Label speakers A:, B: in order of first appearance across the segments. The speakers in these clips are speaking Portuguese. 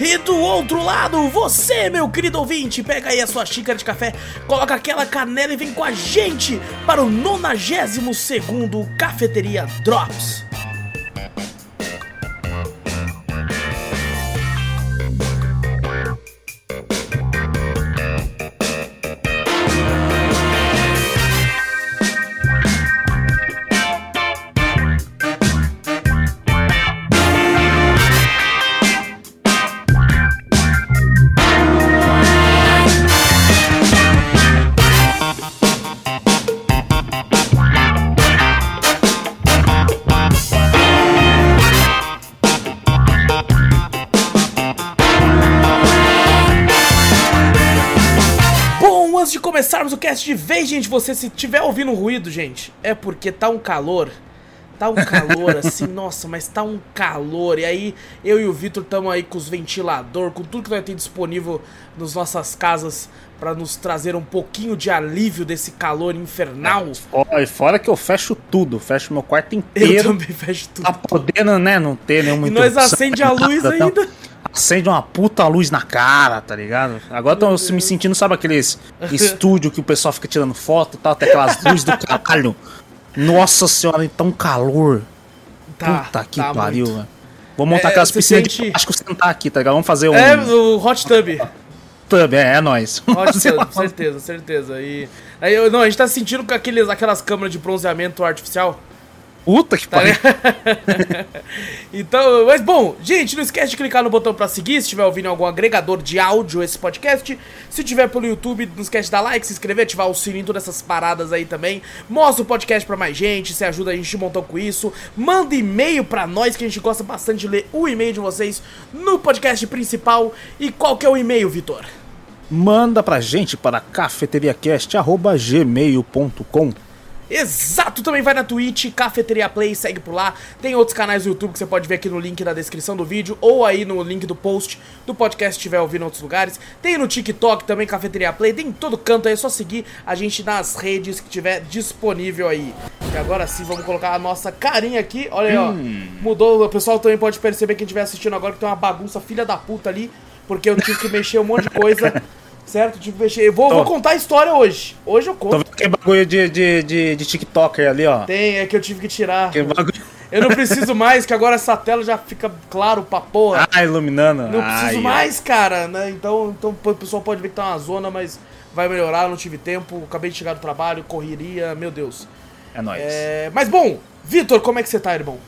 A: E do outro lado, você, meu querido ouvinte, pega aí a sua xícara de café, coloca aquela canela e vem com a gente para o 92 segundo Cafeteria Drops. Cast de vez, gente, você se tiver ouvindo ruído, gente, é porque tá um calor. Tá um calor assim, nossa, mas tá um calor. E aí, eu e o Vitor estamos aí com os ventilador, com tudo que nós temos disponível nas nossas casas pra nos trazer um pouquinho de alívio desse calor infernal.
B: Fora, fora que eu fecho tudo, fecho meu quarto
A: Eu
B: inteiro.
A: também fecho tudo.
B: Tá podendo, né? Não ter nenhuma
A: E nós acende a luz
B: nada, então,
A: ainda.
B: Acende uma puta luz na cara, tá ligado? Agora tô me sentindo, sabe aqueles estúdio que o pessoal fica tirando foto e tal, tem aquelas luzes do caralho. Nossa senhora, então calor.
A: Tá,
B: Puta que
A: tá
B: pariu, velho. Vou montar
A: É,
B: aquelas piscinas
A: sente-
B: de plástico sentar aqui, tá ligado? Vamos fazer um
A: É, o hot tub.
B: tub, é, é nóis.
A: Hot tub, certeza, certeza. E aí, eu- não, a gente tá sentindo com aqueles, aquelas câmeras de bronzeamento artificial.
B: Puta que
A: Tá
B: pariu.
A: então, mas bom, gente, não esquece de clicar no botão pra seguir se estiver ouvindo algum agregador de áudio esse podcast. Se tiver pelo YouTube, não esquece de dar like, se inscrever, ativar o sininho, todas essas paradas aí também. Mostra o podcast pra mais gente, você ajuda a gente um montão com isso. Manda e-mail pra nós, que a gente gosta bastante de ler o e-mail de vocês no podcast principal. E qual que é o e-mail, Vitor?
B: Manda pra gente para cafeteriacast.gmail.com
A: Exato, também vai na Twitch, Cafeteria Play, segue por lá. Tem outros canais do YouTube que você pode ver aqui no link da descrição do vídeo ou aí no link do post do podcast se estiver ouvindo em outros lugares. Tem no TikTok também, Cafeteria Play, tem em todo canto aí, é só seguir a gente nas redes que tiver disponível aí. E agora sim, vamos colocar a nossa carinha aqui. Olha aí, ó. Mudou, o pessoal também pode perceber quem estiver assistindo agora que tem uma bagunça filha da puta ali, porque eu tive que mexer um monte de coisa. Certo? Que mexer. Eu vou, vou contar a história hoje. Hoje eu
B: Tô
A: conto.
B: vendo aquele bagulho de, de, de, de TikToker ali, ó.
A: Tem, é que eu tive que tirar.
B: Aquele bagulho.
A: Eu não preciso mais, que agora essa tela já fica claro pra porra.
B: Ah, iluminando.
A: não preciso
B: Ai,
A: mais, cara, né? Então, então o pessoal pode ver que tá uma zona, mas vai melhorar, não tive tempo, acabei de chegar do trabalho, correria, meu Deus.
B: É nóis.
A: É, mas bom, Vitor, como é que você tá, irmão?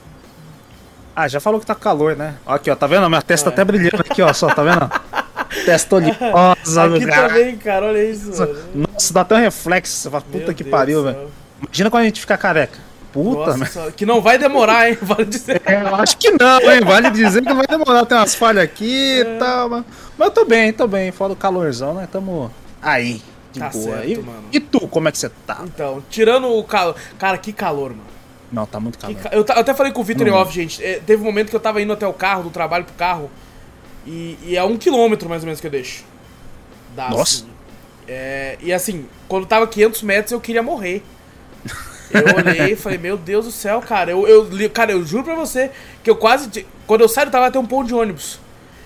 B: Ah, já falou que tá calor, né? Ó, Aqui, ó, tá vendo? Minha testa
A: É.
B: até brilhando aqui, ó, só, tá vendo? Testa oleosa,
A: Aqui
B: cara.
A: também, cara, olha isso. mano.
B: Nossa, dá até um reflexo. Você fala, puta
A: Meu
B: que
A: Deus
B: pariu, velho. Imagina quando a gente ficar careca. Puta,
A: Nossa, senhora, que não vai demorar, hein? Vale dizer.
B: É, eu acho que não, hein? Vale dizer que vai demorar. Tem umas falhas aqui
A: É.
B: e tal. Mas, mas eu tô bem, tô bem. Fora o calorzão, né? Tamo aí, de
A: Tá
B: boa.
A: certo,
B: e,
A: mano.
B: e tu, como é que você tá?
A: Então, tirando o calor. Cara, que calor, mano.
B: Não, tá muito calor.
A: ca- Eu, eu até falei com o Vitor em
B: Não.
A: off, gente. é, teve um momento que eu tava indo até o carro, do trabalho pro carro. E, e é um quilômetro mais ou menos que eu deixo. Dá,
B: Nossa.
A: assim. É, e assim, quando tava 500 metros eu queria morrer. Eu olhei e falei, meu Deus do céu, cara. Eu, eu, cara, eu juro pra você que eu quase. Quando eu saio do trabalho tem um ponto de ônibus.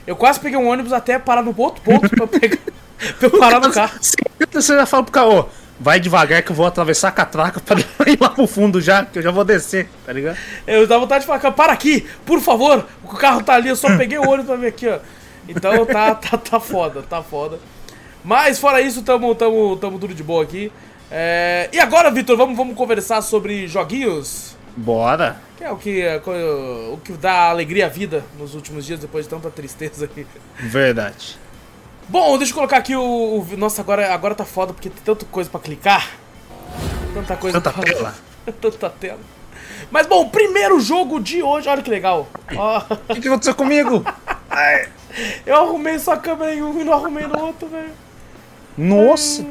A: Eu quase peguei um ônibus até parar no outro ponto pra, eu pegar, pra eu parar no carro.
B: Você já fala pro cara, ô, vai devagar que eu vou atravessar a catraca pra ir lá pro fundo já, que eu já vou descer, tá ligado?
A: Eu dava vontade de falar, cara, para aqui, por favor, o carro tá ali, eu só peguei o ônibus pra ver aqui, ó. Então tá, tá, tá foda, tá foda. Mas fora isso, tamo, tamo, tamo tudo de boa aqui. É, E agora, Vitor, vamos, vamos conversar sobre joguinhos?
B: Bora.
A: Que é o que, é o que dá alegria à vida nos últimos dias, depois de tanta tristeza aqui.
B: Verdade.
A: Bom, deixa eu colocar aqui o. o- nossa, agora, agora tá foda porque tem tanta coisa pra clicar. Tanta coisa
B: Tanta
A: pra...
B: tela.
A: tanta tela. Mas bom, primeiro jogo de hoje, olha que legal.
B: O que, que aconteceu comigo? Ai.
A: eu arrumei sua câmera em um e não arrumei no outro, velho.
B: Nossa.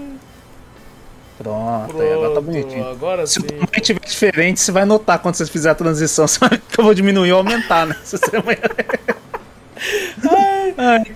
B: Pronto, aí agora tá bonitinho.
A: Agora
B: Se
A: sim.
B: o tamanho tiver diferente, você vai notar quando você fizer a transição. Você vai eu vou diminuir ou aumentar, né? Se você... Ai,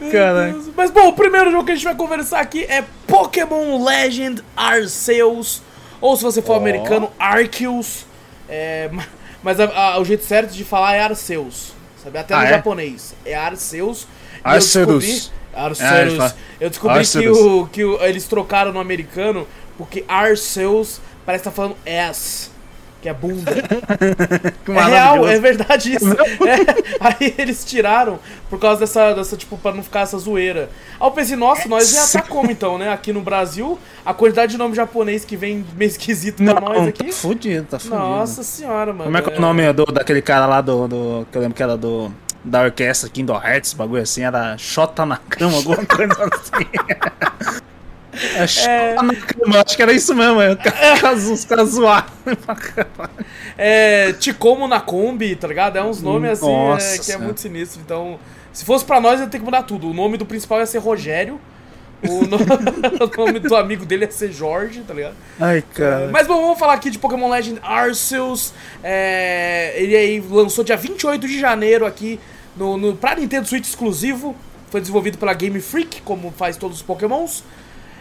A: Meu
B: cara.
A: Mas bom, o primeiro jogo que a gente vai conversar aqui é Pokémon Legend Arceus. Ou se você for
B: Ó.
A: americano, Arceus. É, ma- mas a- a- o jeito certo de falar é Arceus. Sabe? Até no
B: Ah, é?
A: japonês. É Arceus. Eu
B: Arceus. É,
A: Arceus. Eu descobri que,
B: Arceus.
A: o, que o- eles trocaram no americano porque Arceus parece que tá falando S. Que é bunda. É real, é verdade isso. É, aí eles tiraram por causa dessa, dessa, tipo, pra não ficar essa zoeira. Aí eu pensei, nossa, nós já tá como então, né? Aqui no Brasil, a quantidade de nome japonês que vem meio esquisito pra
B: Não,
A: nós
B: tá
A: aqui.
B: fudido, tá fudido.
A: Nossa senhora, mano.
B: Como é que é o nome do, daquele cara lá do, do. Que eu lembro que era do. Da orquestra Kingdom Hearts, bagulho assim, era Xota na cama, alguma coisa assim. É Xota na cama, acho que era isso mesmo, é. Zoaram pra caralho.
A: É. Te-como na Kombi, tá ligado? É uns nomes assim é, que é muito sinistro. Então, se fosse pra nós, ia ter que mudar tudo. O nome do principal ia ser Rogério. O, no- o nome do amigo dele ia ser Jorge, tá ligado?
B: Ai, cara.
A: Mas bom, vamos falar aqui de Pokémon Legend Arceus. É, ele aí lançou dia 28 de janeiro aqui no, no, pra Nintendo Switch exclusivo. Foi desenvolvido pela Game Freak, como faz todos os Pokémons.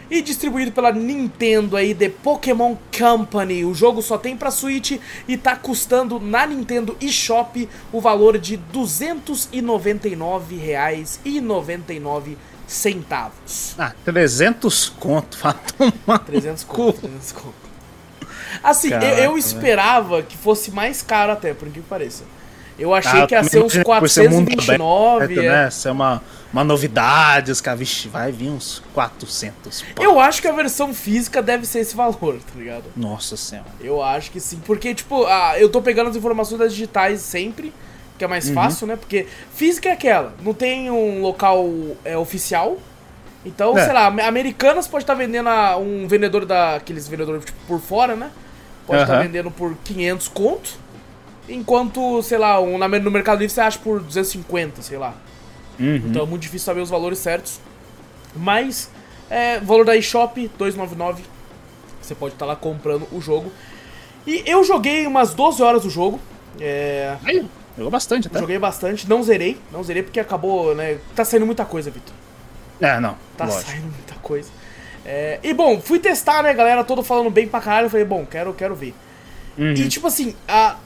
A: E distribuído pela Nintendo aí, The Pokémon Company. O jogo só tem pra Switch e tá custando na Nintendo eShop o valor de R$ 299,99 centavos.
B: Ah, 300 conto, vai tomar.
A: 300
B: Cu.
A: conto, 300 conto. Assim, eu,
B: Caraca,
A: eu
B: velho.
A: esperava que fosse mais caro até, por que pareça. Eu achei
B: Ah,
A: que ia ser uns
B: por ser mundo
A: 429.
B: aberto,
A: é.
B: né? Ser uma, uma novidade, os caras, vixe, vai vir uns 400. pau.
A: Eu acho que a versão física deve ser esse valor, tá ligado?
B: Nossa senhora.
A: Eu acho que sim. Porque, tipo, ah, eu tô pegando as informações das digitais sempre, que é mais
B: Uhum.
A: fácil, né? Porque física é aquela, não tem um local é, oficial. Então,
B: É.
A: sei lá, am- Americanas pode estar vendendo a, um vendedor daqueles vendedores tipo, por fora, né? Pode estar
B: Aham.
A: vendendo por 500 conto. Enquanto, sei lá, um, no Mercado Livre você acha por 250, sei lá.
B: Uhum.
A: Então é muito difícil saber os valores certos. Mas, é, valor da eShop, 299. Você pode estar lá comprando o jogo. E eu joguei umas 12 horas do jogo. É,
B: Aí, jogou bastante até.
A: joguei bastante, não zerei. Não zerei porque acabou, né? Tá saindo muita coisa, Vitor.
B: É, não.
A: Tá
B: lógico.
A: saindo muita coisa. É, e bom, fui testar, né, galera? Todo falando bem pra caralho. Eu falei, bom, quero, quero ver.
B: Uhum.
A: E tipo assim, a,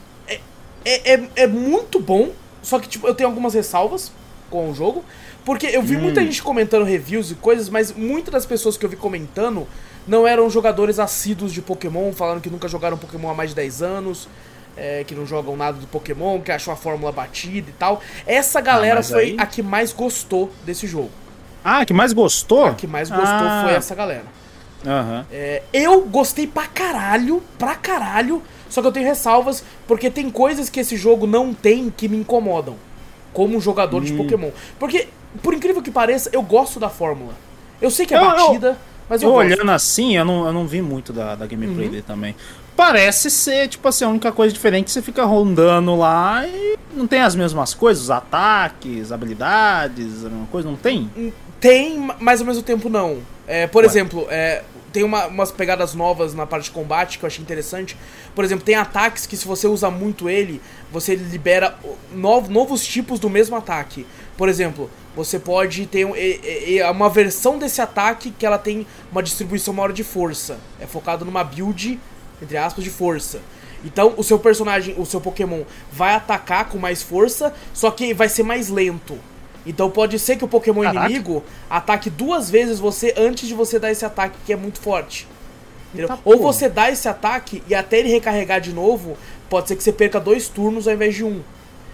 A: é, é, é- muito bom, só que tipo, eu tenho algumas ressalvas com o jogo. Porque eu vi muita gente comentando reviews e coisas, mas muitas das pessoas que eu vi comentando não eram jogadores assíduos de Pokémon, falando que nunca jogaram Pokémon há mais de 10 anos. é, que não jogam nada do Pokémon, que achou a fórmula batida e tal. Essa galera
B: mas
A: foi
B: aí-
A: a que mais gostou desse jogo.
B: Ah, que mais gostou?
A: A que mais gostou
B: Ah.
A: foi essa galera.
B: Aham.
A: É, eu gostei pra caralho, pra caralho, só que eu tenho ressalvas, porque tem coisas que esse jogo não tem que me incomodam, como um jogador
B: Hum.
A: de Pokémon. Porque, por incrível que pareça, eu gosto da fórmula. Eu sei que é
B: Eu- eu-
A: batida, mas eu,
B: Eu
A: gosto.
B: olhando assim, eu não, eu não vi muito da, da gameplay
A: Uhum.
B: dele também. Parece ser, tipo assim, a única coisa diferente que você fica rondando lá e não tem as mesmas coisas, os ataques, habilidades, a mesma coisa, não tem?
A: Tem, mas ao mesmo tempo não. É, por
B: Ué.
A: exemplo, é, tem uma- umas pegadas novas na parte de combate que eu achei interessante. Por exemplo, tem ataques que se você usa muito ele, você libera no- novos tipos do mesmo ataque. Por exemplo, você pode ter um- e- e- e- uma versão desse ataque que ela tem uma distribuição maior de força. É focado numa build, entre aspas, de força. Então, o seu personagem, o seu Pokémon vai atacar com mais força, só que vai ser mais lento. Então pode ser que o Pokémon
B: Caraca.
A: inimigo ataque duas vezes você antes de você dar esse ataque que é muito forte. Ou
B: porra.
A: você dá esse ataque e até ele recarregar de novo, pode ser que você perca dois turnos ao invés de um.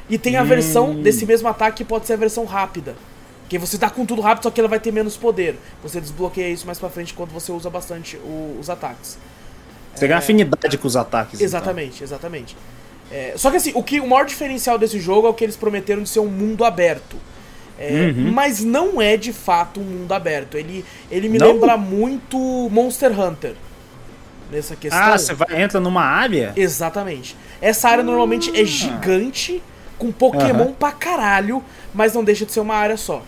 A: E tem a
B: Hum.
A: versão desse mesmo ataque que pode ser a versão rápida. Que você tá com tudo rápido, só que ela vai ter menos poder. Você desbloqueia isso mais pra frente quando você usa bastante o- os ataques.
B: Você ganha afinidade com os ataques. então.
A: É. Exatamente, exatamente. É, só que assim, o, que, o maior diferencial desse jogo é o que eles prometeram de ser um mundo aberto. É,
B: Uhum.
A: Mas não é de fato um mundo aberto. Ele, ele me
B: Não?
A: lembra muito Monster Hunter. Nessa questão.
B: Ah, você vai, entra numa área?
A: Exatamente. Essa área normalmente é gigante, com Pokémon
B: Aham.
A: pra caralho, mas não deixa de ser uma área só.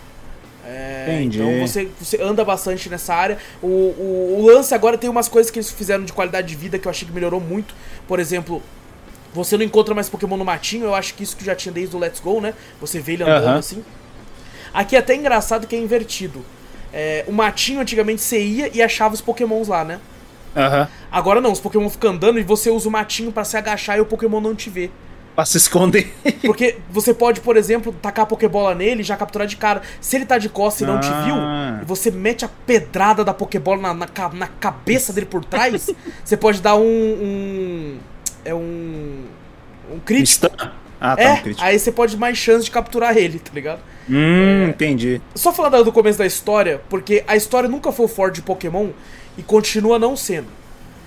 A: É,
B: Entendi.
A: então você, você anda bastante nessa área. O, o, o lance agora tem umas coisas que eles fizeram de qualidade de vida que eu achei que melhorou muito. Por exemplo, você não encontra mais Pokémon no matinho, eu acho que isso que já tinha desde o Let's Go, né? Você vê ele andando
B: Aham.
A: assim. Aqui é até engraçado que é invertido. É, o matinho antigamente você ia e achava os Pokémons lá, né?
B: Aham.
A: Agora não, os Pokémon ficam andando e você usa o matinho pra se agachar e o Pokémon não te vê.
B: Pra se esconder.
A: Porque você pode, por exemplo, tacar a Pokébola nele e já capturar de cara. Se ele tá de costas e não te
B: Ah.
A: viu, e você mete a pedrada da Pokébola na, na, na cabeça dele por trás, você pode dar um. um é um. Um crítico.
B: Stun. Ah, tá,
A: é,
B: um crítico.
A: aí você pode mais chance de capturar ele, tá ligado?
B: Hum, entendi.
A: Só falar do começo da história, porque a história nunca foi forte de Pokémon e continua não sendo.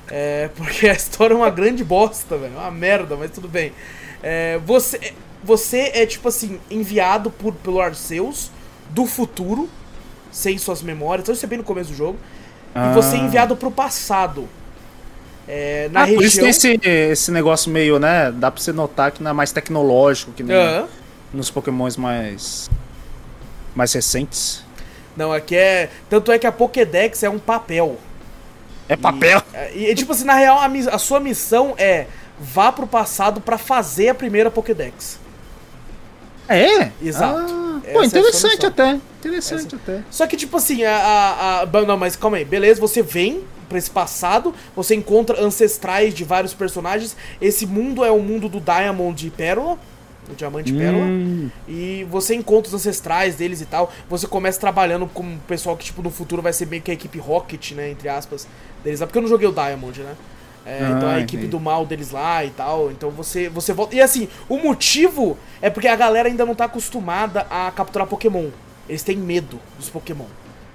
A: É, porque a história é uma grande bosta, velho. É uma merda, mas tudo bem. É, você, você é, tipo assim, enviado por, pelo Arceus do futuro, sem suas memórias. Então isso é bem no começo do jogo. E você é
B: Ah.
A: enviado pro passado. É, na
B: ah, por isso
A: região.
B: tem esse, esse negócio meio, né? Dá pra você notar que não é mais tecnológico que nem
A: Aham.
B: nos pokémons mais. mais recentes.
A: Não, aqui é. Tanto é que a Pokédex é um papel.
B: É papel.
A: E, e, tipo assim, na real, a, a sua missão é vá pro passado pra fazer a primeira Pokédex.
B: É?
A: Exato.
B: Ah,
A: Essa é
B: pô,
A: a
B: interessante
A: solução.
B: até. Interessante até.
A: Só que, tipo assim, a, a, a- Não, mas calma aí. Beleza, você vem pra esse passado, você encontra ancestrais de vários personagens. Esse mundo é o mundo do Diamond e Pérola. O Diamante e Pérola.
B: Hum,
A: E você encontra os ancestrais deles e tal. Você começa trabalhando com o pessoal que, tipo, no futuro vai ser meio que a equipe Rocket, né? Entre aspas, deles lá. Porque eu não joguei o Diamond, né? É,
B: Ah,
A: então a equipe
B: entendi.
A: do mal deles lá e tal. Então você, você volta. E assim, o motivo é porque a galera ainda não tá acostumada a capturar Pokémon. Eles têm medo dos Pokémon.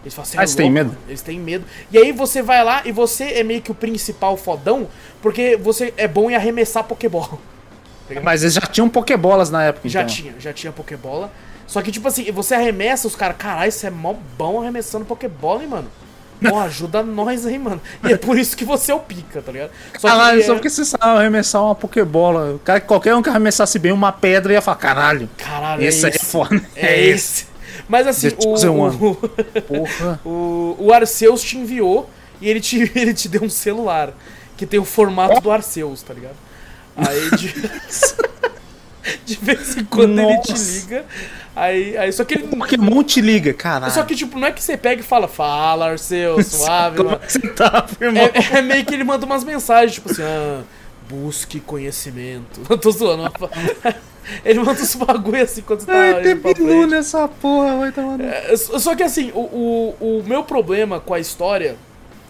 A: Eles falam assim,
B: Ah,
A: "É
B: eles têm medo?"
A: mano." Eles têm medo. E aí você vai lá e você é meio que o principal fodão, porque você é bom em arremessar Pokébola.
B: Mas eles já tinham Pokébolas na época,
A: Já
B: então.
A: tinha, já tinha Pokébola. Só que, tipo assim, você arremessa os caras, caralho, isso é mó bom arremessando Pokébola, hein, mano. Pô, ajuda nós aí, mano. E é por isso que você é o pica, tá ligado? Só
B: Caralho,
A: que,
B: só
A: é-
B: porque você sabe arremessar uma Pokébola. Cara, qualquer um que arremessasse bem uma pedra ia falar, caralho.
A: Caralho,
B: esse
A: é
B: aí é
A: esse.
B: foda.
A: É esse. Mas assim,
B: One.
A: o,
B: Porra.
A: o, o Arceus te enviou e ele te, ele te deu um celular que tem o formato do Arceus, tá ligado? Aí de, de vez em quando ele te
B: Nossa.
A: liga. Aí, aí só que ele.
B: Pokémon te liga, caralho.
A: Só que, tipo, não é que você pega e fala, fala, Arceus, suave,
B: Como é
A: mano.
B: que você tá, irmão?
A: É, é meio que ele manda umas mensagens, tipo assim, ah, busque conhecimento. Eu tô zoando. Ele manda uns bagulho assim quando você tá
B: Ai, tem Bilu nessa porra, vai tomar.
A: É, Só que assim, o, o, o meu problema com a história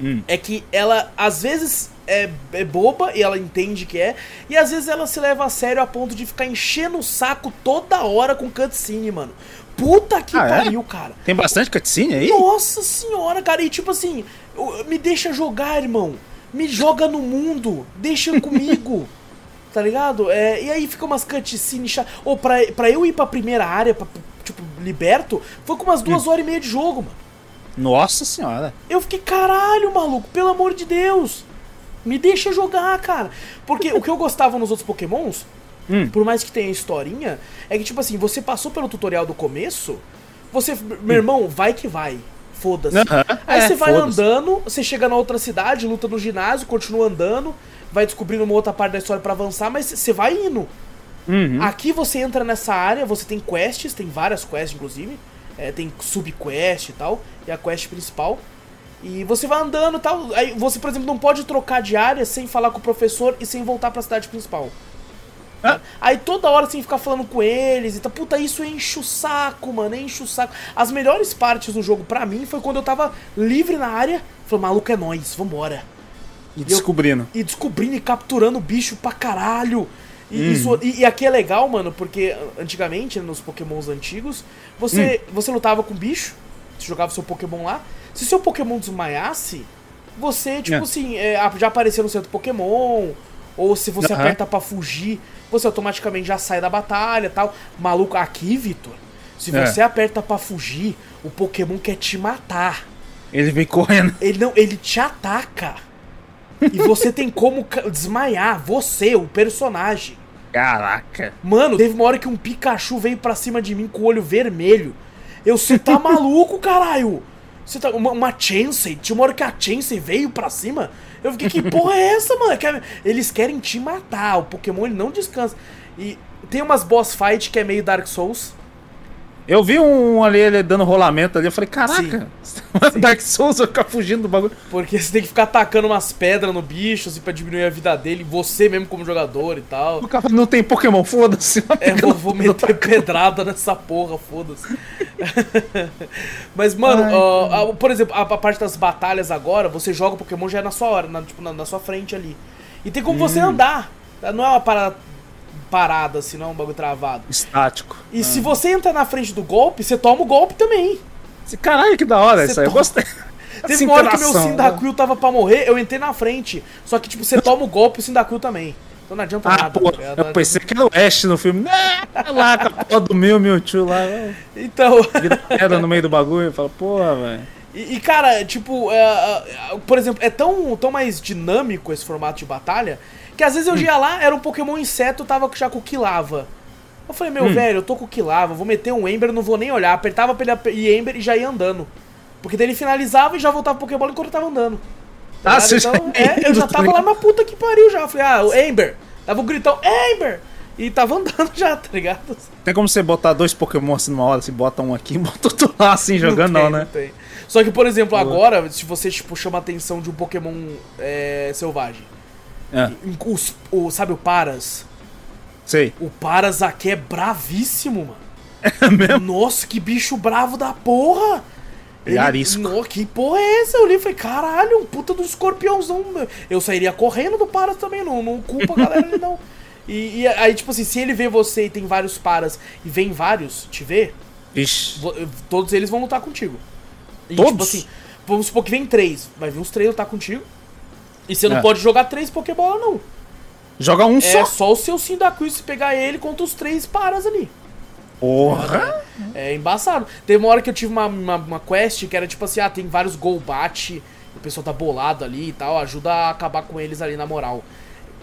B: Hum.
A: é que ela, às vezes, é, é boba e ela entende que é, e às vezes ela se leva a sério a ponto de ficar enchendo o saco toda hora com cutscene, mano. Puta que
B: Ah, é?
A: pariu, cara.
B: Tem bastante cutscene aí?
A: Nossa senhora, cara. E tipo assim, me deixa jogar, irmão. Me joga no mundo. Deixa comigo. tá ligado? É, e aí fica umas cutscenes chatas. Ou pra, pra eu ir pra primeira área, pra, tipo, liberto, foi com umas duas horas e meia de jogo, mano.
B: Nossa senhora.
A: Eu fiquei, caralho, maluco, pelo amor de Deus. Me deixa jogar, cara. Porque o que eu gostava nos outros Pokémons,
B: Hum.
A: por mais que tenha historinha, é que, tipo assim, você passou pelo tutorial do começo, você, meu irmão, vai que vai. Foda-se. Aí
B: é,
A: você vai andando, você chega na outra cidade, luta no ginásio, continua andando, vai descobrindo uma outra parte da história pra avançar, mas você vai indo.
B: Uhum.
A: Aqui você entra nessa área, você tem quests, tem várias quests inclusive, é, tem subquest e tal, e a quest principal. E você vai andando e tal. Aí você, por exemplo, não pode trocar de área sem falar com o professor e sem voltar pra cidade principal.
B: Ah.
A: Aí toda hora você tem que ficar falando com eles e tá. Puta, isso enche o saco, mano, enche o saco. As melhores partes do jogo pra mim foi quando eu tava livre na área. Falei, maluco, é nóis, vambora
B: E descobrindo.
A: e descobrindo e capturando bicho pra caralho. E, isso, e, e aqui é legal, mano, porque antigamente, nos pokémons antigos, você, você lutava com bicho, você jogava seu pokémon lá. Se seu pokémon desmaiasse, você, tipo
B: É.
A: assim, é, já aparecia no centro pokémon, ou se você
B: Aham.
A: aperta pra fugir, você automaticamente já sai da batalha e tal. Maluco, aqui, Vitor, se
B: É.
A: você aperta pra fugir, o pokémon quer te matar.
B: Ele vem correndo.
A: Ele não, ele te ataca. E você tem como desmaiar, você, o personagem.
B: Caraca.
A: Mano, teve uma hora que um Pikachu veio pra cima de mim com o olho vermelho. Eu, você tá maluco, caralho? Você tá. Uma, uma Chansey, tinha uma hora que a Chansey veio pra cima. Eu fiquei, que porra é essa, mano? Eles querem te matar. O Pokémon ele não descansa. E tem umas boss fight que é meio Dark Souls.
B: Eu vi um ali, ele dando rolamento ali, eu falei, caraca, Dark Souls vai ficar fugindo do bagulho.
A: Porque você tem que ficar atacando umas pedras no bicho, assim, pra diminuir a vida dele. Você mesmo como jogador e tal.
B: O cara não tem Pokémon, foda-se.
A: É, vou, vou meter pedrada nessa porra, foda-se. Mas, mano,
B: Ai,
A: ó, por exemplo, a, a parte das batalhas agora, você joga o Pokémon já é na sua hora, na, tipo, na, na sua frente ali. E tem como você
B: Hum.
A: andar. tá? Não é uma parada parada, assim, não é um bagulho travado.
B: Estático.
A: E se você entrar na frente do golpe, você toma o golpe também.
B: Caralho, que da hora
A: Você
B: isso aí. Eu
A: toma-
B: gostei.
A: Teve
B: Essa
A: uma hora que meu
B: né?
A: Cyndaquil tava pra morrer, eu entrei na frente. Só que, tipo, você toma o golpe e o Cyndaquil também. Então não adianta
B: Ah,
A: nada.
B: pô,
A: tá
B: eu pensei que era o Ash no filme. Né, lá com a porra do meu Mewtwo lá.
A: Então...
B: Vira pedra no meio do bagulho e fala, porra, velho.
A: E, e, cara, tipo, é, é, é, por exemplo, é tão, tão mais dinâmico esse formato de batalha que às vezes eu ia lá, era um Pokémon inseto, tava já com o Kilava. Eu falei, meu velho, eu tô com o Kilava, vou meter um Ember, não vou nem olhar. Apertava pra ele e Ember e já ia andando. Porque daí ele finalizava e já voltava pro Pokébola enquanto eu tava andando.
B: Ah, você
A: então, é, eu já tava lá
B: ligado?
A: na puta que pariu já. Eu falei, ah, o Ember. Tava o gritão, Ember! E tava andando já, tá ligado?
B: Tem como você botar dois Pokémon assim numa hora, você bota um aqui e bota outro lá assim, jogando não,
A: tem,
B: né?
A: tem. Só que, por exemplo, agora, se você tipo, chama a atenção de um Pokémon é, selvagem,
B: É,
A: os- o, sabe o Paras?
B: sei.
A: O Paras aqui é bravíssimo, mano.
B: É mesmo?
A: Nossa, que bicho bravo da porra!
B: Ele arisco.
A: No, que porra é essa? Eu olhei e falei, caralho, um puta do escorpiãozão. meu. Eu sairia correndo do Paras também, não, não culpa a galera ali não. E, e aí, tipo assim, se ele vê você e tem vários Paras e vem vários te ver,
B: Ixi.
A: Todos eles vão lutar contigo. E,
B: Todos?
A: tipo assim, vamos supor que vem três. Vai vir uns três lutar contigo. E você não
B: É.
A: pode jogar três Pokébola, não.
B: Joga um
A: É
B: só.
A: só o seu Cyndaquil se pegar ele contra os três paras ali.
B: Porra.
A: É embaçado. Teve uma hora que eu tive uma, uma, uma quest que era tipo assim, ah, tem vários Golbat, o pessoal tá bolado ali e tal, ajuda a acabar com eles ali na moral.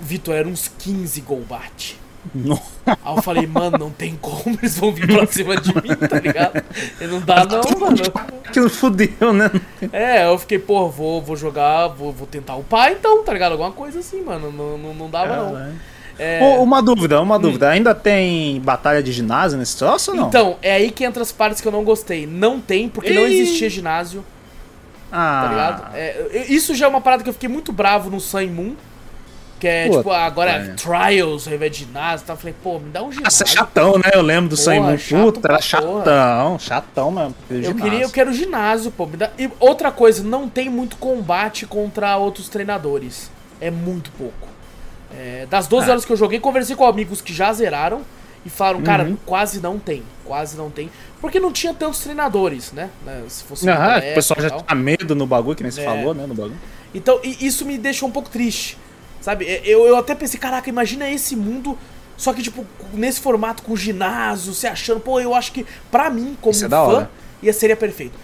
A: Vitor, eram uns 15 Golbat.
B: Não.
A: Aí eu falei, mano, não tem como eles vão vir pra cima de mim, tá ligado? E não dá não, mano.
B: Aquilo fudeu, né?
A: É, eu fiquei, pô, vou, vou jogar, vou, vou tentar upar então, tá ligado? Alguma coisa assim, mano. Não, não, não dava não.
B: Caralho.
A: É,
B: Uma dúvida, uma dúvida. Ainda tem batalha de ginásio nesse troço ou não?
A: então, é aí que entra as partes que eu não gostei. Não tem, porque não existia ginásio,
B: ah,
A: tá ligado? É, isso já é uma parada que eu fiquei muito bravo no Sun Moon. Que é,
B: Puta,
A: tipo, agora é
B: é.
A: Trials ao invés de ginásio. Tá? Eu falei, pô, me dá um
B: Nossa,
A: ginásio.
B: é chatão, né? Eu lembro do Simon.
A: chato
B: Puta, era chatão, chatão mesmo.
A: Eu queria, eu quero ginásio, pô. Me dá... E outra coisa, não tem muito combate contra outros treinadores. É muito pouco. É, das 12
B: Ah.
A: horas que eu joguei, conversei com amigos que já zeraram e falaram, cara,
B: Uhum.
A: quase não tem. Quase não tem. Porque não tinha tantos treinadores, né? Né, Se fosse
B: Ah, o pessoal já tinha medo no bagulho, que nem você
A: É.
B: falou, né? No bagulho.
A: Então, e isso me deixou um pouco triste. Sabe? É, Eu, eu até pensei, caraca, imagina esse mundo. Só que, tipo, nesse formato com ginásio, se achando, pô, eu acho que, pra mim, como
B: Isso é
A: fã, ia, seria perfeito.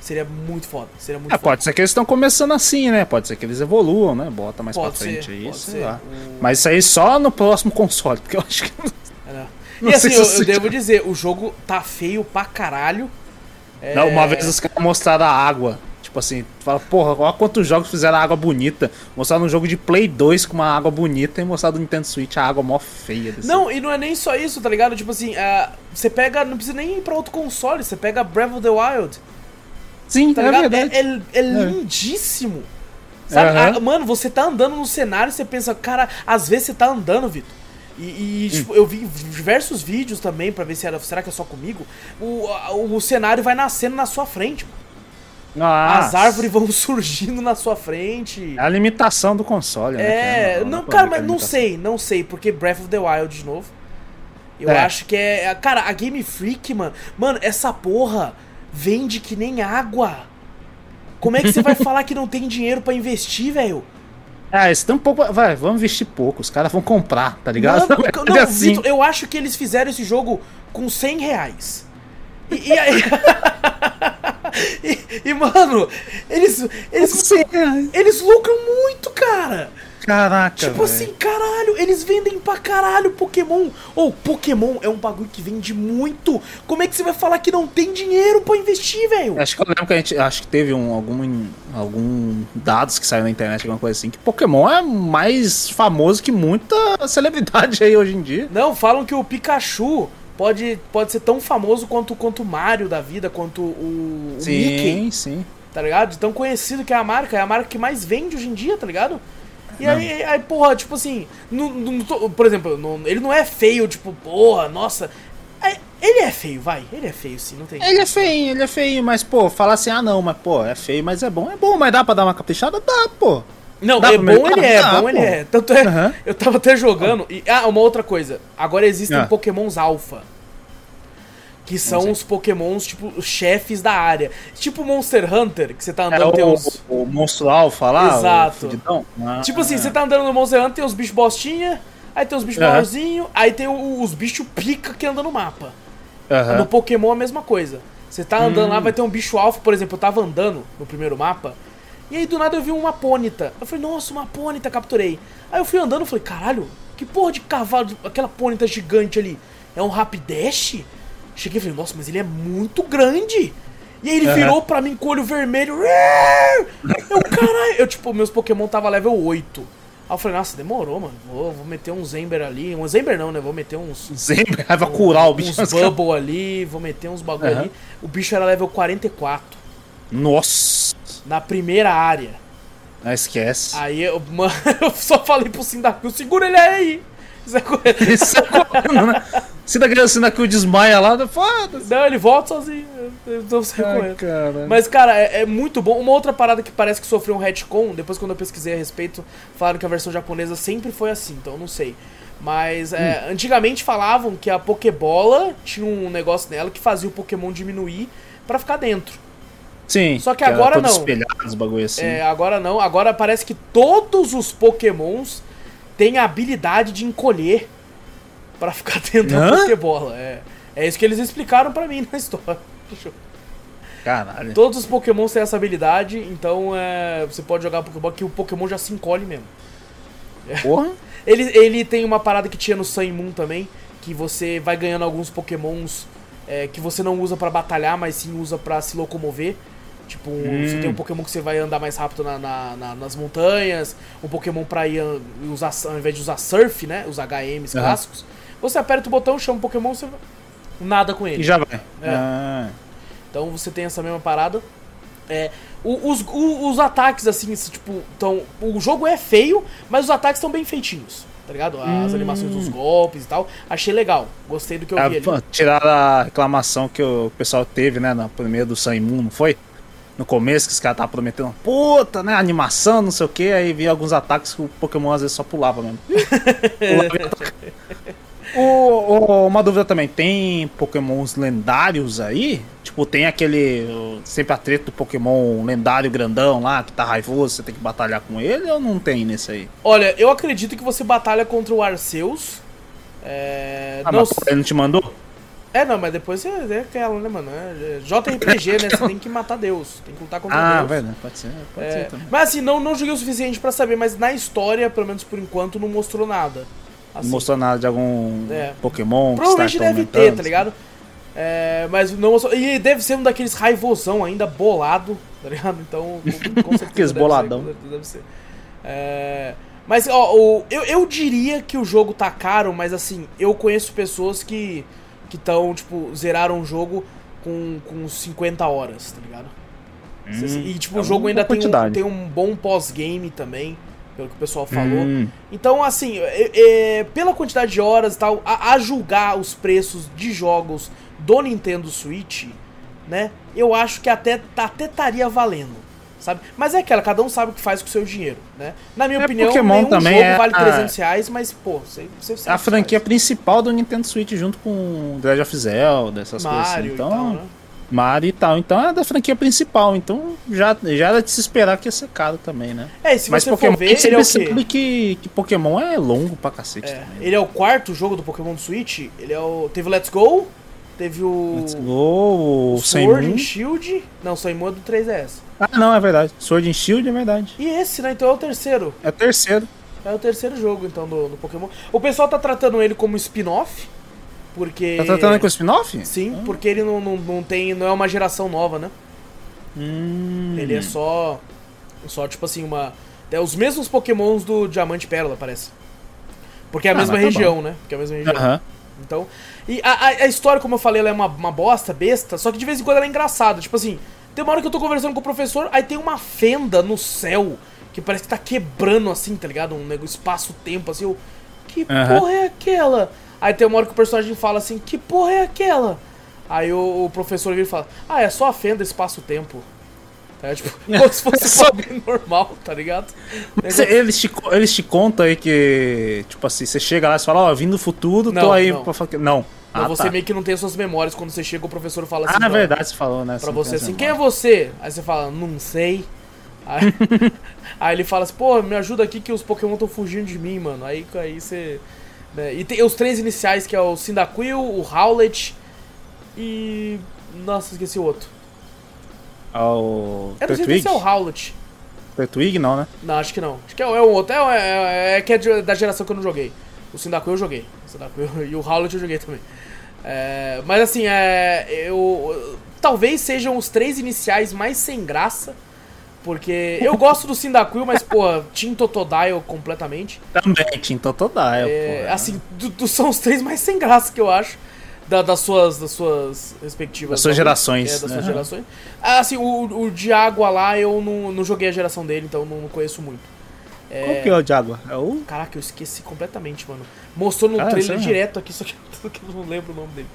A: Seria muito foda. Seria muito
B: É,
A: foda.
B: pode ser que eles estão começando assim, né? Pode ser que eles evoluam, né? Bota mais
A: Pode
B: pra frente
A: ser,
B: aí, sei
A: ser.
B: lá.
A: O-
B: Mas isso aí só no próximo console, porque eu acho que.
A: É.
B: Não
A: E assim, eu, eu devo dizer, o jogo tá feio pra caralho. É,
B: Não, uma vez os caras mostraram a água. Tipo assim, tu fala, porra, olha quantos jogos fizeram a água bonita. Mostraram um jogo de Play 2 com uma água bonita e mostraram no Nintendo Switch a água mó feia. Desse
A: Não, e não é nem só isso, tá ligado? Tipo assim, ah, você pega. Não precisa nem ir pra outro console, você pega Breath of the Wild.
B: Sim,
A: Tá
B: é
A: ligado?
B: verdade.
A: É, é- é lindíssimo. Sabe? Ah, mano, você tá andando no cenário e você pensa, cara, às vezes você tá andando, Vitor. E, e,
B: Hum.
A: tipo, eu vi diversos vídeos também pra ver se era. Será que é só comigo? O, a- o, cenário vai nascendo na sua frente. mano. As
B: Nossa.
A: árvores vão surgindo na sua frente.
B: É a limitação do console, né?
A: É,
B: cara?
A: não,
B: pra
A: cara,
B: é
A: mas não sei, não sei, porque Breath of the Wild de novo. Eu
B: É.
A: acho que é. Cara, a Game Freak, mano. Mano, essa porra vende que nem água. Como é que você vai falar que não tem dinheiro pra investir, velho?
B: Ah, eles tão pouco. Vai, vamos investir pouco. Os caras vão comprar, tá ligado?
A: Mano,
B: É
A: não,
B: assim.
A: Eu acho que eles fizeram esse jogo com 100 reais. E, e aí. e, e, mano, eles. Eles,
B: Sim, é.
A: eles lucram muito, cara.
B: Caraca,
A: Tipo
B: velho.
A: assim, caralho, eles vendem pra caralho Pokémon. Ou Pokémon é um bagulho que vende muito. Como é que você vai falar que não tem dinheiro pra investir, velho?
B: Acho que eu lembro que a gente. Acho que teve um, algum, algum dados que saiu na internet, alguma coisa assim, que Pokémon é mais famoso que muita celebridade aí hoje em dia.
A: Não, falam que o Pikachu pode, pode ser tão famoso quanto, quanto o Mario da vida, quanto o, o Mickey,
B: Sim, sim.
A: tá ligado? De tão conhecido que é a marca, é a marca que mais vende hoje em dia, tá ligado? E aí, aí, porra, tipo assim, não, não tô- por exemplo, não- ele não é feio, tipo, porra, nossa. É- ele é feio, vai, ele é feio sim, não tem.
B: Ele é feio, ele é feio, mas, pô, falar assim, ah não, mas, pô, é feio, mas é bom, é bom, mas dá pra dar uma caprichada? Dá, pô.
A: Não,
B: Dá
A: é
B: pra
A: bom ele é,
B: Dá,
A: bom ele é. Tanto é, eu tava até jogando. E, ah, uma outra coisa. Agora existem
B: Ah.
A: pokémons alpha. Que são os pokémons, tipo, os chefes da área. Tipo Monster Hunter, que você tá
B: É
A: andando, tem
B: o,
A: uns...
B: o monstro alfa lá,
A: Exato.
B: Ah,
A: Tipo assim, você tá andando no Monster Hunter, tem os bichos bostinha, aí tem os bichos maiorzinhos, aí tem o- os bichos pica que andam no mapa. No Pokémon a mesma coisa. Você tá andando
B: Hum.
A: lá, vai ter um bicho alfa, por exemplo, eu tava andando no primeiro mapa, e aí do nada eu vi uma pônita. Eu falei, nossa, uma pônita, capturei. Aí eu fui andando e falei, caralho, que porra de cavalo, aquela pônita gigante ali, é um Rapidash? Cheguei e falei, nossa, mas ele é muito grande. E aí ele
B: Aham.
A: virou pra mim com o olho vermelho. Eu, caralho, eu tipo, meus Pokémon tava level 8. Aí eu falei, nossa, demorou, mano. Vou, vou meter um Zember ali. Um Zember não, né? Vou meter uns
B: Sempre vai curar o bicho.
A: uns bubble ali, vou meter uns bagulho
B: Aham.
A: ali. O bicho era level 44,
B: Nossa.
A: Na primeira área.
B: Não esquece.
A: Aí eu, mano, eu só falei pro Sindaku, segura ele aí.
B: Isso é correndo, né? Se da criança que o desmaia lá, foda-se.
A: Não, ele volta sozinho. Eu não sei
B: Ai, cara.
A: Mas, cara, é, é muito bom. Uma outra parada que parece que sofreu um retcon, depois quando eu pesquisei a respeito, falaram que a versão japonesa sempre foi assim, então eu não sei. Mas é, antigamente falavam que a Pokébola tinha um negócio nela que fazia o Pokémon diminuir pra ficar dentro.
B: Sim.
A: Só que
B: era
A: agora não.
B: espelhado, os bagulho assim.
A: É, agora não. Agora parece que todos os Pokémons têm a habilidade de encolher pra ficar dentro da
B: Hã?
A: Pokébola. É, é isso que eles explicaram pra mim na história.
B: Caralho.
A: Todos os Pokémons têm essa habilidade, então é, você pode jogar Pokébola que o Pokémon já se encolhe mesmo.
B: Porra.
A: Ele, ele tem uma parada que tinha no Sun Moon também, que você vai ganhando alguns Pokémons é, que você não usa pra batalhar, mas sim usa pra se locomover. Tipo, um- você tem um Pokémon que você vai andar mais rápido na- na- na- nas montanhas, um Pokémon pra ir usar, ao invés de usar Surf, né? Os HMs
B: Aham.
A: clássicos. Você aperta o botão, chama o Pokémon, você nada com ele.
B: E já vai.
A: É.
B: Ah.
A: Então você tem essa mesma parada. É, os, o- os ataques, assim, tipo, tão, o jogo é feio, mas os ataques estão bem feitinhos, tá ligado? As
B: Hum.
A: animações dos golpes e tal. Achei legal. Gostei do que eu
B: Ah,
A: vi ali.
B: pô, Tiraram a reclamação que o pessoal teve, né, na primeira do Sun Moon, não foi? No começo, que os caras estavam prometendo, puta, né, animação, não sei o que, aí vinha alguns ataques que o Pokémon às vezes só pulava mesmo. Pulava. Ô, ô, uma dúvida também, tem Pokémons lendários aí? Tipo, tem aquele. Sempre a treta do Pokémon lendário grandão lá, que tá raivoso, você tem que batalhar com ele ou não tem nesse aí?
A: Olha, eu acredito que você batalha contra o Arceus. É.
B: Ah,
A: não,
B: mas ele não te mandou?
A: É, não, mas depois você é aquela, né, mano? É JRPG, né? Você tem que matar Deus. Tem que lutar contra
B: Ah,
A: Deus.
B: velho, pode ser, pode
A: É,
B: ser também.
A: mas assim, não, não joguei o suficiente pra saber, mas na história, pelo menos por enquanto, não mostrou nada. Assim,
B: Não mostrou nada de algum
A: É.
B: Pokémon
A: Provavelmente deve ter, tá ligado? É, mas não mostrou. E deve ser um daqueles raivosão ainda bolado, tá ligado? Então, com, com certeza.
B: Aqueles boladão.
A: Ser, deve ser. É, mas, ó, eu, eu diria que o jogo tá caro, mas assim, eu conheço pessoas que que estão, tipo, zeraram o jogo com, com 50 horas, tá ligado? e, tipo,
B: é
A: o jogo ainda tem um, tem um bom pós-game também, pelo que o pessoal falou.
B: Hum.
A: Então, assim, é- é, pela quantidade de horas e tal, a, a julgar os preços de jogos do Nintendo Switch, né? Eu acho que até até estaria valendo, sabe? Mas é aquela, cada um sabe o que faz com o seu dinheiro, né? Na minha
B: É,
A: opinião,
B: Pokémon
A: nenhum
B: também
A: jogo
B: é
A: vale
B: a-
A: 300 reais, mas, pô, você, você sabe
B: a franquia
A: faz.
B: principal do Nintendo Switch junto com The Legend of Zelda, essas coisas assim.
A: Mario
B: Então,
A: e tal, né?
B: Mario e tal. Então é da franquia principal. Então já, já era de se esperar que ia ser caro também, né?
A: É, se
B: Mas
A: você
B: Pokémon
A: for ver, ele é o quê?
B: que, que Pokémon é longo pra cacete
A: É,
B: também.
A: ele é o quarto jogo do Pokémon do Switch. Ele é o. Teve o Let's Go, teve o.
B: Let's go,
A: o Sword and Shield. Não, Moon é do 3DS.
B: Ah, não, é verdade. Sword and Shield é verdade.
A: E esse, né? Então é o terceiro.
B: É o terceiro.
A: É o terceiro jogo, então, do, do Pokémon. O pessoal tá tratando ele como spin-off, porque...
B: Tá tratando ele com spin-off?
A: Sim, porque ele não, não, não tem... Não é uma geração nova, né?
B: Hum.
A: Ele é só... Só, tipo assim, uma... É os mesmos pokémons do Diamante e Pérola, parece. Porque é a
B: Ah,
A: mesma
B: tá
A: região, né? Porque é a mesma região.
B: Aham.
A: Então. E a, a, história, como eu falei, ela é uma, uma bosta, besta, só que de vez em quando ela é engraçada. Tipo assim, tem uma hora que eu tô conversando com o professor, aí tem uma fenda no céu que parece que tá quebrando assim, tá ligado? Um negócio espaço-tempo, assim, eu. Que
B: Aham.
A: porra é aquela? Aí tem uma hora que o personagem fala assim, que porra é aquela? Aí o, o professor vira e fala, ah, é só a fenda espaço-tempo. Tá, tipo, como se fosse
B: Só-
A: normal, tá ligado?
B: Mas eles te, eles te contam aí que, tipo assim, você chega lá e fala, ó, eu vim do futuro,
A: Não,
B: tô aí
A: não.
B: pra falar que. Não. Ah,
A: você
B: tá.
A: meio que não tem suas memórias quando você chega, o professor fala assim.
B: Ah, é
A: pra-
B: verdade, você falou, né?
A: Pra
B: não
A: você assim, quem é você? Aí você fala, não sei. Aí, aí ele fala assim, pô, me ajuda aqui que os Pokémon estão fugindo de mim, mano. Aí, aí você. né, E tem os três iniciais, que é o Cyndaquil, o Howlet e. Nossa, esqueci o outro.
B: Ah, o.
A: Eu não sei se é o Howlet.
B: Pertwig, não, né?
A: Não, acho que não. Acho que é, é um outro. É, é, é que é da geração que eu não joguei. O Cyndaquil eu joguei. O Cyndaquil e o Howlet eu joguei também. É, mas assim, é, eu, talvez sejam os três iniciais mais sem graça. Porque eu gosto do Cyndaquil, mas, pô, Team Totodile completamente.
B: Também, Team Totodile,
A: É,
B: pô.
A: assim, do- do- são os três mais sem graça que eu acho. Da- das, suas, das suas respectivas.
B: Das suas gerações,
A: É, das suas
B: aham.
A: gerações. Ah, assim, o, o de água lá eu não, não joguei a geração dele, então não, não conheço muito.
B: Qual que é o de água? É o.
A: Caraca, eu esqueci completamente, mano. Mostrou no
B: Ah,
A: trailer direto aqui, só que, só que eu não lembro o nome dele.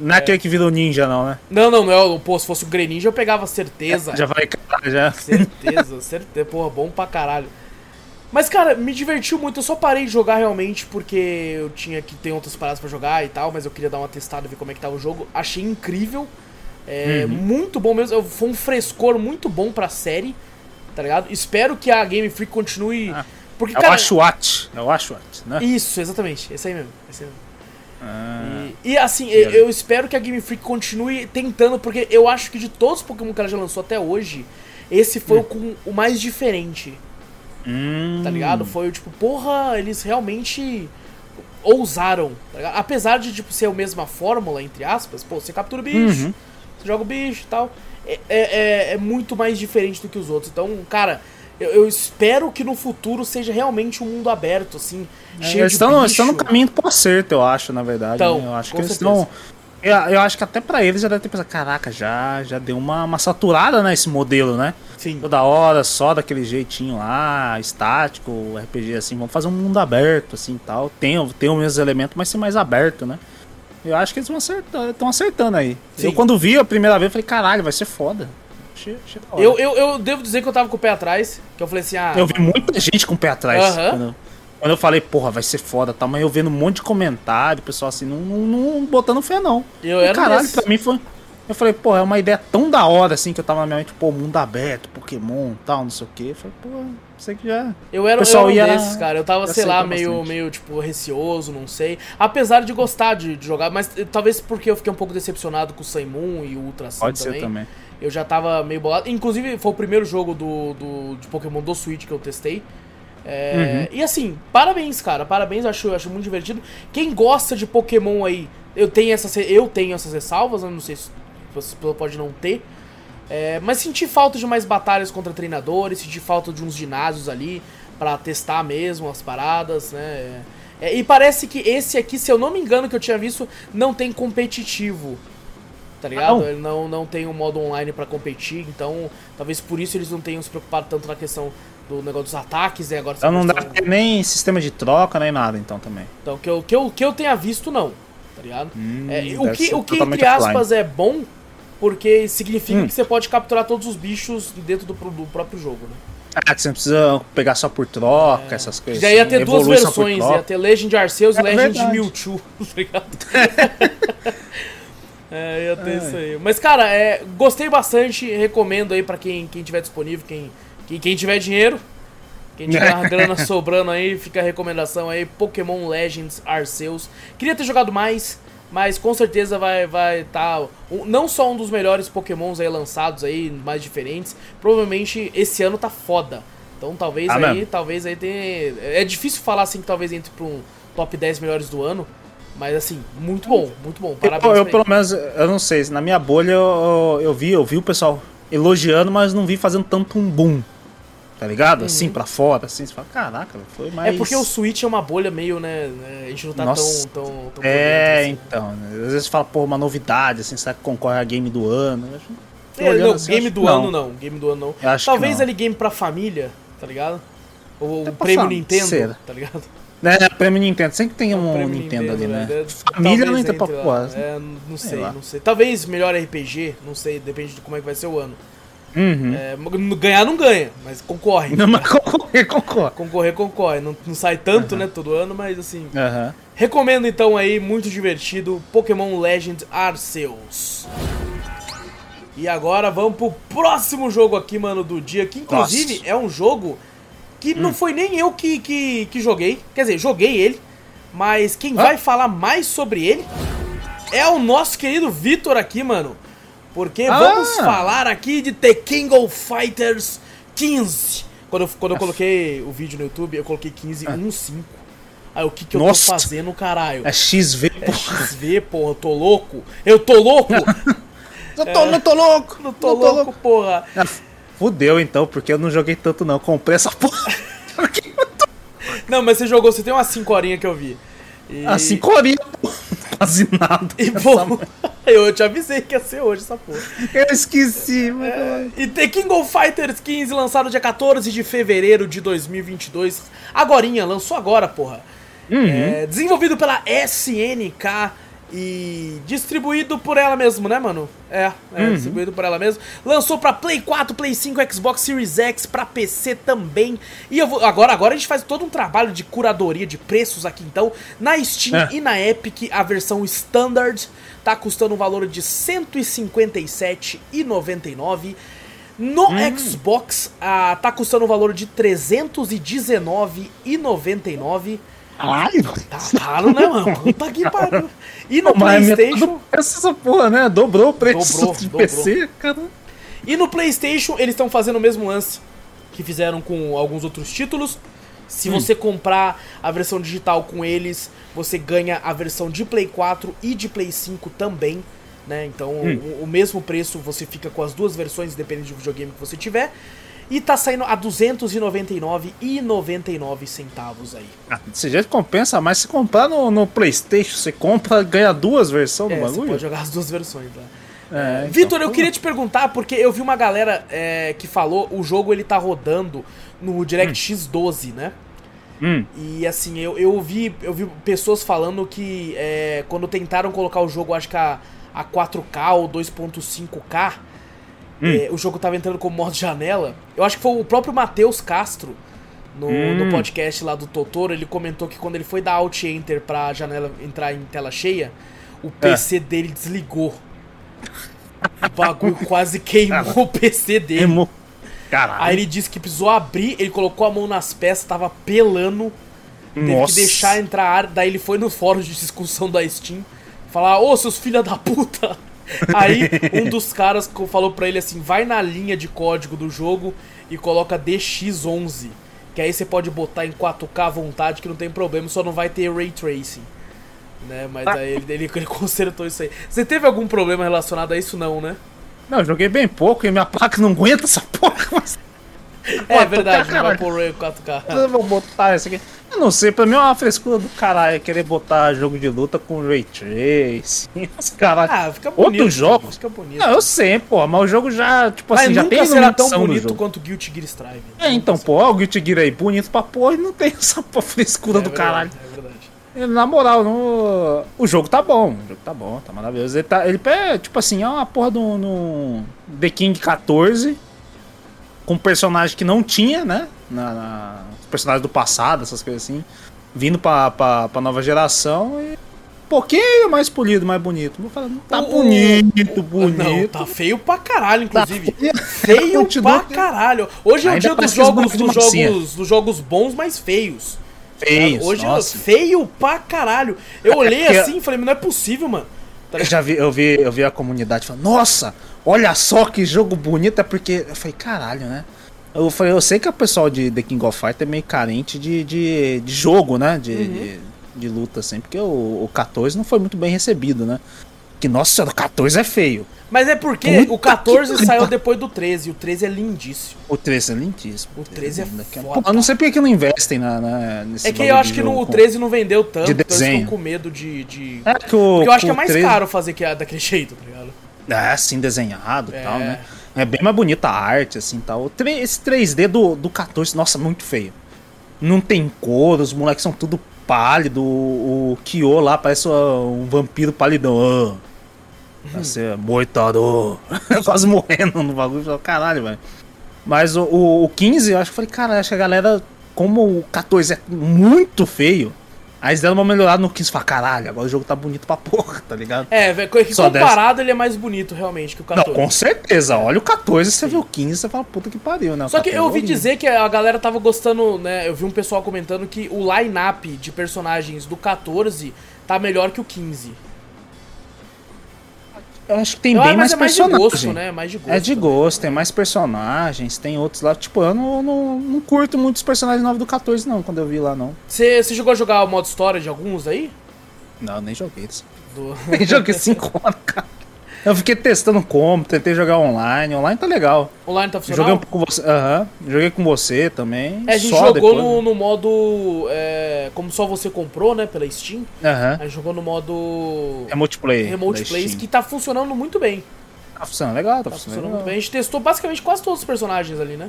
B: Não é aquele que virou ninja, não, né?
A: Não, não, não é o. Pô, se fosse o Greninja eu pegava certeza.
B: Já vai, cara, já.
A: Certeza, certeza. Porra, bom pra caralho. Mas, cara, me divertiu muito. Eu só parei de jogar realmente porque eu tinha que ter outras paradas pra jogar e tal, mas eu queria dar uma testada e ver como é que tava o jogo. Achei incrível. É, Muito bom mesmo. Foi um frescor muito bom pra série, tá ligado? Espero que a Game Freak continue.
B: Ah,
A: porque,
B: É o
A: cara.
B: Ashwat. É o Ashwat, né?
A: Isso, exatamente. Esse aí mesmo. Esse aí mesmo.
B: Ah,
A: E, e, assim, eu, eu espero que a Game Freak continue tentando, porque eu acho que de todos os Pokémon que ela já lançou até hoje, esse foi o, com, o mais diferente,
B: hum.
A: tá ligado? Foi o tipo, porra, eles realmente ousaram, tá? Apesar de tipo, ser a mesma fórmula, entre aspas, pô, você captura o bicho,
B: Uhum.
A: você joga o bicho e tal, é, é, é- é muito mais diferente do que os outros. Então, cara, eu, eu espero que no futuro seja realmente um mundo aberto, assim, cheio
B: Eles
A: de
B: estão,
A: bicho.
B: eles estão no caminho pro acerto, eu acho, na verdade.
A: Então,
B: né? Eu acho que eles
A: certeza.
B: estão. Eu, eu acho que até pra eles já deve ter pensado, caraca, já, já deu uma, uma saturada nesse modelo, né?
A: Sim.
B: Toda hora, só daquele jeitinho lá, estático, RPG assim, vamos fazer um mundo aberto, assim tal. Tem, tem os mesmos elementos, mas ser mais aberto, né? Eu acho que eles vão acertar, estão acertando aí.
A: Sim.
B: Eu quando vi a primeira vez, falei, caralho, vai ser foda. Achei.
A: Eu, eu, eu devo dizer que eu tava com o pé atrás, que eu falei assim, ah...
B: Eu vi muita gente com o pé atrás.
A: Aham.
B: Quando, quando eu falei, porra, vai ser foda, tá? Mas eu vendo um monte de comentário, pessoal assim, não, não, não botando fé, não.
A: Eu
B: E,
A: era
B: caralho,
A: desse.
B: pra mim foi. Eu falei, porra, é uma ideia tão da hora assim que eu tava na minha mente, pô, mundo aberto, Pokémon tal, não sei o quê. Eu falei, pô, sei que já.
A: Eu era,
B: pessoal
A: eu era um
B: ia-
A: desses, cara. Eu tava, sei lá, meio,
B: bastante.
A: meio, tipo, receoso, não sei. Apesar de gostar de, de jogar, mas eh, talvez porque eu fiquei um pouco decepcionado com o Sun Moon e o Ultra Sun
B: Pode
A: também.
B: ser também.
A: Eu já tava meio bolado. Inclusive, foi o primeiro jogo do, do, de Pokémon do Switch que eu testei. É,
B: Uhum.
A: E assim, parabéns, cara. Parabéns, acho, acho muito divertido. Quem gosta de Pokémon aí, eu tenho essas, eu tenho essas ressalvas, não sei se você pode não ter. É, mas senti falta de mais batalhas contra treinadores, senti falta de uns ginásios ali pra testar mesmo as paradas, né? É, e parece que esse aqui, se eu não me engano, que eu tinha visto, não tem competitivo. Tá ligado?
B: não?
A: Ele não, não tem um modo online pra competir, então talvez por isso eles não tenham se preocupado tanto na questão do negócio dos ataques e agora
B: Então não dá
A: questão-
B: nem sistema de troca, nem nada, então também.
A: então, que eu, que eu, que eu tenha visto, não. Tá ligado?
B: Hum,
A: É, o que, o que entre aspas, é bom, porque significa
B: Hum.
A: que você pode capturar todos os bichos dentro do, do próprio jogo, né?
B: Ah, que você não precisa pegar só por troca, essas coisas.
A: Já ia
B: assim,
A: ter duas
B: só por
A: versões, ia ter Legend Arceus e
B: É
A: Legend
B: verdade.
A: Mewtwo, tá ligado? é, ia ter isso aí. Mas, cara, é, gostei bastante, recomendo aí pra quem, quem tiver disponível, quem, quem, quem tiver dinheiro, quem tiver uma grana sobrando aí, fica a recomendação aí, Pokémon Legends Arceus. Queria ter jogado mais, mas com certeza vai vai tá um- não só um dos melhores Pokémons aí lançados aí, mais diferentes, provavelmente esse ano tá foda. Então talvez
B: Ah,
A: aí, talvez aí tenha. É difícil falar assim que talvez entre pra um top 10 melhores do ano. Mas assim, muito bom, muito bom. Parabéns.
B: Eu, eu, pelo menos, eu não sei, na minha bolha eu, eu vi, eu vi o pessoal elogiando, mas não vi fazendo tanto um boom. Tá ligado? Assim, pra fora, assim, você fala, caraca, foi mais.
A: Uhum. É porque o Switch é uma bolha meio, né? né, A gente não tá
B: Nossa.
A: tão, tão, tão
B: É,
A: assim.
B: então, né? às vezes fala, pô, uma novidade, assim, será que concorre a game do ano? Eu acho-
A: É, não,
B: assim,
A: game do ano não. Game do ano não. Talvez ali game pra família, tá ligado? Ou o prêmio Nintendo,
B: será?
A: tá ligado?
B: É, prêmio Nintendo, sempre tem um
A: Prêmio
B: Nintendo, ali, né? Família
A: talvez
B: não entra pra quase.
A: É, não sei,
B: lá.
A: não sei. Talvez melhor RPG, não sei, depende de como é que vai ser o ano.
B: Uhum.
A: É, ganhar não ganha, mas concorre.
B: Não, mas concorre, concorre.
A: Concorrer, concorre. Não, não sai tanto, né, todo ano, mas assim.
B: Aham.
A: Recomendo então aí, muito divertido, Pokémon Legend Arceus. E agora vamos pro próximo jogo aqui, mano, do dia, que inclusive
B: Nossa.
A: é um jogo que não foi nem eu que, que, que joguei. Quer dizer, joguei ele, mas quem vai falar mais sobre ele é o nosso querido Vitor aqui, mano. Porque
B: Ah.
A: vamos falar aqui de The King of Fighters 15. Quando eu, quando eu coloquei o vídeo no YouTube, eu coloquei 15, 1, 5. Aí o que, que eu
B: Nossa.
A: tô fazendo, caralho?
B: É XV,
A: É
B: pô.
A: XV, porra, eu tô louco? Eu tô louco?
B: Eu tô, não tô louco.
A: Não tô louco, porra.
B: Ah, Fudeu então, porque eu não joguei tanto não. Comprei essa porra.
A: Não, mas você jogou, você tem umas 5 horinhas que eu vi. E...
B: Assim, corinha, pô. Quase nada.
A: E bom, eu te avisei que ia ser hoje essa porra.
B: Eu esqueci, mano.
A: É, e The King of Fighters 15, lançado dia 14 de fevereiro de 2022. Agorinha, lançou agora, porra. É, desenvolvido pela SNK e distribuído por ela mesmo, né, mano? É, é distribuído por ela mesmo. Lançou pra Play 4, Play 5, Xbox Series X, pra PC também. E eu vou, agora, agora a gente faz todo um trabalho de curadoria de preços aqui, então. Na Steam
B: É.
A: e na Epic, a versão Standard tá custando um valor de R$ 157,99. No Xbox, ah, tá custando um valor de R$ 319,99.
B: Caralho.
A: Tá caro, né, mano? Puta que pariu. E no
B: Mas
A: PlayStation.
B: essa porra, né? Dobrou o preço
A: Dobrou,
B: de
A: dobrou.
B: PC, cara.
A: E no PlayStation, eles estão fazendo o mesmo lance que fizeram com alguns outros títulos. Se
B: Hum.
A: você comprar a versão digital com eles, você ganha a versão de Play 4 e de Play 5 também. Né? Então,
B: Hum.
A: o, o mesmo preço você fica com as duas versões, dependendo do videogame que você tiver. E tá saindo a R$ 299,99 centavos aí.
B: Ah, Desse jeito compensa mais se comprar no, no Playstation. Você compra, ganha duas versões
A: É,
B: do
A: você
B: bagulho.
A: pode jogar as duas versões lá.
B: É, então,
A: Vitor, eu queria te perguntar, porque eu vi uma galera é, que falou, o jogo ele tá rodando no DirectX 12, né?
B: Hum.
A: E assim, eu, eu, vi, eu vi pessoas falando que é, quando tentaram colocar o jogo, acho que a, a 4K ou 2.5K, é, o jogo tava entrando como modo janela. Eu acho que foi o próprio Matheus Castro, no, no podcast lá do Totoro, ele comentou que quando ele foi dar Alt Enter pra janela entrar em tela cheia, o PC dele desligou. O bagulho quase queimou o PC dele.
B: Emo- Caralho.
A: Aí ele disse que precisou abrir, ele colocou a mão nas peças, tava pelando. Teve
B: Nossa.
A: que deixar entrar ar. Daí ele foi no fórum de discussão da Steam falar: Ô seus filha da puta! Aí um dos caras falou pra ele assim: vai na linha de código do jogo e coloca DX11. Que aí você pode botar em 4K à vontade, que não tem problema, só não vai ter ray tracing. Né? Mas
B: Ah.
A: aí ele, ele, ele consertou isso aí. Você teve algum problema relacionado a isso, não, né?
B: Não, eu joguei bem pouco e minha placa não aguenta essa porra. Mas
A: É
B: 4K,
A: verdade, não vai pôr ray 4K.
B: eu vou botar essa aqui. Eu não sei, pra mim é uma frescura do caralho querer botar jogo de luta com Ray Tracing. Os caralho.
A: Ah, fica bonito.
B: Outros jogos?
A: Fica bonito.
B: Não, eu sei, pô, mas o jogo já, tipo assim,
A: Mas
B: já
A: nunca
B: tem
A: será tão bonito quanto Guilty Gear Strive.
B: É, então, pô, ó, o Guilty Gear aí, bonito pra porra, e não tem essa porra frescura
A: É
B: do
A: verdade,
B: caralho.
A: É verdade.
B: E, Na moral, no... o jogo tá bom, o jogo tá bom, tá maravilhoso. Ele, tá, ele é, tipo assim, é uma porra do no The King 14, com um personagem que não tinha, né? Na, na- personagens do passado, essas coisas assim, vindo pra, pra, pra nova geração e um pouquinho mais polido, mais bonito. Vou falar, tá
A: O-
B: bonito, bonito.
A: Não, tá feio pra caralho, inclusive.
B: Tá
A: feio pra caralho. Hoje é o dia dos
B: parece que
A: jogos, dos jogos, dos jogos bons, mas feios.
B: Feio,
A: Hoje
B: nossa.
A: feio pra caralho. Eu olhei
B: porque-
A: assim e falei, não é possível, mano. Tá
B: Eu já vi, eu vi, eu vi a comunidade falando, nossa, olha só que jogo bonito, é porque. Eu falei, caralho, né? Eu falei, eu sei que o pessoal de The King of Fighters é meio carente de, de, de jogo, né? De,
A: Uhum.
B: de, de luta, assim, porque o, o 14 não foi muito bem recebido, né? Que, nossa senhora, o 14 é feio.
A: Mas é porque
B: Puta
A: o 14
B: que
A: saiu depois do 13, e o 13 é lindíssimo.
B: O 13 é lindíssimo.
A: O 13 é
B: lindo.
A: foda.
B: Eu não sei por que não investem na, na, nesse
A: É que eu acho que no o
B: com-
A: 13 não vendeu tanto,
B: de
A: então eles
B: desenho.
A: ficam com medo de. de...
B: É que o,
A: Porque eu acho que é mais
B: 13
A: caro fazer que é daquele jeito, tá ligado?
B: É, assim, desenhado e
A: É.
B: tal, né? É bem mais bonita a arte, assim, tal. Esse 3D do, do 14, nossa, muito feio. Não tem cor, os moleques são tudo pálido. O, o Kyo lá parece um vampiro palidão. Ah, Vai ser moitado. Quase morrendo no bagulho. Caralho, velho. Mas o, o, o 15, eu acho que eu falei, cara, acho que a galera, como o 14 é muito feio, aí eles deram uma melhorada no 15 e caralho, agora o jogo tá bonito pra porra, tá ligado?
A: É, velho, comparado ele é mais bonito realmente que o
B: Não,
A: 14.
B: com certeza. Olha o 14, você vê o 15, você fala, puta que pariu, né?
A: Só que
B: 14
A: eu ouvi
B: é
A: dizer que a galera tava gostando, né? Eu vi um pessoal comentando que o line-up de personagens do 14 tá melhor que o 15.
B: Eu acho que tem
A: Eu-
B: bem mais
A: é mais de
B: personagens.
A: gosto, né? Mais de gosto.
B: É de gosto, tem mais personagens, tem outros lá. Tipo, eu não, não, não curto muito os personagens novos do 14, não, quando eu vi lá, não.
A: Você você chegou a jogar o modo história de alguns aí?
B: Não, nem joguei isso.
A: Do...
B: Nem joguei 5 horas, cara. Eu fiquei testando como, tentei jogar online. Online tá legal.
A: Online tá
B: Joguei
A: funcionando?
B: um pouco com você. Aham. Joguei com você também.
A: É, a gente jogou
B: depois,
A: no,
B: né?
A: no modo. é, como só você comprou, né? Pela Steam.
B: Aham.
A: A gente jogou no modo.
B: É multiplayer.
A: Remote
B: da
A: Plays,
B: Steam.
A: que tá funcionando muito bem.
B: Tá funcionando legal, tá,
A: Tá
B: funcionando
A: funcionando muito
B: legal.
A: bem. A gente testou basicamente quase todos os personagens ali, né?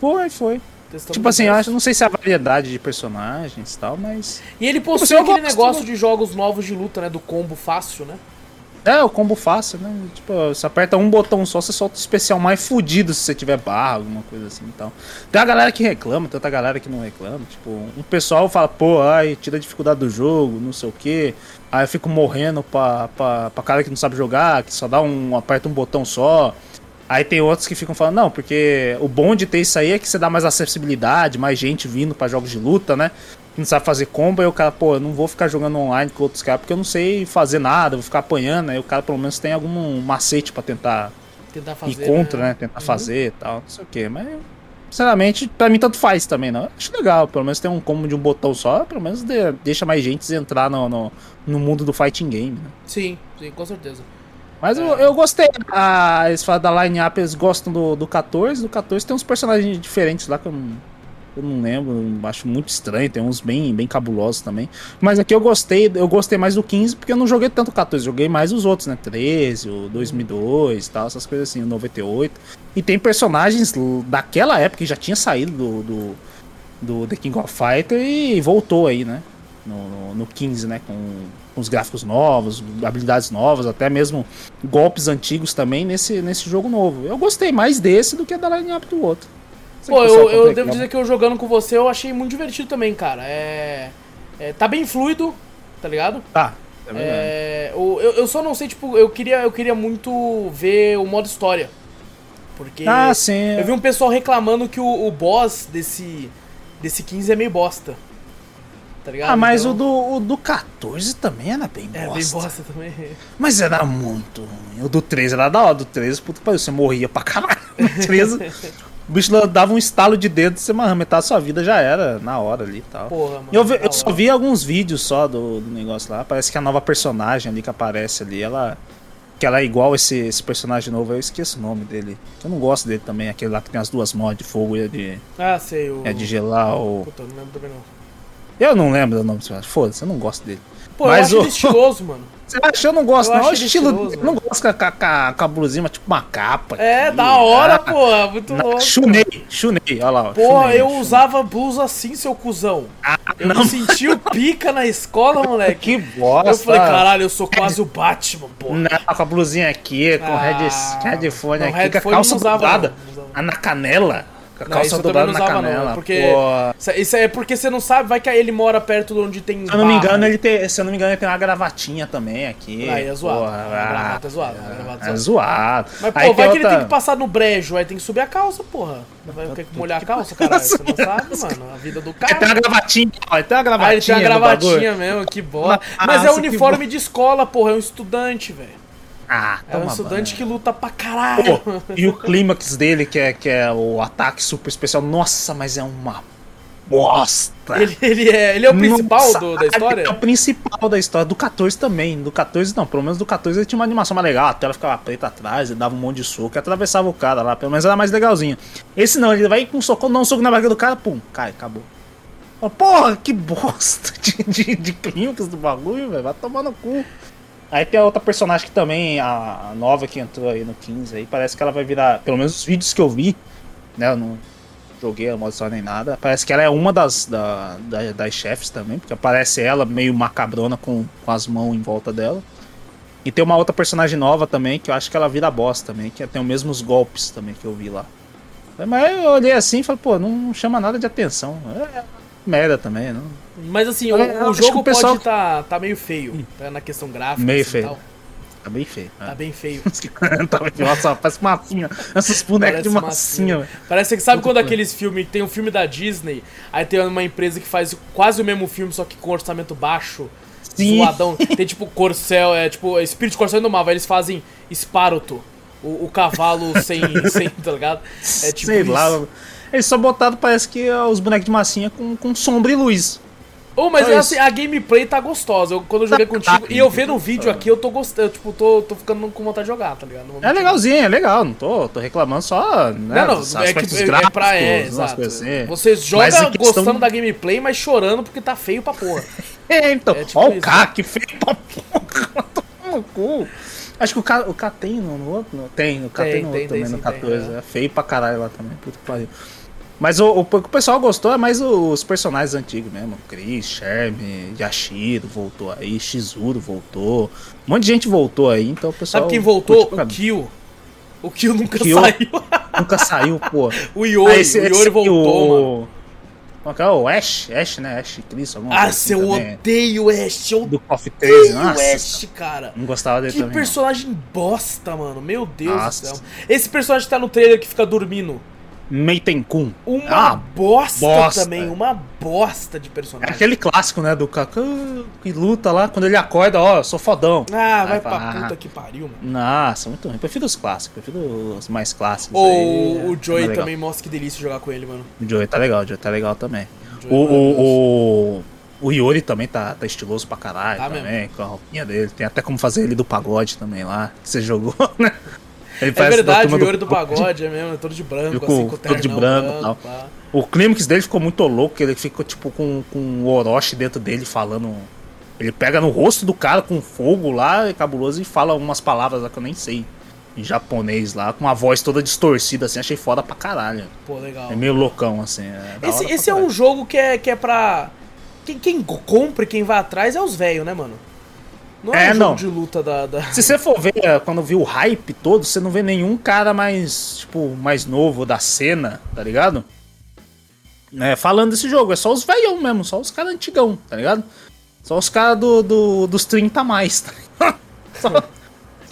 B: Foi, foi. Tipo assim, eu acho, não sei se é a variedade de personagens e tal, mas.
A: E ele possui
B: Tipo assim, eu
A: aquele negócio de jogos novos de luta, né? Do combo fácil, né?
B: É, o combo fácil, né? Tipo, você aperta um botão só, você solta o especial mais fudido se você tiver barra, alguma coisa assim e tal. Tem a galera que reclama, outra galera que não reclama. Tipo, um pessoal fala, pô, ai, tira a dificuldade do jogo, não sei o quê. Aí eu fico morrendo pra, pra, pra cara que não sabe jogar, que só dá um. aperta um botão só. Aí tem outros que ficam falando, não, porque o bom de ter isso aí é que você dá mais acessibilidade, mais gente vindo pra jogos de luta, né? Não sabe fazer combo, aí o cara, pô, eu não vou ficar jogando online com outros caras porque eu não sei fazer nada, vou ficar apanhando, aí o cara pelo menos tem algum macete pra tentar
A: Tentar fazer.
B: ir contra, né? Tentar fazer e tal, não sei o que, mas. Sinceramente, pra mim tanto faz também, não. Eu Acho legal, pelo menos tem um combo de um botão só, pelo menos de- deixa mais gente entrar no, no, no mundo do fighting game, né?
A: Sim, sim, com certeza.
B: Mas
A: É.
B: eu, eu gostei. Ah, eles falam da line-up, eles gostam do, do 14. Do 14 tem uns personagens diferentes lá que eu não, eu não lembro. acho muito estranho. Tem uns bem, bem cabulosos também. Mas aqui eu gostei. Eu gostei mais do 15 porque eu não joguei tanto o 14. Joguei mais os outros, né? 13, o 2002 tal, essas coisas assim, o 98. E tem personagens daquela época que já tinha saído do, do, do The King of Fighter e voltou aí, né? No, no, no 15, né? Com, com os gráficos novos, habilidades novas, até mesmo golpes antigos também nesse, nesse jogo novo. Eu gostei mais desse do que da line-up do outro.
A: Pô, eu, eu devo dizer que eu jogando com você eu achei muito divertido também, cara. É. é, tá bem fluido, tá ligado?
B: Tá, é verdade.
A: É, eu, eu só não sei, tipo, eu queria, eu queria muito ver o modo história. Porque
B: Ah, sim.
A: eu vi um pessoal reclamando que o, o boss desse, desse 15 é meio bosta. Tá ligado?
B: Ah, mas
A: Então-
B: o, do, o do 14 também era bem bosta.
A: É, bem bosta também.
B: Mas era muito ruim. O do 13 era da hora. Do 13, puta que pariu, você morria pra caralho. No 13, o bicho dava um estalo de dedo, você mas metade da sua vida já era na hora ali e tal.
A: Porra, mano.
B: Eu, vi- eu só vi alguns vídeos só do, do negócio lá. Parece que a nova personagem ali que aparece ali, ela. Que ela é igual esse, esse personagem novo, eu esqueço o nome dele. Eu não gosto dele também, aquele lá que tem as duas mods de fogo e a de,
A: Ah, sei. O...
B: é de gelar. Ou...
A: Puta, não lembro também não.
B: Eu não lembro do nome do personagem. Foda-se, eu não gosto dele.
A: Pô,
B: Mas
A: eu acho
B: o-
A: estiloso, mano.
B: Você acha? Eu não gosto,
A: Eu
B: não. É o estilo
A: estiloso.
B: Eu não gosto com a, com a- com a blusinha, tipo uma capa.
A: É,
B: aqui.
A: da hora,
B: Ah,
A: porra. Muito
B: na-
A: louco.
B: Chunei, chunei, olha lá.
A: Porra,
B: chunei,
A: eu
B: chunei.
A: usava blusa assim, seu cuzão. eu
B: não.
A: me senti o pica na escola, moleque.
B: Que bosta.
A: Eu falei, caralho, eu sou quase o Batman, porra.
B: Não, com a blusinha aqui, com o
A: Ah,
B: head, headphone
A: não,
B: aqui,
A: headphone
B: com a calça
A: usava, usava.
B: Ah, na canela. Calça
A: isso eu também
B: dobrada
A: não
B: na
A: usava,
B: canela.
A: não. Porque.
B: Pô.
A: Isso- Isso é porque você não sabe, vai que ele mora perto de onde tem.
B: Se eu não me engano, ele tem. Se eu não me engano, ele tem uma gravatinha também aqui.
A: Aí é zoado.
B: Porra,
A: A gravata é gravata é
B: É zoado.
A: Mas, pô,
B: Aí
A: vai que ele
B: outra-
A: tem que passar no brejo, aí tem que subir a calça, porra. Vai ter que molhar a calça, caralho. Você não sabe, mano. A vida do
B: Ele tem
A: cara.
B: uma gravatinha, ó, ele tem uma
A: Ah,
B: gravatinha.
A: ele tem uma gravatinha mesmo, que bosta.
B: Nossa,
A: Mas é uniforme de escola, porra, é um estudante, velho.
B: Ah,
A: É um estudante
B: banho.
A: que luta pra caralho.
B: Pô, e o clímax dele, que é, que é o ataque super especial, nossa, mas é uma bosta.
A: Ele, ele é, ele é o principal
B: Nossa,
A: do- da história?
B: É o principal da história. Do 14 também. Do 14 não, pelo menos do 14 ele tinha uma animação mais legal. A tela ficava preta atrás, ele dava um monte de soco e atravessava o cara lá. Pelo menos era mais legalzinho. Esse não, ele vai com um soco, dá um soco na barriga do cara, pum, cai, acabou. Porra, que bosta de, de, de clímax do bagulho, velho. Vai tomar no cu. Aí tem a outra personagem que também, a nova que entrou aí no 15 aí, parece que ela vai virar, pelo menos os vídeos que eu vi, né, eu não joguei a história nem nada, parece que ela é uma das, da, da- das chefes também, porque aparece ela meio macabrona com, com as mãos em volta dela. E tem uma outra personagem nova também, que eu acho que ela vira boss também, que tem os mesmos golpes também que eu vi lá. Mas eu olhei assim e falei, pô, não chama nada de atenção. É merda também, não.
A: Mas assim, o,
B: É,
A: o
B: que
A: jogo
B: o pessoal-
A: pode tá, tá meio feio, tá na questão gráfica
B: Meio
A: assim, e
B: feio.
A: tal.
B: Tá bem feio.
A: Tá bem feio.
B: Tá bem feio. Nossa, parece massinha. Essas bonecas de massinha, velho.
A: Parece que sabe quando
B: bem.
A: aqueles filmes, tem um filme da Disney, aí tem uma empresa que faz quase o mesmo filme, só que com orçamento baixo,
B: Sim.
A: zoadão. Tem tipo Corcel, é tipo Espírito Corcel Indomável, aí eles fazem Sparoto, o, o cavalo sem, sem, tá ligado? É tipo
B: Sei
A: isso.
B: lá. Eles só botaram, parece que é os bonecos de massinha com, com sombra e luz.
A: Oh, mas é assim, a gameplay tá gostosa. Eu, quando eu joguei
B: Tá,
A: contigo,
B: tá.
A: e eu vendo o vídeo aqui, eu tô gostando, eu, tipo, tô, tô ficando com vontade de jogar, tá ligado?
B: É legalzinho, é legal. Não tô, tô reclamando só. Né,
A: Não, não, é que é, é
B: gráficos,
A: pra. É, exato.
B: assim.
A: Você joga
B: questão-
A: gostando da gameplay, mas chorando porque tá feio pra porra.
B: É, então.
A: É tipo
B: ó, o K que fez pra porra. Toma no cu. Acho que o K, o K tem no, no outro. não? Tem, o K tem,
A: Tem,
B: no
A: tem,
B: outro também,
A: tem
B: no
A: sim, tem,
B: 14.
A: é.
B: é. feio pra caralho lá também. Puta que pariu. Mas o, o, o que o pessoal gostou é mais os personagens antigos mesmo. Chris, Sherm, Yashiro voltou aí, Shizuru voltou. Um monte de gente voltou aí, então o pessoal.
A: Sabe quem voltou? O Kill. O Kill nunca
B: Kill?
A: saiu.
B: Nunca saiu, pô.
A: o Iori,
B: Ah, esse-
A: o
B: esse-
A: voltou,
B: o...
A: mano.
B: É que é? O Ash? Ash, né? Ash Chris, alguma
A: Ah,
B: assim
A: eu
B: também.
A: odeio o Ash, eu
B: Do Coffee
A: odeio
B: 13,
A: o
B: nossa.
A: Ash, cara.
B: Não gostava dele
A: Que
B: também. não.
A: personagem bosta, mano. Meu Deus
B: Nossa.
A: do céu. Esse personagem que tá no trailer que fica dormindo.
B: Meitenkun.
A: Uma
B: Ah,
A: bosta,
B: bosta.
A: também. Uma bosta de
B: É
A: personagem.
B: aquele clássico, né? Do Kaku que luta lá, quando ele acorda, ó, eu sou fodão.
A: Ah, vai
B: Aí
A: pra
B: fala,
A: puta
B: ah,
A: que pariu, mano.
B: Nossa, muito ruim. Prefiro os clássicos, prefiro os mais clássicos.
A: Ou
B: aí.
A: o Joey
B: Tá legal.
A: também, mostra que delícia jogar com ele, mano.
B: O Joey tá legal, o Joey tá legal também.
A: O Joey
B: O,
A: é
B: o, o, o Yori também tá, tá estiloso pra caralho
A: Tá
B: também, com a roupinha dele. Tem até como fazer ele do pagode também lá, que você jogou, né? Ele
A: É verdade, o Yori do pagode, é mesmo, é todo de branco, assim, com o
B: todo de branco e tal.
A: pá.
B: O clímax dele ficou muito louco, ele ficou tipo com, com o Orochi dentro dele falando. Ele pega no rosto do cara com fogo lá, é cabuloso, e fala umas palavras lá que eu nem sei. Em japonês lá, com uma voz toda distorcida, assim, achei foda pra caralho.
A: Pô, legal.
B: É meio loucão, assim. é
A: Esse, esse é um jogo que é, que é pra. Quem, quem compra e quem vai atrás é os velhos, né, mano? Não é,
B: É,
A: um
B: não.
A: de luta da. da-
B: Se você for ver, é, quando viu o hype todo, você não vê nenhum cara mais, tipo, mais novo da cena, tá ligado? É, falando desse jogo, é só os velhão mesmo, só os caras antigão, tá ligado? Só os caras do, do, dos 30 a mais, tá ligado? Só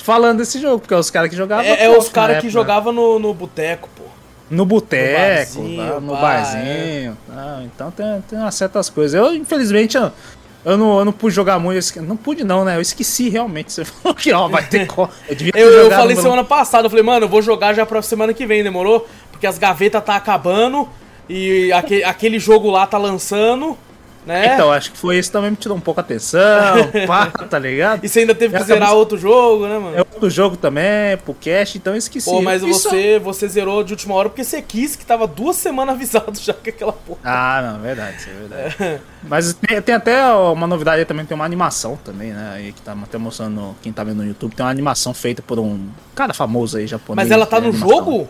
B: falando desse jogo, porque é os caras que jogavam.
A: É, é os caras que jogavam no, no boteco, pô.
B: No boteco,
A: No barzinho,
B: lá, no barzinho. tá? então tem, tem umas certas coisas. Eu, infelizmente, eu, eu, não, eu não pude jogar muito. esque- Não pude, não, né? Eu esqueci realmente. Você falou que, ó, vai ter. co- Eu
A: Eu, eu falei
B: no-
A: semana passada, eu falei, mano, eu vou jogar já pra semana que vem, demorou? Porque as gavetas tá acabando e aquele, aquele jogo lá tá lançando, né?
B: Então, acho que foi isso também me tirou um pouco a atenção, pá, tá ligado?
A: E você ainda teve que zerar
B: acabei-
A: outro jogo, né, mano?
B: É outro jogo também, pro cast, então eu esqueci.
A: Pô, mas
B: Isso-
A: você, você zerou de última hora porque você quis que tava duas semanas avisado já que aquela porra.
B: Ah, não, verdade, isso é verdade. Mas tem, tem até uma novidade aí também, tem uma animação também, né? Aí que tá até mostrando quem tá vendo no YouTube. Tem uma animação feita por um cara famoso aí, japonês.
A: Mas ela tá
B: de
A: no
B: animação.
A: jogo?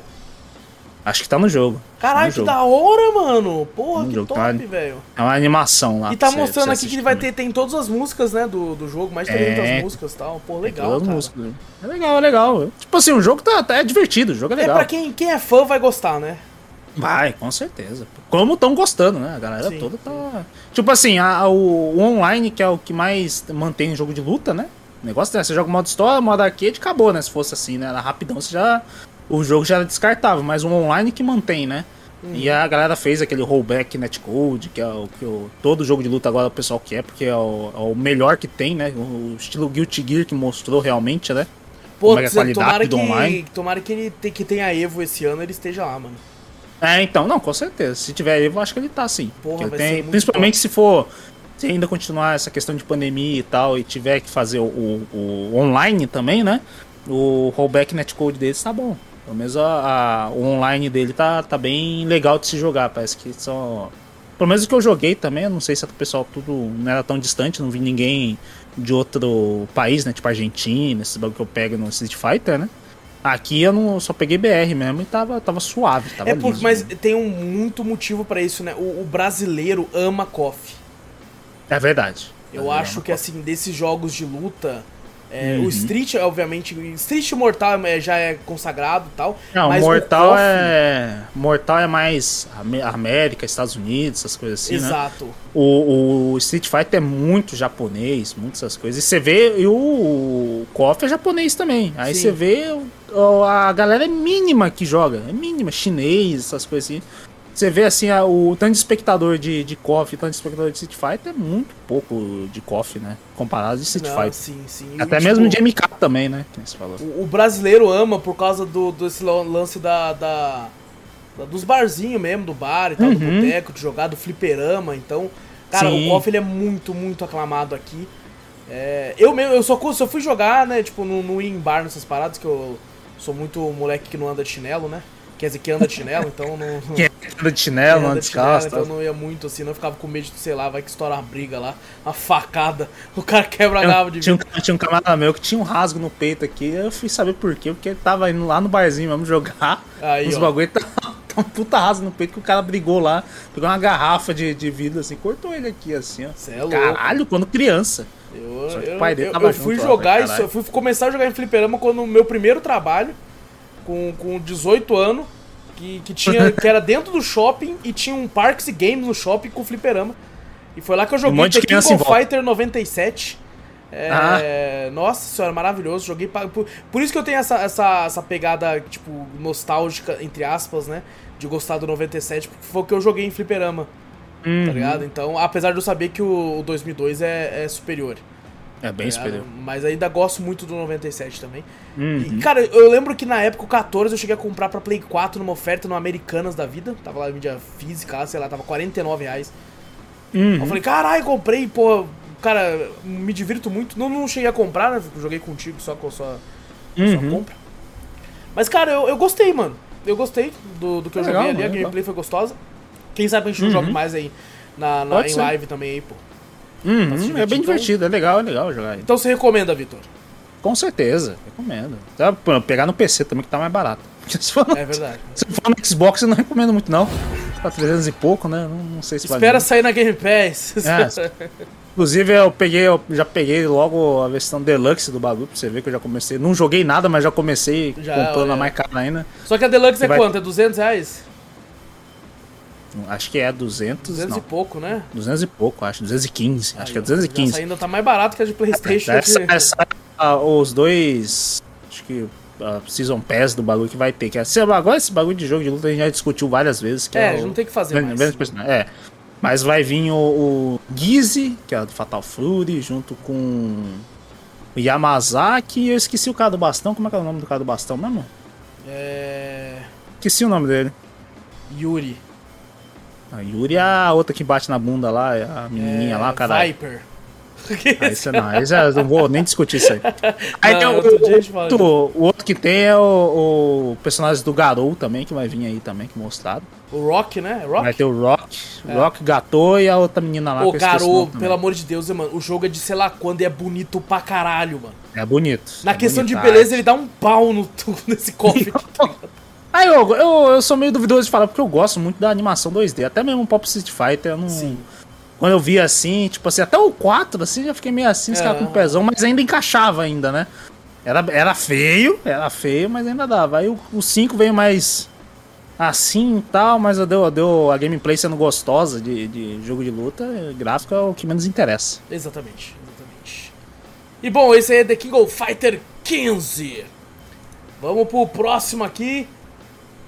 B: Acho que tá no jogo.
A: Caralho,
B: no
A: que da hora, mano. Porra,
B: No
A: que
B: jogo,
A: top,
B: tá?
A: velho.
B: É uma animação lá.
A: E tá mostrando aqui que ele vai ter tem todas as músicas, né, do, do jogo, mais de 300
B: É.
A: músicas e tal. Pô, legal,
B: Todas as
A: cara.
B: músicas. É legal, é legal. Tipo assim, o jogo tá, tá é divertido, o jogo é
A: É
B: legal.
A: pra quem, quem é fã vai gostar, né?
B: Vai, com certeza. Como estão gostando, né? A galera
A: Sim,
B: toda tá. Tipo assim, a- o, o online, que é o que mais mantém o jogo de luta, né? O negócio é, você joga modo história, modo arcade, acabou, né? Se fosse assim, né? Era rapidão, você já. O jogo já era descartável, mas o online que mantém, né? E a galera fez aquele rollback netcode, que é o que o, todo jogo de luta agora o pessoal quer, porque é o, é o melhor que tem, né? O estilo Guilty Gear que mostrou realmente, né?
A: Pô,
B: como é é a qualidade
A: tomara
B: do online.
A: que, tomara que ele te- que tenha Evo esse ano, ele esteja lá, mano.
B: É, então, não, com certeza. Se tiver Evo, acho que ele tá sim.
A: Porra,
B: tem- principalmente se for. Se ainda continuar essa questão de pandemia e tal, e tiver que fazer o, o- o online também, né? O rollback netcode deles tá bom. Pelo menos a, a- o online dele tá, tá bem legal de se jogar. Parece que são. Pelo menos o que eu joguei também, eu não sei se o pessoal tudo não era tão distante, não vi ninguém de outro país, né? Tipo Argentina, esses bagulho que eu pego no Street Fighter, né? Aqui eu não só peguei BR mesmo e tava, tava suave, tava
A: É porque,
B: liso,
A: mas
B: né?
A: tem um muito motivo pra isso, né? O, o brasileiro ama KOF.
B: É verdade.
A: Eu acho que assim, desses jogos de luta, é,
B: Uhum.
A: o Street, obviamente, Street Mortal é- já é consagrado e tal.
B: Não, Mortal
A: KOF-
B: é. Mortal é mais Am- América, Estados Unidos, essas coisas assim, né?
A: Exato.
B: O, o Street Fighter é muito japonês, muitas essas coisas. E você vê, e o KOF é japonês também. Aí
A: Sim.
B: você vê, a galera é mínima que joga. É mínima, chinês, essas coisas assim. Você vê assim, a- o tanto de espectador de, de KOF e tanto de espectador de Street Fighter é muito pouco de KOF, né? Comparado de Street Fighter.
A: sim, sim.
B: Até
A: E,
B: mesmo
A: tipo,
B: de MK também, né? Você falou.
A: O, o brasileiro ama por causa do, desse lan- lance da, da- da- dos barzinhos mesmo, do bar e tal, do
B: Uhum.
A: boteco, de jogar, do fliperama. Então, cara,
B: Sim.
A: o KOF ele é muito, muito aclamado aqui. É, eu mesmo, eu só, só fui jogar, né, tipo, no, no in bar nessas paradas, que eu sou muito moleque que não anda de chinelo, né? Quer dizer, que anda de chinelo, então não.
B: Quem anda de chinelo,
A: anda
B: descalço.
A: então eu não ia muito assim, não ficava com medo de, sei lá, vai que estoura uma briga lá, uma facada, o cara quebra a garrafa de
B: Tinha um, tinha um camarada meu que tinha um rasgo no peito aqui. Eu fui saber por quê. Porque ele tava indo lá no barzinho mesmo jogar.
A: Aí,
B: os
A: ó.
B: bagulho tá, tá um puta rasgo no peito que o cara brigou lá. Pegou uma garrafa de, de vidro assim, cortou ele aqui assim, ó.
A: Cê é.
B: Caralho, quando criança.
A: Eu,
B: que
A: eu,
B: o pai dele
A: eu- eu fui
B: lá,
A: jogar
B: vai,
A: isso, eu fui começar a jogar em fliperama quando o meu primeiro trabalho, com, com 18 anos, que, que, tinha, que era dentro do shopping e tinha um Parks e Games no shopping com fliperama. E foi lá que eu joguei of
B: volta.
A: Fighter 97. É, Nossa senhora, maravilhoso. Joguei. pa- Por, por isso que eu tenho essa, essa, essa pegada, tipo, nostálgica, entre aspas, né? De gostar do 97, porque foi o que eu joguei em fliperama.
B: Uhum.
A: Tá ligado? Então, apesar de eu saber que o, o 2002 é, é superior.
B: É bem
A: tá
B: superior.
A: Mas ainda gosto muito do 97 também.
B: Uhum.
A: E, cara, eu lembro que na época o 14 eu cheguei a comprar pra Play 4 numa oferta no Americanas da vida. Tava lá em mídia física, lá, sei lá, tava 49 reais.
B: Uhum.
A: Eu falei, caralho, comprei, pô, cara, me divirto muito. Não, não cheguei a comprar, né? Joguei contigo só com a sua, sua
B: Uhum.
A: compra. Mas, cara, eu, eu gostei, mano. Eu gostei do, do que eu
B: É legal,
A: joguei ali, a
B: é legal.
A: gameplay foi gostosa. Quem sabe a gente não
B: Uhum.
A: joga mais aí na, na- em
B: ser.
A: live também aí, pô.
B: Uhum,
A: se
B: é bem
A: então.
B: divertido, é legal, é legal jogar.
A: Então você recomenda, Vitor?
B: Com certeza, recomendo. Tá, pegar no PC também que tá mais barato. Se for no,
A: É verdade.
B: se for no Xbox eu não recomendo muito não. Tá 300 e pouco, né? Não, não sei se vale
A: Espera
B: muito.
A: sair na Game Pass.
B: É, Inclusive eu peguei, eu já peguei logo a versão deluxe do bagulho pra você ver que eu já comecei. Não joguei nada, mas já comecei
A: Já,
B: comprando
A: é.
B: a mais cara ainda.
A: Só que a Deluxe é
B: Vai-
A: quanto? É 200 reais?
B: Acho que é 200,
A: 200
B: não.
A: e pouco, né?
B: 200 e pouco, acho. 215. Acho que é
A: Aí, ó,
B: 215.
A: Essa ainda tá mais barato que a de Playstation.
B: Essa,
A: que-
B: essa, ah, os dois. Acho que. a Season Pass do bagulho que vai ter. Que é, agora esse bagulho de jogo de luta a gente já discutiu várias vezes. Que
A: É,
B: é, o-
A: não tem que fazer mais.
B: É. Mas vai vir o, o Gizzy, que é do Fatal Fury, junto com o Yamazaki. E eu esqueci o cara do bastão. Como é que é o nome do cara do bastão mesmo?
A: É...
B: Esqueci o nome dele.
A: Yuri.
B: A Yuri é a outra que bate na bunda lá, é a menininha
A: é,
B: lá, caralho.
A: Viper.
B: Ah, isso não, isso eu não vou nem discutir isso aí. Aí
A: Não,
B: tem o,
A: outro
B: outro, o outro que tem é o, o personagem do Garou também, que vai vir aí também, que mostrado.
A: O Rock, né? Rock?
B: Vai ter o Rock,
A: É.
B: Rock Gatô e a outra menina lá.
A: Ô,
B: o
A: Garou, pelo amor de Deus, mano. O jogo é de sei lá quando e é bonito pra caralho, mano.
B: É bonito.
A: Na
B: é
A: questão de beleza, ele dá um pau no, nesse cofre tá?
B: Aí eu, eu, eu sou meio duvidoso de falar, porque eu gosto muito da animação 2D. Até mesmo o Pop Street Fighter, eu não.
A: Sim.
B: Quando eu vi assim, tipo assim, até o 4, assim, já fiquei meio assim, os
A: É.
B: caras com o pezão, mas ainda encaixava ainda, né? Era, era feio, era feio, mas ainda dava. Aí o, o 5 veio mais assim e tal, mas eu deu, deu a gameplay sendo gostosa de, de jogo de luta, gráfico é o que menos interessa.
A: Exatamente, exatamente. E bom, esse aí é The King of Fighter 15. Vamos pro próximo aqui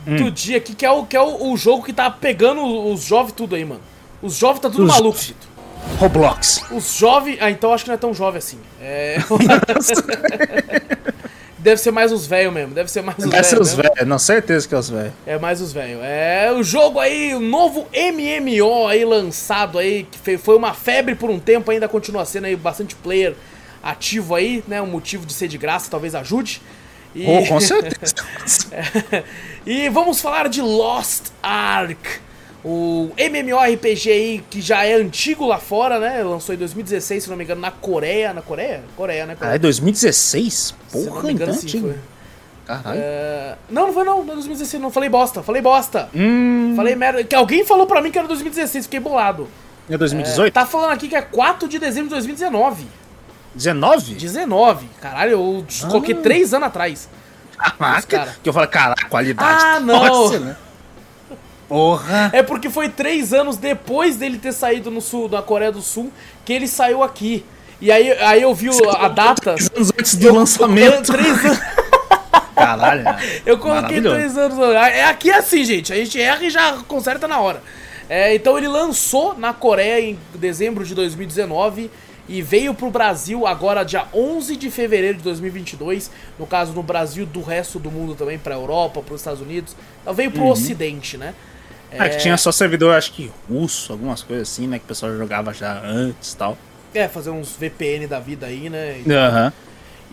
B: Hum.
A: do dia aqui, que é, o, que é o, o jogo que tá pegando os jovens tudo aí, mano. Os jovens tá tudo
B: Os
A: maluco. Vitor.
B: Roblox.
A: Os jovens. Ah, então acho que não é tão jovem assim. É. Deve ser mais os velhos mesmo, deve ser mais os
B: Deve ser
A: velhos.
B: os velhos, não, certeza que é os velhos.
A: É mais os velhos. É o jogo aí, o novo MMO aí lançado aí, que foi uma febre por um tempo, ainda continua sendo aí bastante player ativo aí, né? Um motivo de ser de graça, talvez ajude. E,
B: Oh, com certeza.
A: e vamos falar de Lost Ark. O MMORPG aí que já é antigo lá fora, né? Lançou em 2016, se não me engano, na Coreia. Na Coreia? Coreia, né?
B: Caralho, 2016?
A: Se não
B: Porra,
A: me engano,
B: então,
A: sim, foi.
B: Caralho.
A: É, Não, não foi não, não é 2016, não. Falei bosta, falei bosta.
B: Hum,
A: Falei merda. Que alguém falou pra mim que era 2016, fiquei bolado.
B: é 2018?
A: Tá falando aqui que é 4 de dezembro de 2019.
B: 19?
A: 19. Caralho, eu
B: Ah.
A: coloquei 3 anos atrás.
B: Caraca,
A: cara.
B: que eu falei, caraca, qualidade.
A: Ah, não.
B: Nossa, né? Porra.
A: É porque foi 3 anos depois dele ter saído no sul, na Coreia do Sul, que ele saiu aqui. E aí, aí eu vi o- a data.
B: Três anos antes do lançamento.
A: 3 anos.
B: Caralho.
A: Eu coloquei
B: Maravilhoso.
A: 3 anos. É aqui é assim, gente. A gente erra e já conserta na hora. É, então ele lançou na Coreia em dezembro de 2019 e veio pro Brasil agora dia 11 de fevereiro de 2022. No caso, no Brasil, do resto do mundo também, pra Europa, pros Estados Unidos. Então veio pro Ocidente, né?
B: É que tinha só servidor, acho que russo, algumas coisas assim, né? Que o pessoal jogava já antes e tal.
A: É, fazer uns VPN da vida aí, né?
B: Aham.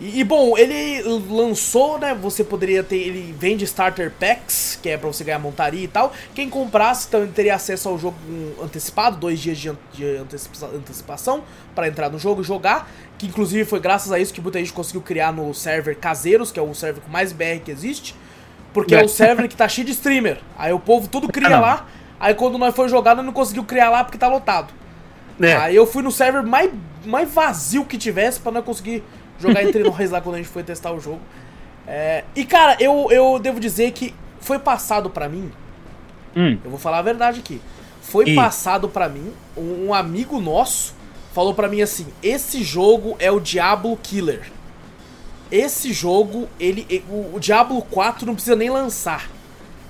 A: E, e, bom, ele lançou, né? Você poderia ter. Ele vende starter packs, que é pra você ganhar montaria e tal. Quem comprasse também teria acesso ao jogo antecipado, dois dias de, an- de antecipa- antecipação pra entrar no jogo e jogar. Que inclusive foi graças a isso que muita gente conseguiu criar no server Caseiros, que é o server com mais BR que existe. Porque é,
B: É.
A: o server que tá cheio de streamer. Aí o povo tudo cria lá. Aí quando nós foi jogar, nós não conseguiu criar lá porque tá lotado.
B: É.
A: Aí eu fui no server mais, mais vazio que tivesse pra não conseguir jogar entre nós lá quando a gente foi testar o jogo. É, e cara, eu, eu devo dizer que foi passado pra mim,
B: Hum.
A: eu vou falar a verdade aqui. Foi
B: Ih.
A: passado pra mim, um, um amigo nosso falou pra mim assim: esse jogo é o Diablo Killer. Esse jogo, ele, e- o, o Diablo 4 não precisa nem lançar.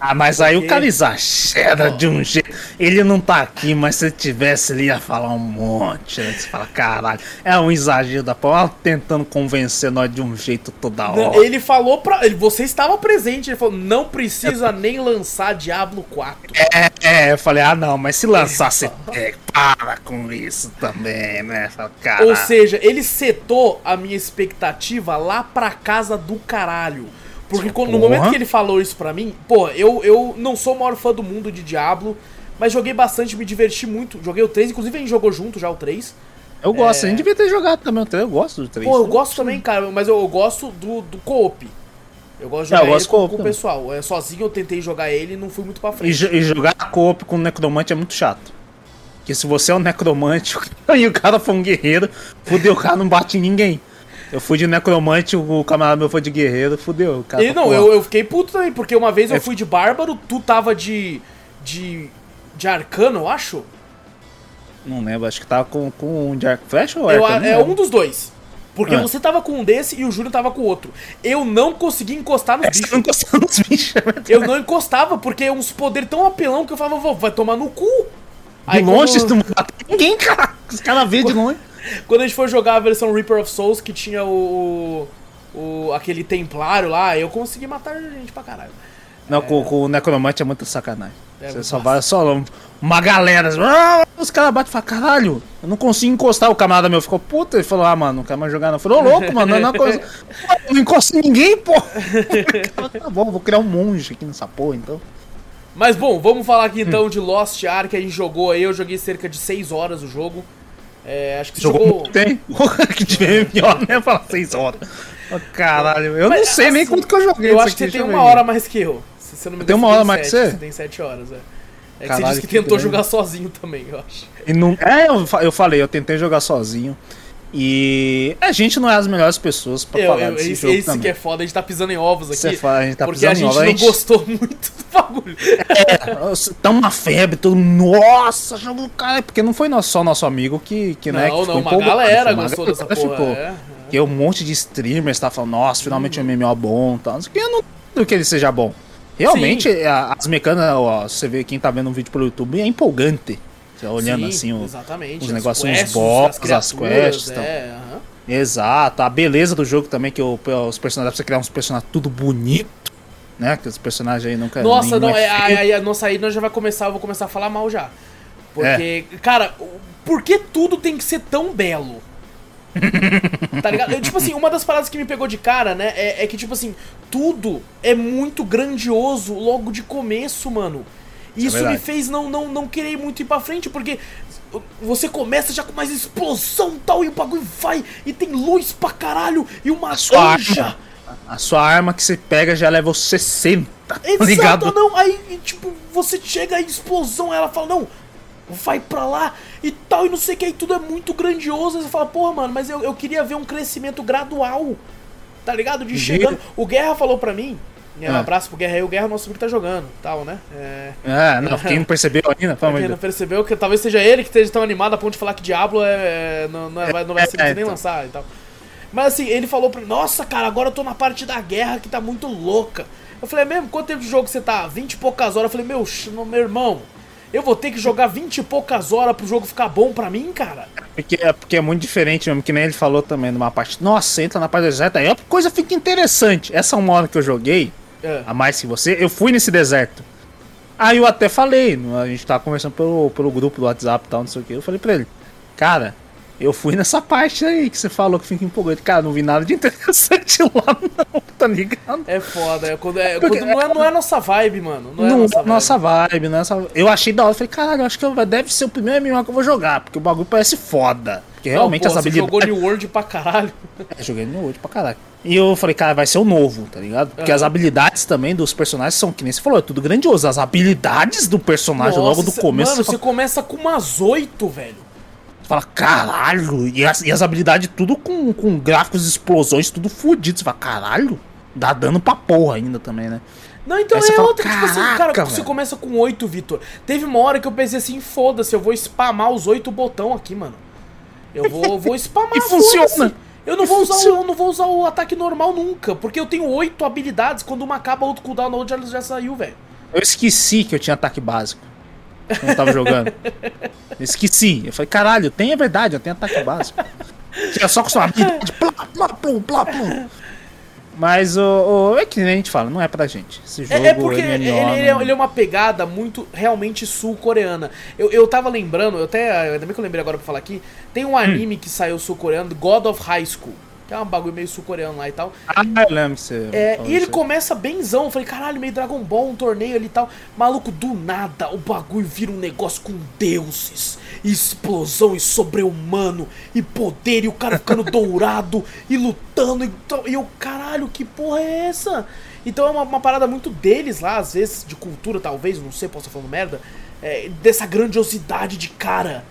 B: Ah, mas aí
A: Porque-
B: o cara exagera de um jeito. Ele não tá aqui, mas se ele tivesse, ele ia falar um monte. Né? Você fala, caralho, é um exagero da porra, tentando convencer nós de um jeito toda
A: Não,
B: hora.
A: Ele falou pra. Você estava presente, ele falou: não precisa nem lançar Diablo 4.
B: É, é, eu falei, ah não, mas se lançasse. É, para com isso também, né? Fala.
A: Ou seja, ele setou a minha expectativa lá pra casa do caralho. Porque quando, no momento que ele falou isso pra mim, pô, eu, eu não sou o maior fã do mundo de Diablo, mas joguei bastante, me diverti muito. Joguei o 3, inclusive a gente jogou junto já o 3.
B: eu gosto, a gente devia ter jogado também o 3, eu gosto do 3.
A: É. Pô, eu gosto também, cara, mas eu, eu gosto do, do co-op. Eu gosto de
B: É, eu
A: jogar
B: gosto
A: com, com o pessoal. É, sozinho eu tentei jogar ele e não fui muito pra
B: E,
A: frente.
B: jo- e jogar co-op com o necromante é muito chato. Porque se você é um necromante e o cara for um guerreiro, fudeu, o cara não bate em ninguém. Eu fui de necromante, o camarada meu foi de guerreiro, fudeu. Cara
A: E não, eu, eu fiquei puto também, porque uma vez eu
B: É.
A: fui de bárbaro, tu tava de. de. de arcano, eu acho.
B: Não lembro, acho que tava com, com um de arco flash ou
A: Eu,
B: não
A: é um dos dois. Porque
B: É.
A: você tava com um desse e o Júnior tava com o outro. Eu não consegui encostar nos
B: É, você
A: bichos.
B: não encostou nos bichos. é.
A: Eu não encostava, porque é uns poderes tão apelão que eu falava, "Vô, vai tomar no cu.
B: De longe,
A: quando,
B: você não mata ninguém, cara. Os caras veem de longe.
A: Quando a gente foi jogar a versão Reaper of Souls, que tinha o. o aquele templário lá, eu consegui matar gente pra caralho.
B: Não, com, com o necromante é muita sacanagem.
A: É,
B: você só vai, só uma galera. ah, Os caras batem e falam, caralho, eu não consigo encostar. O camarada meu ficou puto e falou, ah, mano, não quero mais jogar não. Eu falei, ô louco, mano, não é coisa. Eu não encosto em ninguém, pô. tá bom, vou criar um monge aqui nessa porra, então.
A: Mas bom, vamos falar aqui
B: Hum.
A: então de Lost Ark, a gente jogou aí, eu joguei cerca de 6 horas o jogo. É, acho que você
B: Jogou
A: jogou.
B: Porra, que tiver pior, né? Falar seis horas. Ô, caralho, eu não
A: Mas,
B: sei nem
A: assim,
B: quanto que eu joguei
A: Eu acho que você tem uma
B: ver.
A: hora mais que eu. Se você não me engano,
B: uma hora
A: tem
B: mais que
A: sete,
B: você?
A: Você tem 7 horas, é. É que você
B: Caralho,
A: disse que
B: que
A: tentou
B: grande.
A: jogar sozinho também, eu acho.
B: E não... É, eu, eu falei, eu tentei jogar sozinho. E a gente não é as melhores pessoas pra
A: Eu,
B: falar
A: eu,
B: desse
A: esse
B: jogo
A: esse
B: também.
A: que é foda, a gente tá pisando em ovos aqui.
B: Você fala, a gente tá
A: porque a
B: pisando em
A: gente
B: ovos, a
A: não
B: gente-
A: gostou muito do bagulho.
B: É, tá uma febre, todo nossa, jogo do cara, porque não foi só nosso amigo que, que né, que
A: não,
B: ficou
A: não, uma galera
B: foi uma
A: gostou
B: galera
A: dessa porra.
B: ficou.
A: É.
B: Porque um monte de streamers tá falando, nossa, finalmente um MMO bom, tal, não o que, eu não duvido que ele seja bom. Realmente, a- as mecânicas, ó, você vê quem tá vendo um vídeo pelo YouTube, é empolgante. Você olhando
A: Sim,
B: assim, o- os negócios, os boss, as quests, então.
A: É, aham.
B: Exato, a beleza do jogo também, que o, os personagens, você criar uns personagens tudo bonito, né? Que os personagens aí nunca.
A: Nossa, não, é, aí, aí, nossa, aí nós já vai começar, eu vou começar a falar mal já. Porque, é. cara, por que tudo tem que ser tão belo? tá ligado? Eu, tipo assim, uma das paradas que me pegou de cara, né, é, é, que, tipo assim, tudo é muito grandioso logo de começo, mano. E isso, é me fez não, não, não querer muito ir pra frente, porque você começa já com mais explosão e tal, e o bagulho vai, e tem luz pra caralho, e uma
B: a sua arma, A sua arma que você pega já leva 60,
A: tá Exato, ligado? não, aí, tipo, você chega em explosão, ela fala, não, vai pra lá, e tal, e não sei o que, aí tudo é muito grandioso, aí você fala, porra, mano, mas eu, eu queria ver um crescimento gradual, tá ligado? De chegando, o Guerra falou pra mim, é, um abraço pro Guerra aí, o Guerra nosso amigo tá jogando, tal, né?
B: É, é não, quem não percebeu ainda,
A: fala Quem não percebeu, que talvez seja ele que esteja tão animado a ponto de falar que Diablo é, não, não, é, não vai ser é, nem então. lançar e tal. Mas assim, ele falou pra mim, nossa, cara, agora eu tô na parte da guerra que tá muito louca. Eu falei, é mesmo, quanto tempo de jogo você tá? 20 e poucas horas. Eu falei, meu, meu irmão, eu vou ter que jogar 20 e poucas horas pro jogo ficar bom pra mim, cara?
B: Porque é, porque é muito diferente mesmo, que nem ele falou também numa parte. Nossa, entra na parte deserta, aí a coisa fica interessante. Essa uma hora que eu joguei, é. a mais que você, eu fui nesse deserto. Aí eu até falei, a gente tava conversando pelo, pelo grupo do WhatsApp e tal, não sei o que. Eu falei pra ele, cara, eu fui nessa parte aí que você falou que fica empolgante. Cara, não vi nada de interessante lá, não, tá ligado?
A: É foda, é quando, é, Porque, quando não, é, não é nossa vibe, mano.
B: Não é não, nossa vibe. Nossa vibe, nossa... Eu achei da hora, falei, caralho, acho que deve ser o primeiro MMO que eu vou jogar, porque o bagulho parece foda. Porque realmente não, pô, as habilidades.
A: Você jogou New World pra caralho.
B: É, joguei New World pra caralho. E eu falei, cara, vai ser o novo, tá ligado? Porque uhum. as habilidades também dos personagens são, que nem você falou, é tudo grandioso. As habilidades do personagem Nossa, logo do começo.
A: Mano, você começa com umas oito, velho.
B: Você fala, caralho, e as, e as habilidades tudo com, com gráficos, explosões, tudo fodido. Você fala, caralho, dá dano pra porra ainda também, né?
A: Não, então é fala, outra, tipo assim, cara, velho. você começa com oito, Vitor. Teve uma hora que eu pensei assim, foda-se, eu vou spamar os oito botão aqui, mano. Eu vou, vou spamar.
B: e funciona.
A: Eu não, vou usar o, eu não vou usar o ataque normal nunca, porque eu tenho oito habilidades, quando uma acaba, outro cooldown, outro já, já saiu, velho.
B: Eu esqueci que eu tinha ataque básico. Quando eu tava jogando. Eu esqueci. Eu falei, caralho, tem é verdade, eu tenho ataque básico. Tinha só com sua habilidade. Plá, plá, plum, plá, plum. Mas o, o, é que nem a gente fala, não é pra gente. Esse jogo
A: é, é porque ele, ele, é, ele, é, uma pegada muito realmente sul-coreana. Eu, eu tava lembrando, eu até. Ainda bem que eu lembrei agora pra falar aqui. Tem um anime hum. que saiu sul-coreano, God of High School. Que é um bagulho meio sul-coreano lá e tal.
B: Ah, eu lembro você.
A: É, e ele começa benzão. Eu falei, caralho, meio Dragon Ball, um torneio ali e tal. Maluco, do nada, o bagulho vira um negócio com deuses explosão e sobre-humano e poder e o cara ficando dourado e lutando e, e eu, caralho, que porra é essa? Então é uma, uma, parada muito deles lá, às vezes, de cultura, talvez, não sei, posso estar falando merda, é, dessa grandiosidade de cara,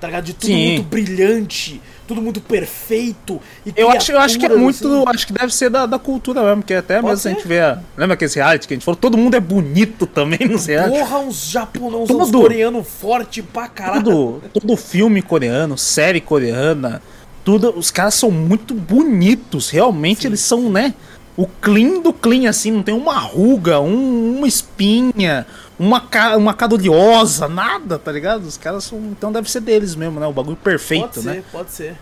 A: tá ligado? De tudo Sim. muito brilhante, tudo muito perfeito.
B: eu, acho, eu acho que é muito. Assim. Acho que deve ser da, da cultura mesmo, porque até Pode mesmo ser? a gente vê. Lembra aquele reality que a gente falou? Todo mundo é bonito também nos reality.
A: Porra, uns japoneses, uns coreanos forte pra caralho.
B: Todo, todo filme coreano, série coreana, tudo. Os caras são muito bonitos. Realmente Sim. eles são, né? O clean do clean, assim, não tem uma ruga, um, uma espinha, uma, uma cada oleosa, nada, tá ligado? Os caras são. Então deve ser deles mesmo, né? O bagulho perfeito,
A: pode
B: né?
A: Ser, pode ser.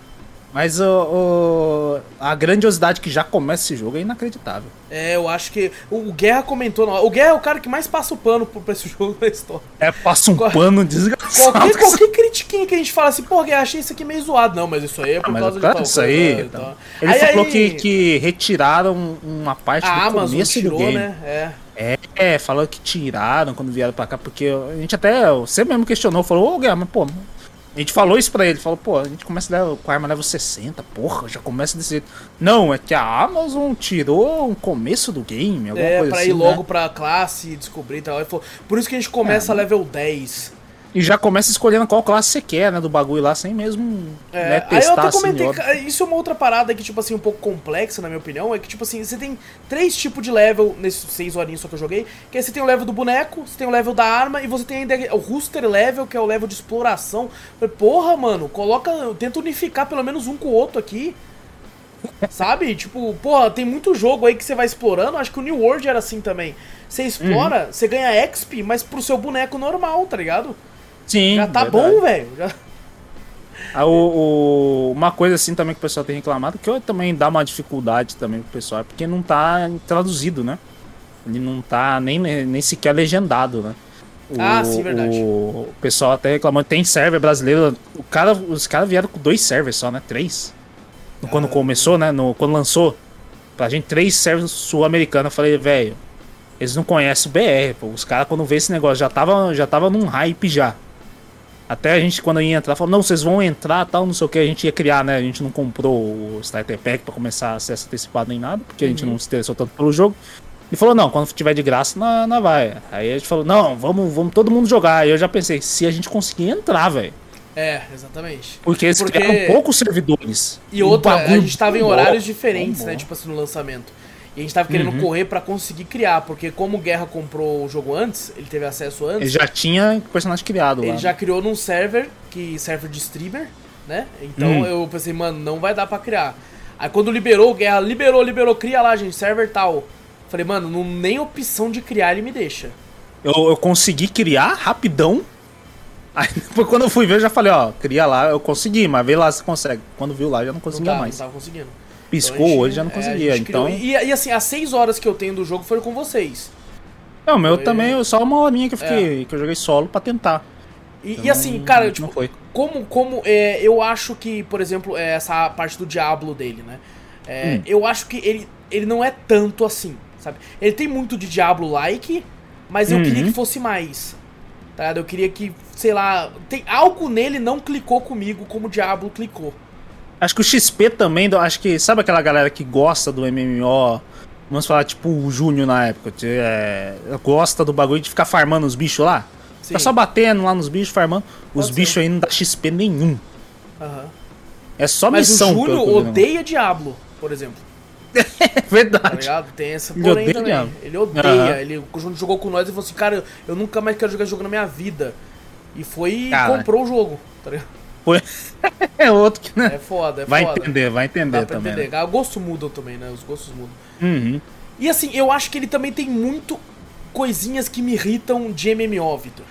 B: Mas o, o, a grandiosidade que já começa esse jogo é inacreditável.
A: É, eu acho que. O Guerra comentou. Não, o Guerra é o cara que mais passa o pano pra esse jogo da história.
B: É, passa um Qual, pano desgraçado.
A: Qualquer, qualquer critiquinha que a gente fala assim, pô, Guerra, achei isso aqui meio zoado. Não, mas isso aí é por ah, causa de
B: tal isso aí. Então. Ele aí, falou aí... Que, que retiraram uma parte
A: a do Amazon começo tirou, do game. né?
B: É. É, é, falou que tiraram quando vieram pra cá, porque a gente até, você mesmo questionou, falou, ô Guerra, mas pô, a gente falou isso pra ele, falou, pô, a gente começa com a arma level 60, porra, já começa desse jeito. Não, é que a Amazon tirou um começo do game, alguma é, coisa
A: pra
B: assim,
A: ir logo né? pra classe e descobrir e tal. Ele falou, por isso que a gente começa é, level 10.
B: E já começa escolhendo qual classe você quer, né? Do bagulho lá, sem mesmo é, né, testar. Aí eu até assim, comentei,
A: assim, isso é uma outra parada que, tipo assim, um pouco complexa, na minha opinião. É que, tipo assim, você tem três tipos de level nesses seis horinhos só que eu joguei. Que aí você tem o level do boneco, você tem o level da arma e você tem ainda o rooster level, que é o level de exploração. Falei, porra, mano, coloca. Tenta unificar pelo menos um com o outro aqui. Sabe? Tipo, porra, tem muito jogo aí que você vai explorando. Acho que o New World era assim também. Você explora, uhum. você ganha XP, mas pro seu boneco normal, tá ligado?
B: Sim.
A: Já tá verdade. bom, velho. Já...
B: Ah, o, o- uma coisa assim também que o pessoal tem reclamado, que eu também dá uma dificuldade também pro pessoal, é porque não tá traduzido, né? Ele não tá nem, nem sequer legendado, né? O,
A: Ah, sim, verdade.
B: O, o pessoal até reclamando, tem server brasileiro. O cara, os caras vieram com dois servers só, né? Três. Quando começou, né? No, quando lançou, pra gente, três servers sul-americanos. Eu falei, velho, eles não conhecem o BR, pô. Os caras, quando vê esse negócio, já tava, já tava num hype já. Até a gente, quando ia entrar, falou, não, vocês vão entrar, tal, não sei o que, a gente ia criar, né? A gente não comprou o Starter Pack pra começar acesso antecipado nem nada, porque a gente não se interessou tanto pelo jogo. E falou, não, quando tiver de graça, não, não vai. Aí a gente falou, não, vamos, vamos todo mundo jogar. Aí eu já pensei, se a gente conseguir entrar, velho.
A: É, exatamente.
B: Porque eles
A: Porque-
B: criaram poucos servidores.
A: E outra, a gente tava em
B: bom,
A: horários diferentes,
B: bom.
A: né? Tipo assim, no lançamento. E a gente tava
B: Uhum.
A: querendo correr pra conseguir criar, porque como o Guerra comprou o jogo antes, ele teve acesso antes,
B: Ele já tinha personagem criado lá.
A: ele já criou num server, que server de streamer, né? Então
B: Hum.
A: eu pensei, mano, não vai dar pra criar. Aí quando liberou o Guerra, liberou, liberou, cria lá, gente, server tal. Falei, mano, não, nem opção de criar ele me deixa.
B: Eu, eu consegui criar rapidão. Aí depois quando eu fui ver, eu já falei, ó, cria lá, eu consegui, mas vê lá se consegue. Quando viu lá, eu já não
A: Não,
B: conseguia
A: tava,
B: mais.
A: não tava conseguindo.
B: Piscou
A: Então
B: hoje, já não
A: é,
B: conseguia.
A: criou-
B: então.
A: E, e assim, as 6 horas que eu tenho do jogo foram com vocês.
B: Não, meu
A: foi-
B: também, eu- só uma horinha que eu fiquei, que eu joguei solo pra tentar.
A: E,
B: Eu
A: e assim, cara, tipo,
B: foi.
A: como, como é, eu acho que, por exemplo, é, essa parte do Diablo dele, né? É,
B: Hum.
A: Eu acho que ele, ele não é tanto assim, sabe? Ele tem muito de Diablo-like, mas eu
B: Uhum.
A: queria que fosse mais. Tá? Eu queria que, sei lá, tem algo nele não clicou comigo como o Diablo clicou.
B: Acho que o XP também, acho que. Sabe aquela galera que gosta do MMO? Vamos falar, tipo, o Júnior na época. que, É, gosta do bagulho de ficar farmando os bichos lá?
A: Sim.
B: Tá só batendo lá nos bichos, farmando. Os bichos aí não dá XP nenhum.
A: Aham.
B: É só
A: Mas
B: missão.
A: o
B: eu vi, né?
A: odeia Diablo, por exemplo.
B: É
A: Tá
B: verdade.
A: ligado? Tem essa
B: Ele
A: porém
B: odeia
A: também. Ele odeia.
B: Aham.
A: Ele jogou com nós e falou assim, cara, eu nunca mais quero jogar jogo na minha vida. E foi e comprou o jogo, tá ligado?
B: É outro que, né?
A: É foda, é
B: vai
A: foda.
B: entender, vai entender
A: Dá pra
B: também.
A: entender. O gosto muda também, né? Os gostos mudam.
B: Né? Uhum.
A: E assim, eu acho que ele também tem muito coisinhas que me irritam de MMO, Victor.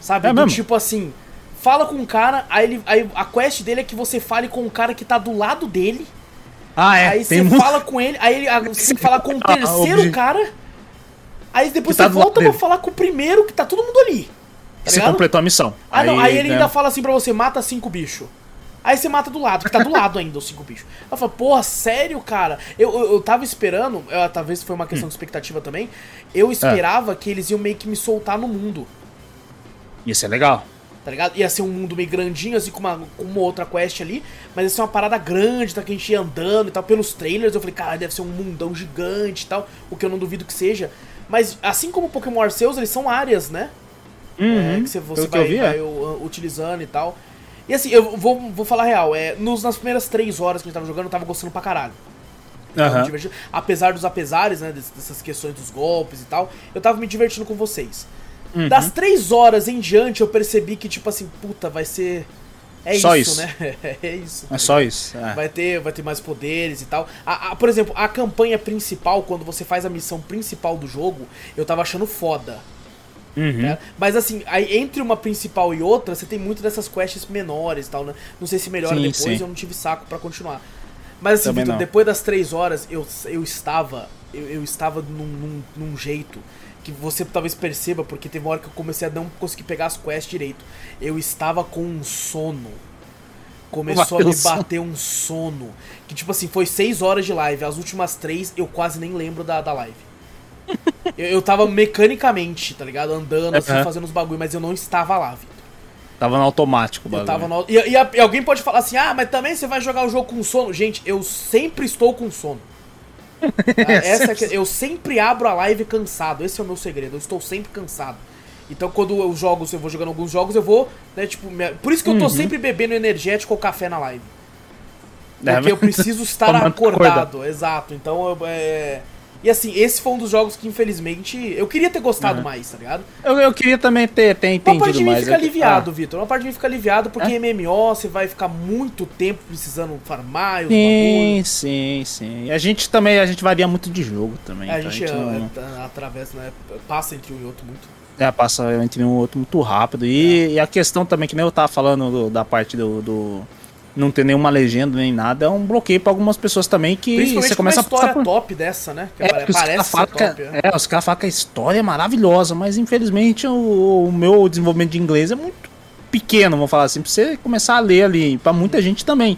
A: Sabe?
B: É
A: Do
B: mesmo?
A: tipo assim, fala com um cara, aí, ele, aí a quest dele é que você fale com um cara que tá do lado dele.
B: Ah, é.
A: aí
B: tem
A: você
B: muito.
A: fala com ele, aí ele, ah, você tem que falar com o
B: Ah,
A: terceiro cara. Aí depois
B: Que tá
A: você
B: lado
A: volta pra
B: dele.
A: falar com o primeiro que tá todo mundo ali. Tá
B: Você
A: ligado?
B: completou a missão.
A: Ah, não, aí ele
B: né?
A: ainda fala assim pra você, mata cinco bichos. Aí você mata do lado, que tá do lado ainda os cinco bichos. Eu falo, porra, sério, cara? Eu, eu, eu tava esperando, eu, talvez foi uma questão de expectativa também, eu esperava que eles iam meio que me soltar no mundo,
B: Isso é legal.
A: tá ligado? Ia ser um mundo meio grandinho, assim, com uma, com uma outra quest ali, mas ia ser uma parada grande, tá? Que a gente ia andando e tal. Pelos trailers eu falei, cara, deve ser um mundão gigante e tal, o que eu não duvido que seja. Mas assim como o Pokémon Arceus, eles são áreas, né? É,
B: Uhum.
A: que você, você vai, vai,
B: é.
A: utilizando e tal. E assim, eu vou, vou falar real, é, nos, nas primeiras três horas que a gente tava jogando, eu tava gostando pra caralho. Tava me
B: Aham.
A: divertindo. Apesar dos apesares, né, des- dessas questões dos golpes e tal, eu tava me divertindo com vocês.
B: Uhum.
A: Das três horas em diante, eu percebi que, tipo assim, puta, vai ser. É
B: Só
A: isso,
B: isso.
A: né? é isso.
B: É só isso. é.
A: Vai ter, vai ter mais poderes e tal. A- a- por exemplo, a campanha principal, quando você faz a missão principal do jogo, eu tava achando foda.
B: Uhum.
A: né? Mas assim, aí entre uma principal e outra, você tem muito dessas quests menores e tal, né? Não sei se melhora
B: Sim,
A: depois,
B: sim.
A: eu não tive saco pra continuar. Mas assim,
B: não.
A: depois das três horas, eu, eu estava. Eu, eu estava num, num, num jeito que você talvez perceba, porque teve uma hora que eu comecei a não conseguir pegar as quests direito. Eu estava com um sono. Começou a
B: Bateu
A: me bater um sono. Que tipo assim, foi seis horas de live. As últimas três eu quase nem lembro da, da live. Eu, eu tava mecanicamente, tá ligado? Andando, assim,
B: Aham.
A: fazendo os bagulho, mas eu não estava lá, Vitor.
B: Tava no automático o bagulho.
A: tava no... e, e e alguém pode falar assim, ah, mas também você vai jogar o jogo com sono. Gente, eu sempre estou com sono. Tá? Essa é que- eu sempre abro a live cansado. Esse é o meu segredo. Eu estou sempre cansado. Então, quando eu jogo, se eu vou jogando alguns jogos, eu vou, né, tipo, me- por isso que eu tô
B: Uhum.
A: sempre bebendo energético ou café na live.
B: É,
A: Porque eu preciso estar acordado, exato. Então, eu, é, E assim, esse foi um dos jogos que, infelizmente, eu queria ter gostado
B: Uhum.
A: mais, tá ligado?
B: Eu, eu queria também ter, ter
A: Uma
B: entendido
A: parte de mim
B: mais.
A: fica
B: é
A: aliviado, Vitor. Uma parte de mim fica aliviado porque
B: É?
A: MMO você vai ficar muito tempo precisando farmar e
B: Sim, sim, sim. E A gente também, a gente varia muito de jogo também.
A: É, a
B: então
A: gente
B: não-
A: é, tá- atravessa, né? Passa entre um e outro muito.
B: É, passa entre um e outro muito rápido. E, e a questão também, que nem eu tava falando do- da parte do, do não ter nenhuma legenda nem nada, é um bloqueio pra algumas pessoas também que você
A: com uma
B: começa a
A: história
B: passar por...
A: top dessa, né? Que
B: É,
A: pare-
B: porque os
A: parece
B: falam que,
A: é.
B: é, os caras falam que a história é maravilhosa, mas infelizmente o, o meu desenvolvimento de inglês é muito pequeno, vamos falar assim, pra você começar a ler ali, pra muita gente também.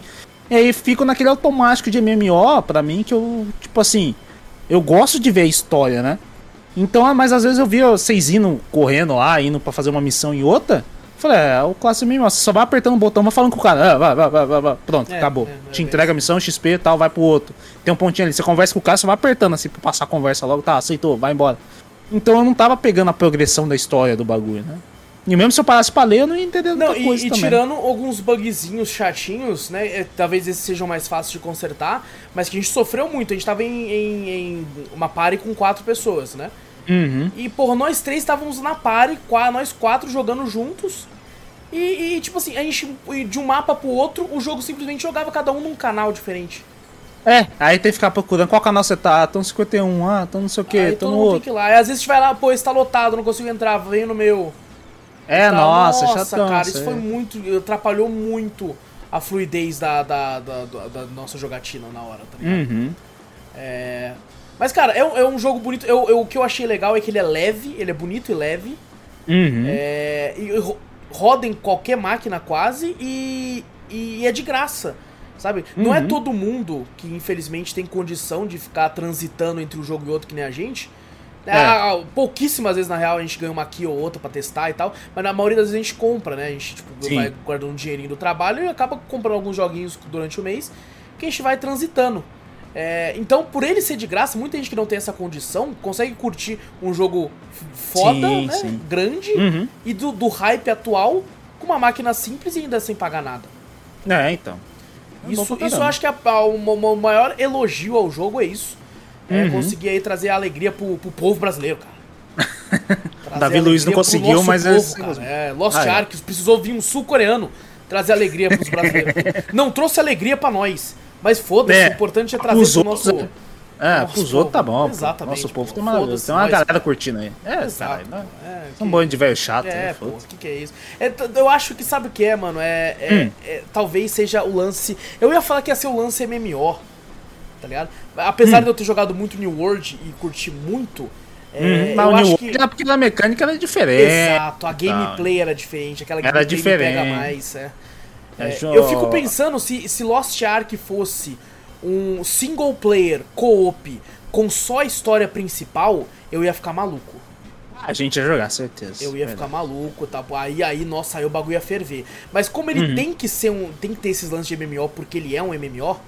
B: E aí fico naquele automático de MMO, pra mim, que eu, tipo assim, eu gosto de ver a história, né? Então, ah, mas às vezes eu via vocês indo, correndo lá, indo pra fazer uma missão e outra. Falei, é, o classe MMO, você só vai apertando o botão, vai falando com o cara, ah, vai, vai, vai, vai, vai. pronto,
A: É,
B: acabou.
A: é, é
B: Te entrega a missão, XP e tal, vai pro outro. Tem um pontinho ali, você conversa com o cara, você vai apertando assim pra passar a conversa logo, tá, aceitou, vai embora. Então eu não tava pegando a progressão da história do bagulho, né? E mesmo se eu parasse pra ler, eu não ia entender
A: Não, e,
B: coisa
A: e
B: também.
A: tirando alguns bugzinhos chatinhos, né? é, talvez esses sejam mais fáceis de consertar, mas que a gente sofreu muito. A gente tava em, em- em uma party com quatro pessoas, né?
B: Uhum.
A: E, porra, nós três estávamos na party, nós quatro jogando juntos. E, e, tipo assim, a gente, de um mapa pro outro, o jogo simplesmente jogava cada um num canal diferente.
B: É, aí tem que ficar procurando qual canal você tá, tô no 51, ah, tô não sei o que,
A: Aí todo
B: no
A: mundo tem
B: outro.
A: que ir lá. E às vezes a gente vai lá, pô, esse tá lotado, não consigo entrar, vem no meu.
B: É,
A: Tá,
B: nossa, chatão.
A: cara,
B: isso aí.
A: foi muito. atrapalhou muito a fluidez da, da, da, da- da nossa jogatina na hora, tá ligado?
B: Uhum.
A: É... Mas, cara, é, um- é um jogo bonito. Eu, eu- o que eu achei legal é que ele é leve, ele é bonito e leve.
B: Uhum.
A: É, e ro- roda em qualquer máquina quase e, e é de graça. Sabe? Não é
B: Uhum.
A: todo mundo que infelizmente tem condição de ficar transitando entre um jogo e outro que nem a gente.
B: É.
A: Ah, pouquíssimas vezes, na real, a gente ganha uma aqui ou outra pra testar e tal. Mas na maioria das vezes a gente compra, né? A gente tipo,
B: Sim.
A: vai guardando um dinheirinho do trabalho e acaba comprando alguns joguinhos durante o mês que a gente vai transitando. É, então, por ele ser de graça, muita gente que não tem essa condição consegue curtir um jogo foda,
B: Sim,
A: né?
B: sim.
A: grande
B: Uhum.
A: e do, do hype atual com uma máquina simples e ainda sem pagar nada.
B: É, então. É
A: Isso, isso eu acho que a- o maior elogio ao jogo é isso. É
B: Uhum.
A: conseguir aí trazer alegria pro, pro povo brasileiro, cara.
B: Davi Luiz não conseguiu, mas é-
A: povo, cara. é Lost
B: Ah, é.
A: Ark precisou vir um sul-coreano trazer alegria pros brasileiros. não trouxe alegria pra nós. Mas foda-se,
B: É,
A: o importante é trazer pro nosso.
B: É,
A: Nosso
B: pros outros tá bom.
A: Exatamente,
B: Nosso povo
A: pô.
B: tem.
A: Foda-se,
B: tem uma galera curtindo aí. É,
A: Exato.
B: né?
A: É,
B: São
A: que-
B: bons de velho chato,
A: É,
B: né?
A: pô, o que, que é isso? É, eu acho que sabe o que é, mano? É, é-
B: Hum.
A: é- talvez seja o lance. Eu ia falar que ia ser o lance MMO, tá ligado? Apesar
B: Hum.
A: de eu ter jogado muito New World e curtir muito, é,
B: Uhum, mas
A: eu acho que.
B: É porque a mecânica era diferente.
A: Exato, a gameplay era diferente, aquela
B: Era
A: gameplay me pega
B: diferente.
A: mais, é.
B: É,
A: eu fico pensando se, se Lost Ark fosse um single player co-op com só a história principal, eu ia ficar maluco.
B: A gente ia jogar, certeza.
A: Eu ia
B: Verdade.
A: ficar maluco, tá? Aí, aí, nossa, aí o bagulho ia ferver. Mas como ele
B: Uhum.
A: tem que ser um. Tem que ter esses lances de MMO porque ele é um MMO,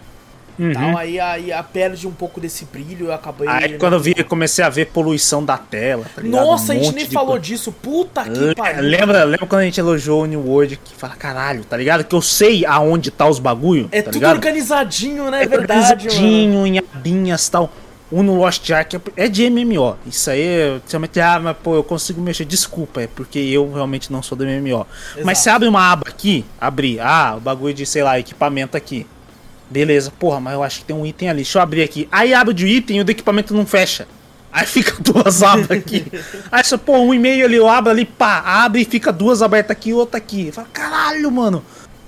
B: Uhum.
A: tal, aí, aí, aí perde um pouco desse brilho, eu acabei.
B: Aí quando eu vi, comecei a ver poluição da tela, tá?
A: Nossa,
B: Um
A: a gente nem falou
B: coisa.
A: disso. Puta que
B: Le-
A: pariu.
B: Lembra, lembra quando a gente elogiou o New World que fala, caralho, tá ligado? Que eu sei aonde tá os bagulho,
A: É
B: tá
A: tudo
B: ligado?
A: organizadinho, né? É
B: É
A: verdade, mano.
B: organizadinho, em abinhas e tal. O no Lost Ark é- é de MMO. Isso aí, eu- realmente, ah, mas pô, eu consigo mexer. Desculpa, é porque eu realmente não sou do MMO. Mas
A: Exato.
B: você abre uma aba aqui, abrir, ah, o bagulho de, sei lá, equipamento aqui. Beleza, porra, mas eu acho que tem um item ali. Deixa eu abrir aqui. Aí abre o de item e o do equipamento não fecha. Aí fica duas abas aqui. Aí você, pô, um e-mail ali, eu abro ali, pá, abre e fica duas abertas aqui e outra aqui. Fala, caralho, mano.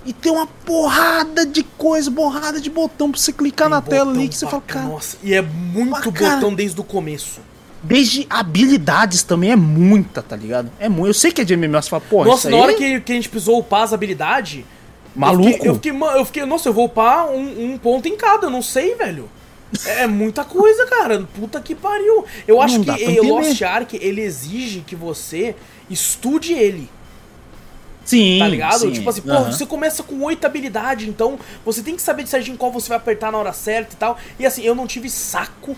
B: E tem uma porrada de coisa, porrada de botão pra você clicar
A: Tem
B: na tela ali que você fala, cara.
A: Nossa, e é muito
B: Pra cara-
A: botão desde o começo.
B: Desde habilidades também é muita, tá ligado? É muito. Eu sei que é de MMO, você fala, pô,
A: Nossa, na hora que, que a gente precisou upar as habilidades.
B: Maluco.
A: Eu fiquei, eu fiquei, eu fiquei, nossa, eu vou upar um, um ponto em cada, eu não sei, velho. É muita coisa, cara. Puta que pariu. Eu acho
B: Não
A: que
B: entender.
A: Lost Ark, ele exige que você estude ele,
B: Sim,
A: tá ligado?
B: sim,
A: Tipo assim, pô,
B: aham.
A: você começa com oito habilidades, então você tem que saber de certinho qual você vai apertar na hora certa e tal. E assim, eu não tive saco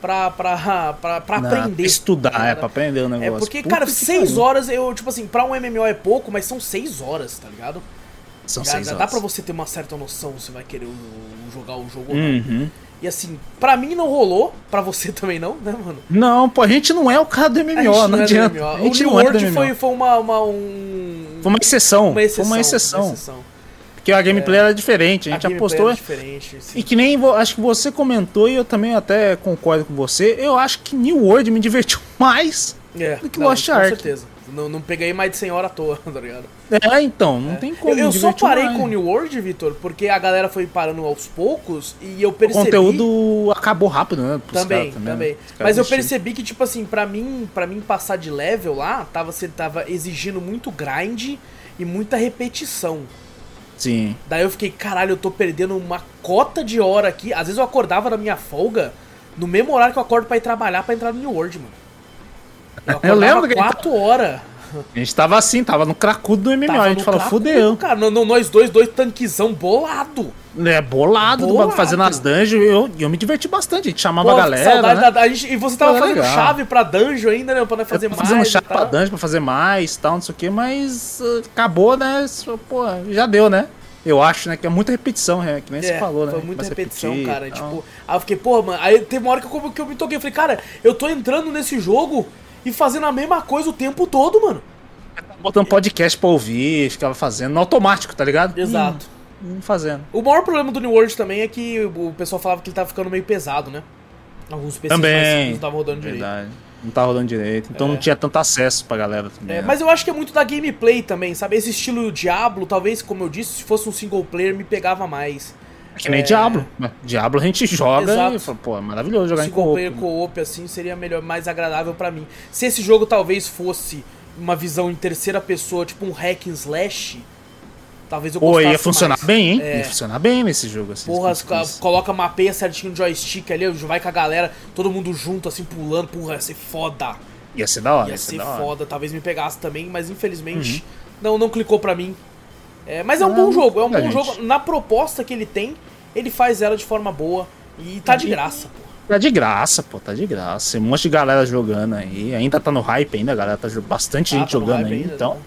A: pra, pra, pra, pra
B: Não,
A: aprender.
B: Estudar,
A: tá
B: é, pra aprender o
A: É
B: negócio.
A: porque,
B: Puta
A: cara, seis
B: pariu.
A: horas, eu, tipo assim, pra um MMO é pouco, mas são seis horas, tá ligado?
B: São
A: Já,
B: seis
A: já
B: horas.
A: dá pra você ter uma certa noção se vai querer jogar o jogo ou não.
B: Uhum.
A: E assim, pra mim não rolou, pra você também não, né, mano?
B: Não, pô, a gente não é o cara do MMO, não,
A: é do
B: adianta.
A: MMO.
B: A gente
A: o New
B: não é
A: World
B: MMO.
A: foi, foi uma, uma, um...
B: Foi uma exceção.
A: uma exceção.
B: Foi uma exceção.
A: uma exceção.
B: Porque a gameplay era diferente, a gente
A: gameplay
B: apostou.
A: diferente, sim.
B: E que nem acho que você comentou e eu também até concordo com você. Eu acho que New World me divertiu mais.
A: É,
B: do que
A: não,
B: Lost
A: com
B: Ark.
A: certeza. Não, não peguei mais de 100 horas à toa, tá ligado?
B: É, então, não tem como.
A: Eu, eu só parei
B: mais.
A: com o New World, Vitor, porque a galera foi parando aos poucos e eu
B: O
A: percebi...
B: conteúdo acabou rápido, né?
A: Também,
B: né?
A: também.
B: Os caras
A: Mas eu percebi que, tipo assim, pra mim, para mim passar de level lá, tava, você tava exigindo muito grind e muita repetição.
B: Sim.
A: Daí eu fiquei, caralho, eu tô perdendo uma cota de hora aqui. Às vezes eu acordava na minha folga, no mesmo horário que eu acordo pra ir trabalhar pra entrar no New World, mano. Eu,
B: Eu lembro que
A: 4 horas.
B: A gente tava assim, tava no cracudo do MMO.
A: Tava
B: a gente falou, fudeu.
A: Cara, nós dois, dois tanquezão bolado.
B: É, bolado, do
A: Bolado.
B: bagulho, fazendo as dungeons. Eu, eu me diverti bastante. A gente chamava
A: Pô,
B: a galera. né?
A: da, a gente, e você tava
B: Pô,
A: fazendo
B: legal.
A: chave pra dungeon ainda, né? Pra nós fazer
B: eu
A: mais.
B: fazendo
A: e
B: chapa pra dungeon pra fazer mais tal, não sei o que, mas uh, acabou, né? Pô, já deu, né? Eu acho, né? Que é muita repetição, é, que nem você
A: É,
B: falou, né?
A: Foi muita repetição,
B: repetir
A: cara.
B: e tal.
A: Tipo, aí eu fiquei, porra, mano. Aí teve uma hora que eu, que eu me toquei. Eu falei, cara, eu tô entrando nesse jogo e fazendo a mesma coisa o tempo todo, mano.
B: Botando podcast pra ouvir, ficava fazendo no automático, tá ligado?
A: Exato.
B: Hum, hum, fazendo.
A: O maior problema do New World também é que o pessoal falava que ele tava ficando meio pesado, né? Alguns PCs
B: Também.
A: não estavam rodando direito.
B: Verdade. Não tá rodando direito. Então
A: É.
B: não tinha tanto acesso pra galera também.
A: É,
B: né?
A: mas eu acho que é muito da gameplay também, sabe? Esse estilo Diablo, talvez, como eu disse, se fosse um single player, me pegava mais.
B: Que nem
A: é-
B: Diablo. Diablo a gente joga
A: Exato.
B: e fala, pô, é maravilhoso jogar em
A: single
B: co
A: player co-op, assim, seria melhor, mais agradável pra mim. Se esse jogo talvez fosse uma visão em terceira pessoa, tipo um hack and slash, talvez eu
B: Pô,
A: gostasse
B: ia funcionar
A: mais.
B: bem, hein?
A: É.
B: Ia funcionar bem nesse jogo, assim.
A: Porra,
B: se
A: coloca, mapeia certinho o joystick ali, vai com a galera, todo mundo junto, assim, pulando, porra, ia ser foda.
B: Ia ser da hora,
A: Ia
B: ia ser
A: ser foda, talvez me pegasse também, mas infelizmente
B: Uhum.
A: não, não clicou pra mim. É, mas é um
B: Ah,
A: bom jogo, é um bom
B: gente.
A: jogo. Na proposta que ele tem, ele faz ela de forma boa e tá de graça, pô.
B: Tá de graça, pô, tá de graça. Tem um monte de galera jogando aí. Ainda tá no hype ainda, galera. Tá bastante
A: Ah,
B: gente
A: tá
B: jogando aí,
A: ainda,
B: então.
A: né?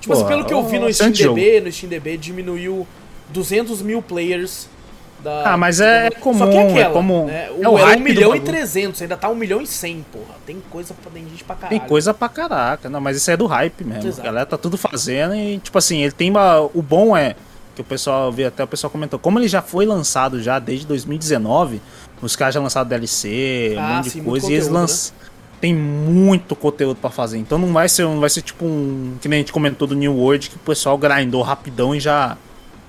A: Tipo assim,
B: Pô,
A: pelo que eu vi no
B: bastante
A: SteamDB, no SteamDB diminuiu 200 mil players da...
B: Ah, mas é comum,
A: Só que é aquela,
B: é comum.
A: né?
B: É o
A: O, era
B: hype
A: 1
B: do
A: milhão e
B: bagulho.
A: 300, ainda tá 1 milhão e 100, porra. Tem coisa pra tem gente pra caralho.
B: Tem coisa pra caraca. Não, mas isso é do hype mesmo.
A: Exato.
B: A galera tá tudo fazendo e, tipo assim, ele tem uma. O bom é. Que o pessoal vê, até o pessoal comentou. Como ele já foi lançado já desde 2019, os caras já lançaram DLC, um
A: Ah,
B: monte
A: sim,
B: de coisa, e eles
A: conteúdo, né?
B: lançam. Tem muito conteúdo pra fazer. Então não vai ser, não vai ser tipo um. Que nem a gente comentou do New World, que o pessoal grindou rapidão e já.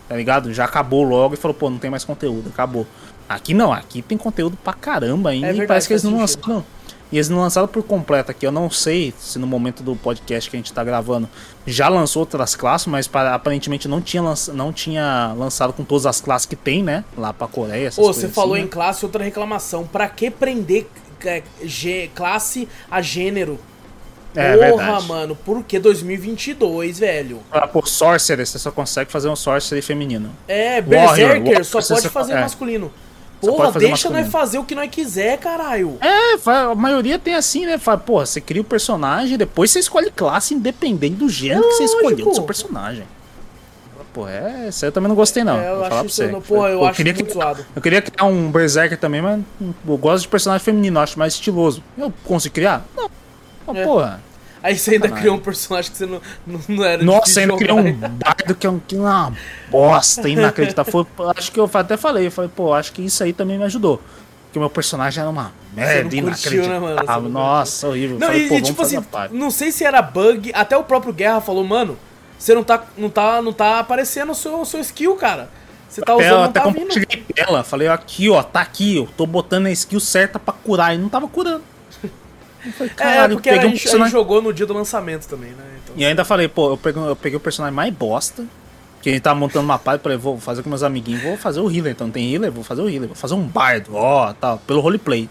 B: Tá ligado? Já acabou logo e falou, pô, não tem mais conteúdo, acabou. Aqui não, aqui tem conteúdo pra caramba ainda.
A: É
B: e parece que eles não lançaram. E eles não lançaram por completo aqui. Eu não sei se no momento do podcast que a gente tá gravando já lançou outras classes, mas para- aparentemente não tinha, lança- não tinha lançado com todas as classes que tem, né? Lá pra Coreia. essas
A: Ô, você falou
B: assim,
A: em
B: né?
A: classe, outra reclamação. Pra que prender é, classe a gênero?
B: É
A: Porra,
B: verdade.
A: mano, por que 2022, velho?
B: Ah, Por Sorcerer, você só consegue fazer um Sorcerer feminino.
A: É, Berserker
B: Warrior,
A: só pode fazer
B: é.
A: masculino. Porra, deixa nós fazer o que nós quiser, caralho.
B: É, a maioria tem assim, né? Fala, porra, você cria o personagem, depois você escolhe classe independente do gênero que você
A: Lógico.
B: escolheu do seu personagem. Pô, é, isso aí eu também não gostei, não.
A: É, eu
B: vou
A: acho
B: falar pra você.
A: não, porra, eu acho
B: queria
A: muito
B: criar-
A: zoado.
B: Eu queria criar um Berserker também, mas eu gosto de personagem feminino, eu acho mais estiloso. Eu consigo criar? Não. Mas,
A: É.
B: porra.
A: Aí você ainda
B: Sacanagem.
A: criou um personagem que você não, não, não era
B: Nossa, ainda criou um bardo que é um, que é uma bosta inacreditável. Foi, acho que eu até falei, eu falei, pô, acho que isso aí também me ajudou. Porque o meu personagem era uma merda
A: curtiu, né, mano?
B: Inacreditável. Nossa, horrível.
A: Não,
B: falei,
A: e,
B: pô,
A: e tipo assim, não sei se era bug, até o próprio Guerra falou, mano, você não tá, não tá, não tá aparecendo o seu, o seu skill, cara. Você tá
B: Até,
A: usando,
B: eu
A: não
B: até
A: tá vindo.
B: compartilhei tela, falei, aqui, ó, tá aqui, eu tô botando a skill certa pra curar. E não tava curando. Falei,
A: É, porque
B: peguei
A: a
B: um
A: gente, a
B: personagem-
A: gente jogou no dia do lançamento também, né? Então,
B: E ainda falei, pô, eu peguei, eu peguei o personagem mais bosta. Que a gente tava montando uma party, falei, vou fazer com meus amiguinhos, vou fazer o healer. Então tem healer, vou fazer o healer, vou fazer um bardo, ó, tal, pelo roleplay.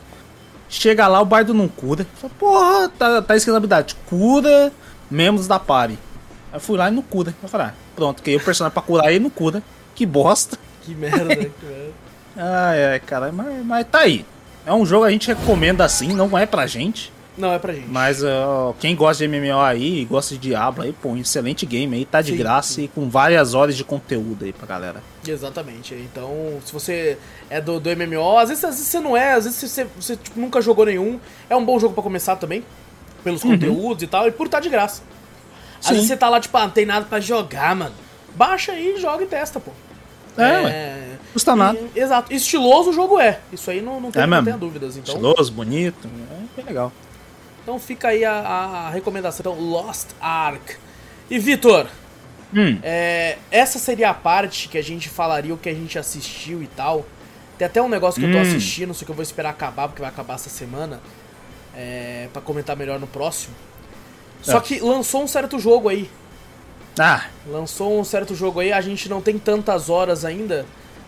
B: Chega lá, o bardo não cura. Fala, porra, tá, tá escrito na habilidade, cura membros da party. Aí eu fui lá e não cura. Eu falei, ah, pronto, criei o personagem pra curar ele não cura. Que bosta.
A: que merda, né? Que merda.
B: Ai, ai, cara, mas, mas tá aí. É um jogo que a gente recomenda assim, não é pra gente.
A: Não é pra gente.
B: Mas uh, quem gosta de MMO aí, gosta de Diablo aí, pô, um excelente game aí, tá de
A: Sim,
B: graça
A: sim.
B: e com várias horas de conteúdo aí pra galera.
A: Exatamente. Então, se você é do, do MMO, às vezes, às vezes você não é, às vezes você, você tipo, nunca jogou nenhum. É um bom jogo pra começar também, pelos conteúdos e tal, e por estar de graça. Às
B: Sim.
A: vezes você tá lá, tipo, ah, não tem nada pra jogar, mano. Baixa aí, joga e testa, pô.
B: É, ué. Custa nada.
A: e- exato. Estiloso o jogo é. Isso aí não, não, tem,
B: É
A: não tenha dúvidas. Então,
B: Estiloso, bonito, é bem legal.
A: Então fica aí a, a recomendação. Então, Lost Ark. E Vitor,
B: Hum,
A: É, essa seria a parte que a gente falaria o que a gente assistiu e tal. Tem até um negócio que eu tô
B: Hum.
A: assistindo, só que eu vou esperar acabar, porque vai acabar essa semana. É, pra comentar melhor no próximo. Só
B: É.
A: que lançou um certo jogo aí.
B: ah,
A: Lançou um certo jogo aí, a gente não tem tantas horas ainda.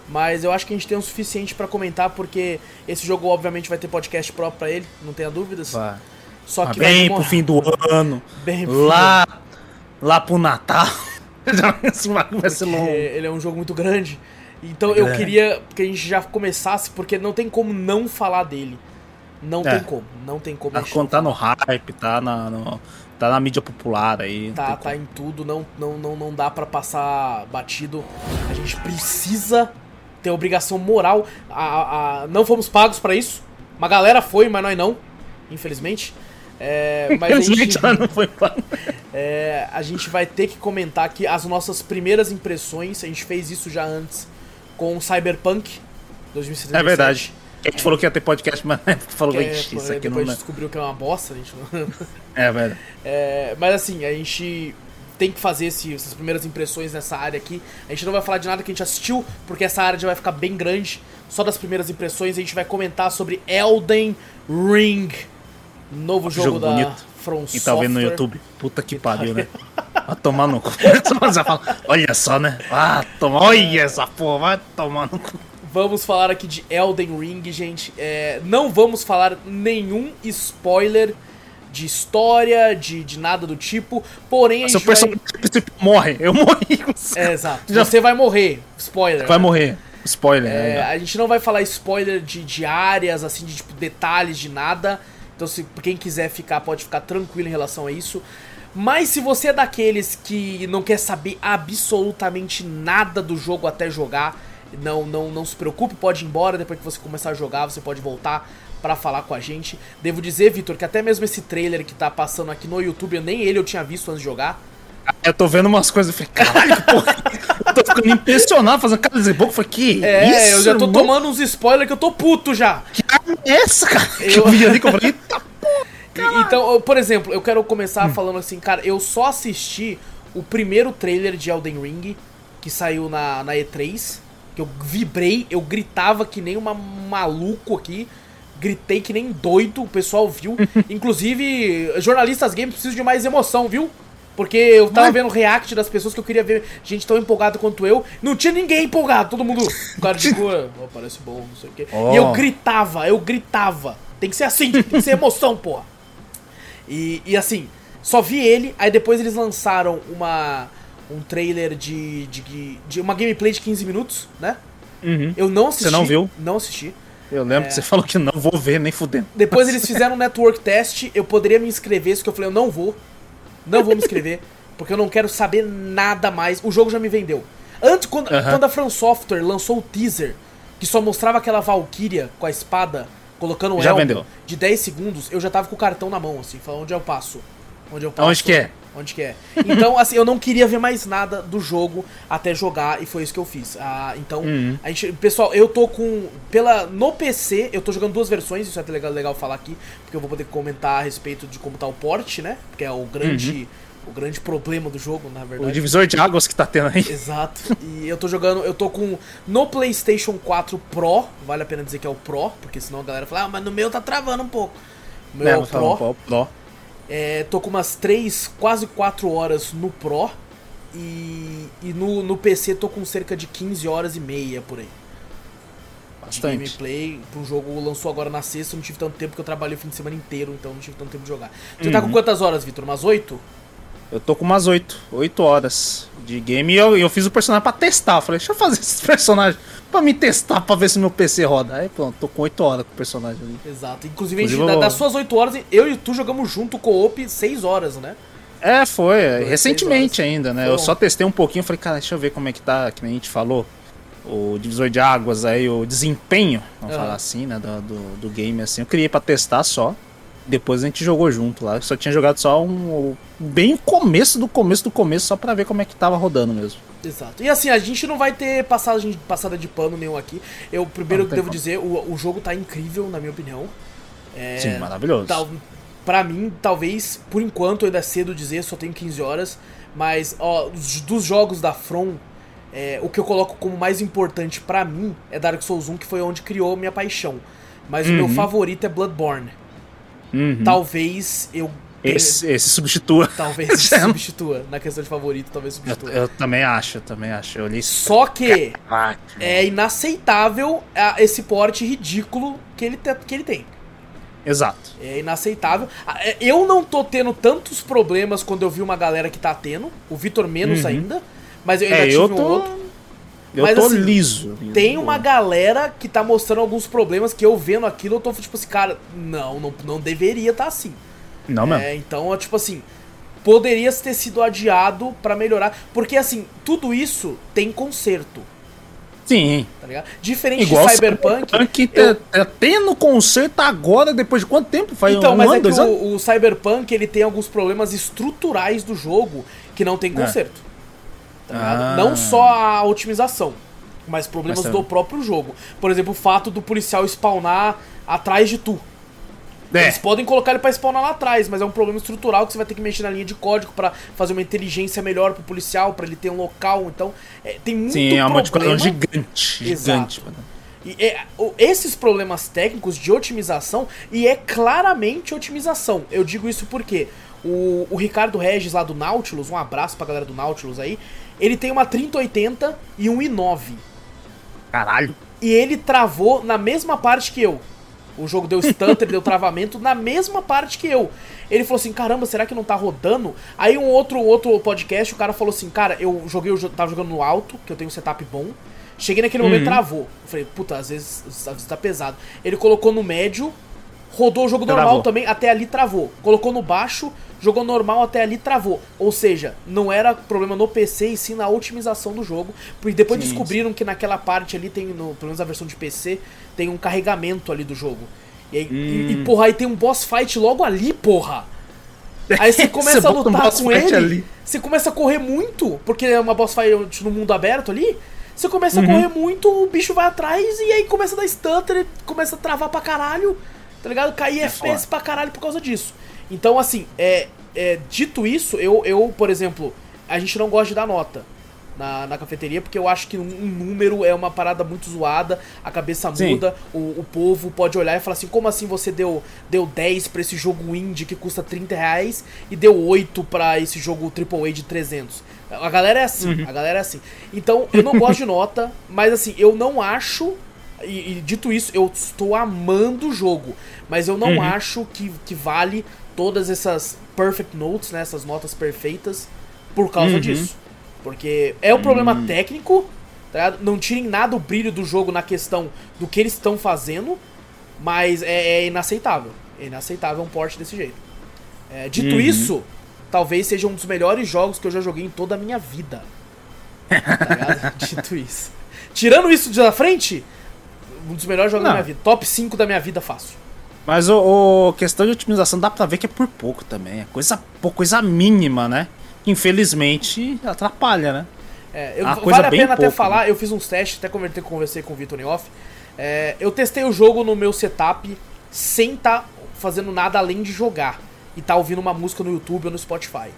A: Mas eu acho que a gente tem o suficiente pra comentar, porque esse jogo obviamente vai ter podcast próprio pra ele, não tenha dúvidas.
B: vai.
A: Só
B: Ah,
A: que
B: bem pro fim do ano,
A: bem pro
B: lá, lá pro Natal. Vai ser longo.
A: ele é um jogo muito grande. Então
B: É
A: eu queria que a gente já começasse, porque não tem como não falar dele. Não
B: É.
A: tem como, não tem como.
B: Tá, tá no hype, tá na, no- tá na mídia popular aí.
A: Tá, tá
B: como.
A: em tudo, não, não, não, não dá pra passar batido. A gente precisa ter obrigação moral. A, a- não fomos pagos pra isso. Uma galera foi, mas nós não, infelizmente. É, mas a gente,
B: ela não foi
A: é, a gente vai ter que comentar aqui as nossas primeiras impressões. A gente fez isso já antes com o Cyberpunk 2077.
B: É verdade. A gente falou que ia ter podcast, mas falou
A: Que
B: que
A: é,
B: isso aqui não
A: depois
B: é.
A: descobriu que é uma bosta, a gente não...
B: É, velho.
A: É, mas assim, a gente tem que fazer esse- essas primeiras impressões nessa área aqui. A gente não vai falar de nada que a gente assistiu, porque essa área já vai ficar bem grande. Só das primeiras impressões, a gente vai comentar sobre Elden Ring, novo jogo,
B: Jogo
A: da
B: bonito.
A: From
B: Quem tá vendo no. YouTube, puta que pariu, né? Vai tomar no cu. Olha só, né? Ah, toma, olha essa porra, vai tomar no cu.
A: Vamos falar aqui de Elden Ring, gente. É, não vamos falar nenhum spoiler de história, de, de nada do tipo. Porém, a
B: Seu
A: vai...
B: personagem principal morre, eu morri.
A: É, exato.
B: Já-
A: Você vai morrer. Spoiler.
B: Vai
A: né?
B: morrer. Spoiler,
A: É,
B: né?
A: a gente não vai falar spoiler de, de áreas, assim, de tipo, detalhes de nada. Então, se quem quiser ficar, pode ficar tranquilo em relação a isso. Mas se você é daqueles que não quer saber absolutamente nada do jogo até jogar, não, não, não se preocupe, pode ir embora. Depois que você começar a jogar, você pode voltar pra falar com a gente. Devo dizer, Vitor, que até mesmo esse trailer que tá passando aqui no YouTube, nem ele eu tinha visto antes de jogar.
B: Eu tô vendo umas coisas e falei, caralho, porra. Eu tô ficando impressionado, fazendo cara de boca. Falei, que
A: É,
B: isso,
A: eu já tô
B: irmão?
A: tomando uns spoilers que eu tô puto já.
B: Que arma é essa, cara? Que
A: Eu-
B: eu vi ali que eu falei, eita
A: E- Então, eu- por exemplo, eu quero começar falando assim, cara, eu só assisti o primeiro trailer de Elden Ring, que saiu na, na E3, que eu vibrei, eu gritava que nem uma maluco aqui, gritei que nem doido, o pessoal viu. Inclusive, jornalistas games precisam de mais emoção, viu? Porque eu tava
B: Mas-
A: vendo o react das pessoas que eu queria ver gente tão empolgada quanto eu. Não tinha ninguém empolgado, todo mundo. O cara de cor, oh, parece bom, não sei o quê.
B: Oh.
A: E eu gritava, eu gritava. Tem que ser assim, tem que ser emoção, porra. E, e assim, só vi ele, aí depois eles lançaram uma um trailer de, de, de uma gameplay de 15 minutos, né?
B: Uhum.
A: Eu não assisti.
B: Você não viu?
A: Não assisti.
B: Eu lembro
A: É.
B: que você falou que não vou ver nem fudendo.
A: Depois eles fizeram um network test, eu poderia me inscrever, só que eu falei, eu não vou. Não vou me inscrever, porque eu não quero saber nada mais. O jogo já me vendeu. Antes, quando, quando a From Software lançou o teaser, que só mostrava aquela Valkyria com a espada, colocando o
B: Já vendeu.
A: de 10 segundos, eu já tava com o cartão na mão, assim, falando onde eu passo. Onde eu passo.
B: Aonde que é?
A: Onde que é. Então, assim, eu não queria ver mais nada do jogo até jogar, e foi isso que eu fiz. Ah, então,
B: Uhum.
A: a gente, pessoal, eu tô com. Pela, no PC, eu tô jogando duas versões, isso é até legal, legal falar aqui, porque eu vou poder comentar a respeito de como tá o port, né? Porque é o grande. O grande problema do jogo, na
B: O
A: verdade.
B: divisor de águas que tá tendo aí.
A: Exato. E eu tô jogando, eu tô com no PlayStation 4 Pro, vale a pena dizer que é o Pro, porque senão a galera fala, ah, mas no meu tá travando um pouco. O meu é,
B: É,
A: o
B: um
A: Pro.
B: pouco, Pro.
A: É, tô com umas 3, quase 4 horas no Pro. E, e no, no PC tô com cerca de 15 horas e meia por aí. De
B: Bastante.
A: gameplay. O jogo lançou agora na sexta, não tive tanto tempo porque eu trabalhei o fim de semana inteiro, então não tive tanto tempo de jogar. Você tá com
B: Uhum.
A: quantas horas, Vitor? Umas 8?
B: Eu tô com umas 8, 8 horas de game e eu, eu fiz o personagem pra testar. Eu falei, deixa eu fazer esses personagens pra me testar pra ver se meu PC roda. Aí pronto, tô com 8 horas com o personagem ali.
A: Exato. Inclusive, gente,
B: Inclusive,
A: da-
B: eu-
A: das suas 8 horas, eu e tu jogamos junto com o op 6 horas, né?
B: É, foi,
A: seis
B: recentemente ainda, né?
A: Foi
B: Eu só testei um pouquinho, falei, cara, deixa eu ver como é que tá, que nem a gente falou. O divisor de águas aí, o desempenho, vamos
A: Aham.
B: falar assim, né? Do, do, do game, assim. Eu criei pra testar só. Depois a gente jogou junto lá. Só tinha jogado só um. Bem começo do começo do começo, só pra ver como é que tava rodando mesmo.
A: Exato. E assim, a gente não vai ter passagem, passada de pano nenhum aqui. Eu primeiro
B: Não tem
A: devo
B: como.
A: dizer, o, o jogo tá incrível, na minha opinião. É,
B: Sim, maravilhoso.
A: Tal, pra mim, talvez, por enquanto, ainda é cedo dizer, só tenho 15 horas. Mas, ó, os- dos jogos da From, é, o que eu coloco como mais importante pra mim é Dark Souls 1, que foi onde criou minha paixão. Mas o meu
B: Uhum.
A: favorito é Bloodborne.
B: Uhum.
A: Talvez eu.
B: Esse, esse substitua.
A: Talvez se substitua. Na questão de favorito, talvez
B: Eu,
A: substitua.
B: eu também acho, eu também acho. Eu olhei
A: Só que é inaceitável ah, esse porte ridículo que ele, te- que ele tem.
B: Exato.
A: É inaceitável. Ah, é, Eu não tô tendo tantos problemas quando eu vi uma galera que tá tendo. O Vitor menos
B: Uhum.
A: ainda. Mas eu ainda
B: É,
A: tive
B: eu
A: um
B: tô.
A: outro.
B: Eu
A: Mas,
B: tô
A: assim,
B: liso, liso.
A: Tem uma galera que tá mostrando alguns problemas que eu vendo aquilo, eu tô tipo assim, cara, não, não, não deveria tá assim.
B: Não mesmo.
A: É, então, é tipo assim, poderia ter sido adiado pra melhorar. Porque assim, tudo isso tem conserto,
B: Sim.
A: tá ligado? Diferente
B: Igual
A: de Cyberpunk.
B: Cyberpunk
A: eu-
B: tá, tá tendo conserto agora, depois de quanto tempo? Faz
A: Então,
B: um
A: mas
B: ano,
A: é que
B: anos?
A: o, o Cyberpunk ele tem alguns problemas estruturais do jogo que não tem conserto. Tá?
B: Ah.
A: Não só a otimização, mas problemas
B: Mas
A: do próprio jogo. Por exemplo, o fato do policial spawnar atrás de tu.
B: É,
A: Eles podem colocar ele pra spawnar lá atrás, mas é um problema estrutural que você vai ter que mexer na linha de código pra fazer uma inteligência melhor pro policial, pra ele ter um local. Então, é, tem muito
B: sim, é uma
A: problema.
B: modificação gigante. Gigante.
A: E é, esses problemas técnicos de otimização, e é claramente otimização. Eu digo isso porque o, o Ricardo Regis lá do Nautilus, um abraço pra galera do Nautilus aí, ele tem uma 3080 e um i9.
B: Caralho.
A: E ele travou na mesma parte que eu. O jogo deu stutter, deu travamento na mesma parte que eu. Ele falou assim: caramba, será que não tá rodando? Aí um outro, outro podcast, o cara falou assim: cara, eu joguei, o jo- tava jogando no alto, que eu tenho um setup bom. Cheguei naquele momento travou. Eu falei, puta, às vezes, às vezes tá pesado. Ele colocou no médio, rodou o jogo normal
B: Travou.
A: também, até ali travou. Colocou no baixo, jogou normal, até ali travou. Ou seja, não era problema no PC e sim na otimização do jogo. Porque depois
B: Sim,
A: descobriram que naquela parte ali tem, no, pelo menos a versão de PC, tem um carregamento ali do jogo. E, aí, e- e, porra, aí tem um boss fight logo ali, porra. Aí você começa
B: Você
A: a
B: um
A: lutar
B: boss
A: com ele,
B: ali.
A: você começa a correr muito, porque é uma boss fight no mundo aberto ali. Você começa a
B: Uhum.
A: correr muito, o bicho vai atrás e aí começa a dar stutter, começa a travar pra caralho, tá ligado? Cair FPS pra caralho por causa disso. Então, assim, é, é, dito isso, eu, eu, por exemplo, a gente não gosta de dar nota na, na cafeteria, porque eu acho que um, um número é uma parada muito zoada, a cabeça
B: Sim.
A: muda, o, o povo pode olhar e falar assim, como assim você deu, deu 10 pra esse jogo indie que custa 30 reais e deu 8 pra esse jogo AAA de 300? A galera é assim, a galera é assim. Então, eu não gosto de nota, mas assim, eu não acho e, e dito isso, eu estou amando o jogo, mas eu não acho que, que vale todas essas perfect notes, né, essas notas perfeitas, por causa
B: Uhum.
A: disso. Porque é um problema técnico, tá? Não tirem nada o brilho do jogo na questão do que eles estão fazendo, mas é, é inaceitável. É inaceitável um porte desse jeito. É, dito
B: Uhum.
A: isso, talvez seja um dos melhores jogos que eu já joguei em toda a minha vida. Tá? Dito isso. Tirando isso da frente, um dos melhores jogos
B: Não.
A: da minha vida. Top 5 da minha vida fácil.
B: Mas o, o questão de otimização dá pra ver que é por pouco também. É coisa, coisa mínima, né? Infelizmente atrapalha, né?
A: É, eu, vale a pena até
B: pouco,
A: falar, eu fiz uns testes, até conversei, conversei com o Vitor em off. É, eu testei o jogo no meu setup sem estar fazendo nada além de jogar. E tá ouvindo uma música no YouTube ou no Spotify.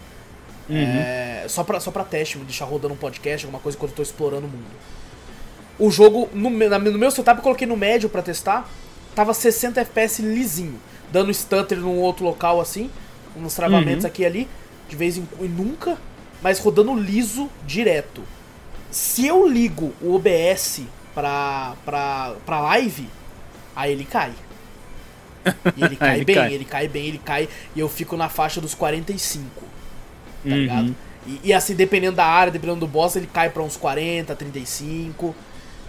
A: É, só, pra, só pra teste, deixar rodando um podcast, alguma coisa enquanto eu tô explorando o mundo. O jogo, no, no meu setup, eu coloquei no médio pra testar, tava 60 FPS lisinho, dando stutter num outro local assim, uns travamentos aqui e ali, de vez em e nunca, mas rodando liso direto. Se eu ligo o OBS pra, pra, pra live, aí ele cai. E ele cai
B: Ele
A: bem,
B: cai.
A: ele cai bem, ele cai, e eu fico na faixa dos 45. tá ligado? E, e, assim, dependendo da área, dependendo do boss, ele cai pra uns 40, 35.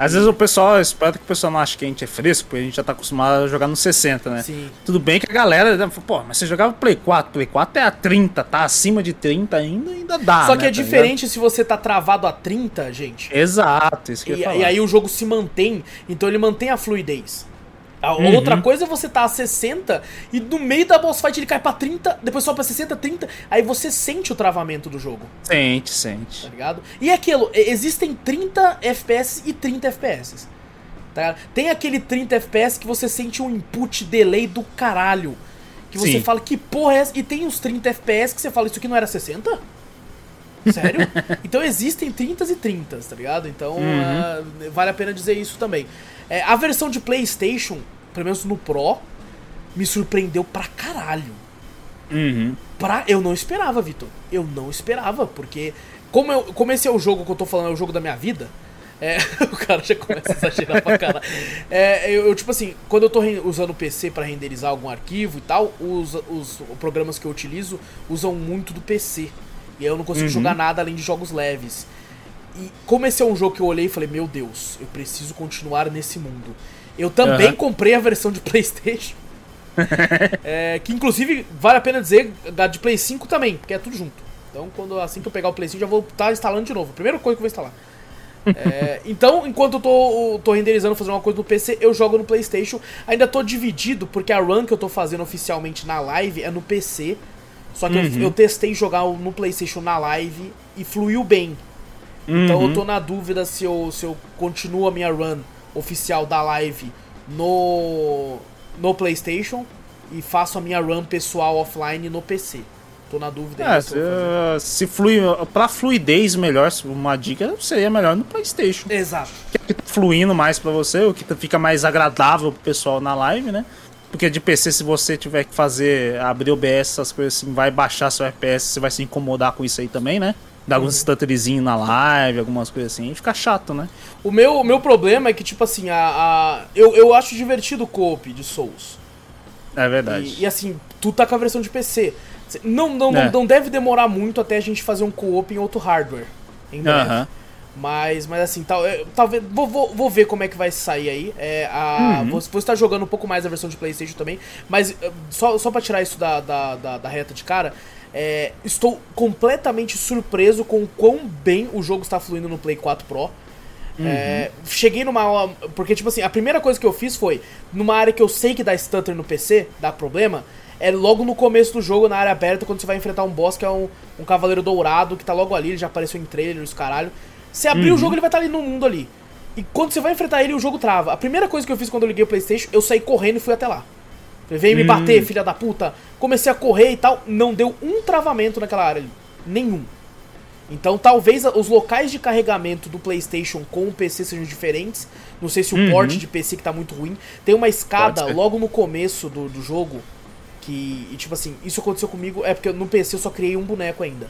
B: Às vezes o pessoal, espera que o pessoal não ache que a gente é fresco, porque a gente já tá acostumado a jogar no 60, né?
A: Sim.
B: Tudo bem que a galera, né, pô, mas você jogava Play 4, Play 4 é a 30, tá acima de 30 ainda, ainda dá.
A: Só que
B: né,
A: é
B: tá
A: diferente
B: ligado?
A: se você tá travado a 30, gente.
B: Exato, isso que eu
A: E,
B: ia falar.
A: e aí o jogo se mantém, então ele mantém a fluidez. A
B: Uhum.
A: outra coisa é você tá a 60 e no meio da boss fight ele cai pra 30, depois sobe pra 60, 30, aí você sente o travamento do jogo,
B: Sente, sente.
A: tá ligado? E é aquilo, existem 30 FPS e 30 FPS. Tá? Tem aquele 30 FPS que você sente um input delay do caralho. Que você
B: Sim.
A: fala, que porra é essa? E tem os 30 FPS que você fala, isso aqui não era 60? Sério? então existem 30 e 30, tá ligado? Então
B: Uhum.
A: ah, vale a pena dizer isso também. É, a versão de PlayStation, pelo menos no Pro, me surpreendeu pra caralho.
B: Uhum.
A: Pra... Eu não esperava, Vitor. Eu não esperava, porque como, eu, como esse é o jogo que eu tô falando, é o jogo da minha vida. é, o cara já começa a exagerar pra caralho. É, eu, eu, tipo assim, quando eu tô usando o PC pra renderizar algum arquivo e tal, os, os programas que eu utilizo usam muito do PC. E aí eu não consigo
B: Uhum.
A: jogar nada além de jogos leves. E como esse é um jogo que eu olhei e falei, meu Deus, eu preciso continuar nesse mundo. Eu também
B: Aham.
A: comprei a versão de Playstation. É, que inclusive vale a pena dizer da de Play 5 também, porque é tudo junto. Então, quando assim que eu pegar o Play 5, já vou estar instalando de novo. Primeira coisa que eu vou instalar. É, então, enquanto eu tô, tô renderizando, fazendo uma coisa no PC, eu jogo no PlayStation. Ainda tô dividido, porque a run que eu tô fazendo oficialmente na live é no PC. Só que eu-
B: Uhum.
A: eu, testei jogar no PlayStation na live e fluiu bem. Então
B: Uhum.
A: eu tô na dúvida se eu, se eu continuo a minha run oficial da live no, no PlayStation e faço a minha run pessoal offline no PC. Tô na dúvida
B: É, se,
A: se
B: flui, pra fluidez melhor, uma dica seria melhor no Playstation.
A: Exato.
B: Que é o que tá fluindo mais pra você, o que tá- fica mais agradável pro pessoal na live, né? Porque de PC, se você tiver que fazer, abrir o OBS, essas coisas assim, vai baixar seu FPS, você vai se incomodar com isso aí também, né? Dar alguns stutterzinhos na live, algumas coisas assim, fica chato, né?
A: O meu, o meu problema é que, tipo assim, a, a- eu, eu acho divertido o co-op de Souls.
B: É verdade.
A: E, e, assim, tu tá com a versão de PC. Não, não,
B: É.
A: não deve demorar muito até a gente fazer um co-op em outro hardware. Em breve.
B: Aham.
A: Mas, mas assim, tal, talvez. Vou, vou, vou ver como é que vai sair aí. É, a,
B: Uhum.
A: vou, vou estar jogando um pouco mais a versão de PlayStation também. Mas é, só, só pra tirar isso da, da, da, da reta de cara, é, estou completamente surpreso com o quão bem o jogo está fluindo no Play 4 Pro. É, cheguei numa. Porque, tipo assim, a primeira coisa que eu fiz foi, numa área que eu sei que dá stutter no PC, dá problema, é logo no começo do jogo, na área aberta, quando você vai enfrentar um boss que é um, um cavaleiro dourado, que tá logo ali, ele já apareceu em trailer, os caralho. Você abrir o jogo, ele vai estar ali no mundo ali. E quando você vai enfrentar ele, o jogo trava. A primeira coisa que eu fiz quando eu liguei o Playstation, eu saí correndo e fui até lá. Veio me bater, filha da puta. Comecei a correr e tal. Não deu um travamento naquela área ali. Nenhum. Então talvez os locais de carregamento do PlayStation com o PC sejam diferentes. Não sei se o
B: Uhum.
A: port de PC que tá muito ruim. Tem uma escada logo no começo do, do jogo. Que, e, tipo assim, isso aconteceu comigo. É porque no PC eu só criei um boneco ainda.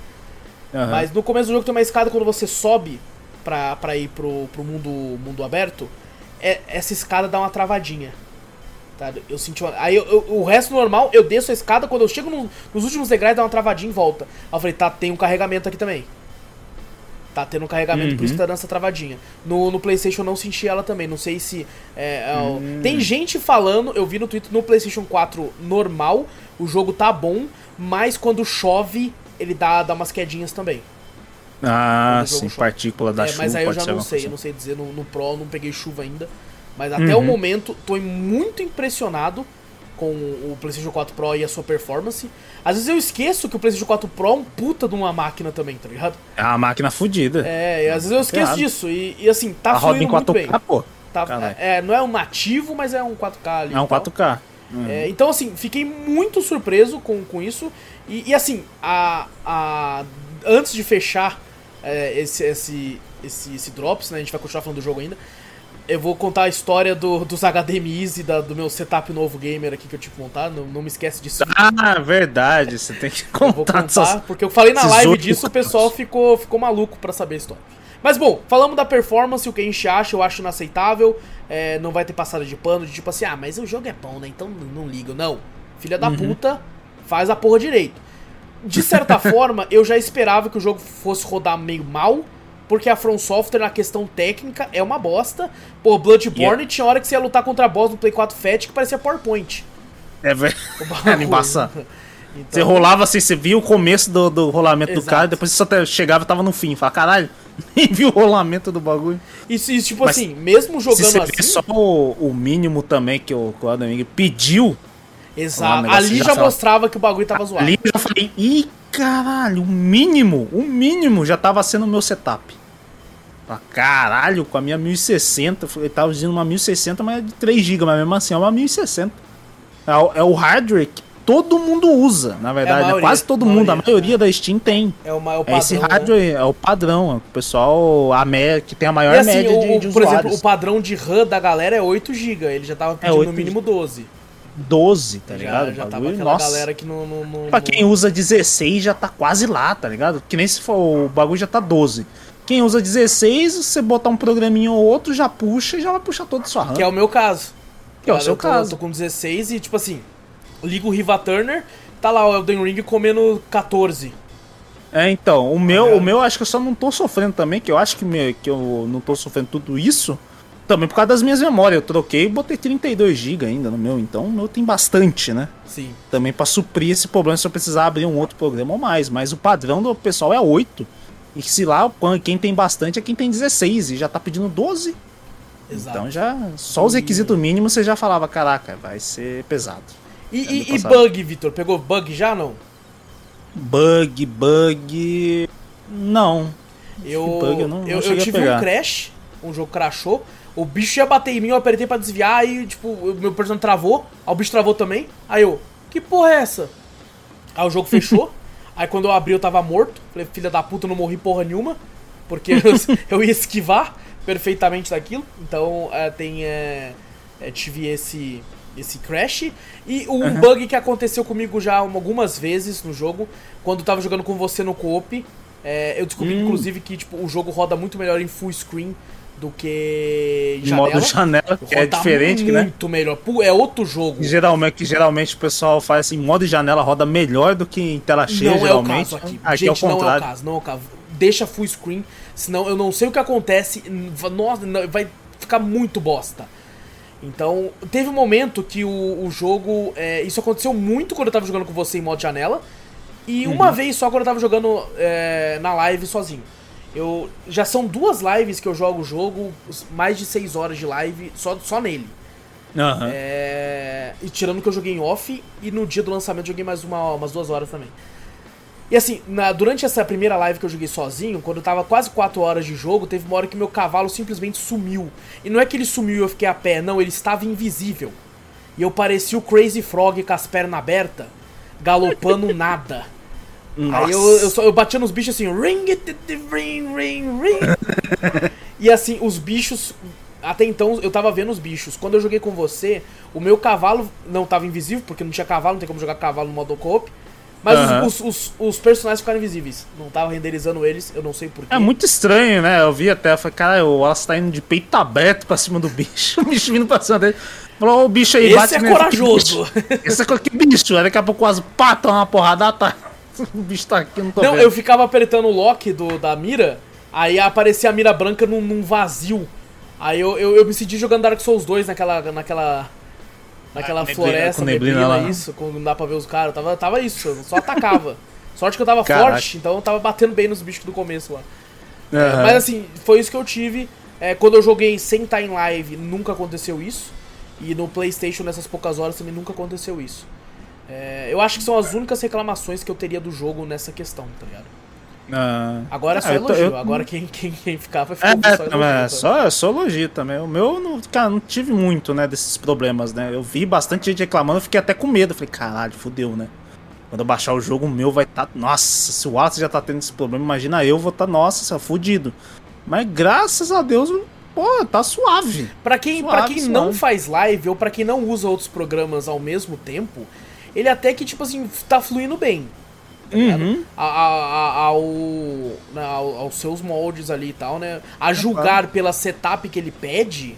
B: Aham.
A: Mas no começo do jogo tem uma escada quando você sobe pra, pra ir pro, pro mundo, mundo aberto. É, essa escada dá uma travadinha. Tá? Eu senti uma... Aí eu- eu- o resto normal, eu desço a escada, quando eu chego no- nos últimos degraus dá uma travadinha em volta. Aí eu falei, tá, tem um carregamento aqui também. Tá tendo um carregamento, por isso
B: Uhum.
A: tá dando essa travadinha. No, no Playstation eu não senti ela também, não sei se... é, é, o-
B: Hum.
A: Tem gente falando, eu vi no Twitter, no Playstation 4 normal, o jogo tá bom, mas quando chove, ele dá, dá umas quedinhas também.
B: Ah, sim,
A: chove.
B: partícula da
A: É,
B: chuva.
A: mas aí eu já não sei, eu não sei dizer, no, no Pro não peguei chuva ainda. Mas até
B: Uhum.
A: o momento, tô muito impressionado com o PlayStation 4 Pro e a sua performance. Às vezes eu esqueço que o PlayStation 4 Pro é um puta de uma máquina também, tá ligado?
B: É uma máquina fodida.
A: É, e às vezes eu esqueço
B: Ferrado.
A: disso. E, e, assim, tá
B: a
A: fluindo muito bem.
B: 4K, pô.
A: Tá,
B: Caralho.
A: é, não é um nativo, mas é um 4K ali.
B: É um
A: e tal.
B: 4K. Uhum.
A: É, então, assim, fiquei muito surpreso com, com isso. E, e, assim, a, a, antes de fechar é, esse, esse, esse, esse Drops, né? A gente vai continuar falando do jogo ainda. Eu vou contar a história do, dos HDMIs e da- do meu setup novo gamer aqui que eu tive que montar. Não, não me esquece disso.
B: Ah, verdade. Você tem que
A: Eu vou
B: contar
A: contar,
B: dessas...
A: porque eu falei na live disso, o pessoal ficou, ficou maluco pra saber a história. Mas bom, falamos da performance, o que a gente acha, eu acho inaceitável. É, não vai ter passada de pano, de tipo assim, ah, mas o jogo é bom, né? Então não liga. Não. Filha da
B: Uhum.
A: puta, faz a porra direito. de certa forma, eu já esperava que o jogo fosse rodar meio mal, porque a From Software, na questão técnica, é uma bosta. Pô, Bloodborne
B: Yeah.
A: tinha hora que você ia lutar contra boss no Play 4 Fat que parecia PowerPoint.
B: É, velho. Era embaçado.
A: Então,
B: Você rolava assim, você via o começo do, do rolamento do
A: Exato.
B: cara, depois você só até chegava e tava no fim. Fala, caralho, nem viu o rolamento do bagulho.
A: Isso, isso, tipo
B: Mas
A: assim, mesmo
B: Se
A: jogando
B: você
A: assim.
B: vê só o, o mínimo também que o, que o Adam Wing pediu,
A: Exato.
B: o negócio
A: Ali
B: já
A: já mostrava que o bagulho tava zoado.
B: ali eu já falei, ih, caralho, o mínimo, o mínimo já tava sendo o meu setup. Falei, Caralho, com a minha 1060, ele tava usando uma 1060, mas é de 3 GB, mas mesmo assim é uma 1060. É, o- é o hardware que todo mundo usa, na verdade, né?
A: maioria,
B: quase todo
A: a
B: mundo, a
A: maioria,
B: maioria da Steam tem.
A: É, o, ma- é
B: É
A: padrão.
B: esse
A: né?
B: hardware, é o padrão, é o pessoal, a média, que tem a maior
A: E assim,
B: média
A: o,
B: de, de
A: por exemplo,
B: usuários.
A: o padrão de RAM da galera é 8 GB. Ele já tava pedindo
B: 8
A: no mínimo 12.
B: 12, tá
A: já
B: ligado?
A: já
B: O
A: tava aquela
B: nossa.
A: galera que não. não, não-
B: Pra quem usa 16 já tá quase lá, tá ligado? Que nem se for o bagulho já tá 12. Quem usa 16, você botar um programinha ou outro, já puxa e já vai puxar todo a sua RAM.
A: Que é o meu caso.
B: Que é o seu
A: eu tô,
B: caso.
A: tô com 16 e, tipo assim, ligo o Riva Turner, tá lá o Elden Ring comendo 14.
B: É, então, o meu,
A: ligado?
B: o meu acho que eu só não tô sofrendo também, que eu acho que, me- que eu não tô sofrendo tudo isso, também por causa das minhas memórias. Eu troquei e botei 32 GB ainda no meu, então o meu tem bastante, né?
A: Sim.
B: Também pra suprir esse problema se eu precisar abrir um outro programa ou mais. Mas o padrão do pessoal é 8. E se lá, quem tem bastante é quem tem 16 e já tá pedindo 12.
A: Exato.
B: Então já, só os
A: E-
B: requisitos mínimos você já falava, caraca, vai ser pesado.
A: E, e, e bug, Vitor? Pegou bug já não?
B: Bug, bug. Não.
A: Eu,
B: bug eu não- não
A: eu, eu
B: cheguei a
A: tive um crash, um jogo crashou. O bicho ia bater em mim, eu apertei pra desviar, aí, tipo, o meu personagem travou, aí o bicho travou também. Aí eu, que porra é essa? Aí o jogo fechou. aí quando eu abri, eu tava morto. Falei, filha da puta, eu não morri porra nenhuma. Porque eu, ia esquivar perfeitamente daquilo. Então, é, tem. É, tive esse. Esse crash. E um bug que aconteceu comigo já algumas vezes no jogo. Quando eu tava jogando com você no co-op. é, eu descobri,
B: Hum.
A: inclusive, que tipo, o jogo roda muito melhor em full screen do que janela.
B: modo janela, que é diferente, né?
A: Muito melhor. É outro jogo.
B: Geralmente, que geralmente o pessoal faz assim, modo janela roda melhor do que em tela cheia,
A: não é o
B: geralmente.
A: caso aqui.
B: Aqui é o
A: Gente, não é o
B: contrário.
A: caso, não é o caso. Deixa full screen, senão eu não sei o que acontece. Nossa, vai ficar muito bosta. Então, teve um momento que o, o jogo. é, isso aconteceu muito quando eu tava jogando com você em modo janela. E
B: Uhum.
A: uma vez só quando eu tava jogando é, na live sozinho. Eu, já são duas lives que eu jogo o jogo, mais de 6 horas de live só, só nele.
B: Aham.
A: É, E tirando que eu joguei em off e no dia do lançamento joguei mais uma, umas duas horas também. E assim, na- durante essa primeira live que eu joguei sozinho, quando eu tava quase 4 horas de jogo, teve uma hora que meu cavalo simplesmente sumiu. E não é que ele sumiu e eu fiquei a pé, não, ele estava invisível. E eu parecia o Crazy Frog com as pernas abertas, galopando nada. Aí eu, eu, só, eu batia nos bichos assim, ring ring, ring, ring. e assim, os bichos. Até então eu tava vendo os bichos. Quando eu joguei com você, o meu cavalo não tava invisível, porque não tinha cavalo, não tem como jogar cavalo no modo co-op. Mas os-
B: Aham.
A: os, os, os personagens ficaram invisíveis. Não tava renderizando eles, eu não sei porquê.
B: É muito estranho, né? Eu vi até, eu falei, cara, o Wallace tá indo de peito aberto pra cima do bicho, o bicho vindo pra cima dele. Falou, "Ó, o bicho aí
A: Esse
B: bate
A: é
B: nele, que
A: corajoso."
B: bicho. Esse é que bicho. Aí daqui a pouco quase pata uma porrada, tá. O bicho tá aqui, não tô
A: Não,
B: vendo.
A: eu ficava apertando o lock do, da mira, aí aparecia a mira branca num, num vazio. Aí eu, eu, eu me senti jogando Dark Souls 2 naquela. naquela. Naquela
B: Ah,
A: floresta,
B: com neblina
A: neblina,
B: lá.
A: isso, quando não dá pra ver os caras. Tava, tava isso, eu só atacava. Sorte que eu tava
B: Caraca.
A: forte, então eu tava batendo bem nos bichos do começo lá.
B: Aham.
A: Mas assim, foi isso que eu tive. É, quando eu joguei sem estar em live, nunca aconteceu isso. E no PlayStation, nessas poucas horas, também nunca aconteceu isso. É, eu acho que são as únicas reclamações que eu teria do jogo nessa questão, tá ligado?
B: Ah.
A: Agora é só
B: Ah, eu
A: elogio.
B: eu-
A: Agora quem, quem, quem ficar vai
B: É,
A: ficar
B: é,
A: só
B: não,
A: elogio.
B: é
A: tá?
B: só, só elogio também. O meu, não, cara, não tive muito, né, desses problemas, né? Eu vi bastante gente reclamando, eu fiquei até com medo. Falei, caralho, fudeu, né? Quando eu baixar o jogo, o meu vai estar. Nossa, se o Wallace já tá tendo esse problema, imagina eu vou estar, nossa, fudido. Mas graças a Deus, pô, tá suave.
A: Pra quem, pra
B: Suave,
A: quem
B: suave.
A: não faz live ou pra quem não usa outros programas ao mesmo tempo, ele até que, tipo assim, tá fluindo bem. tá?
B: Uhum.
A: A- a- a- ao, na- ao- aos seus moldes ali e tal, né? A julgar pela setup que ele pede.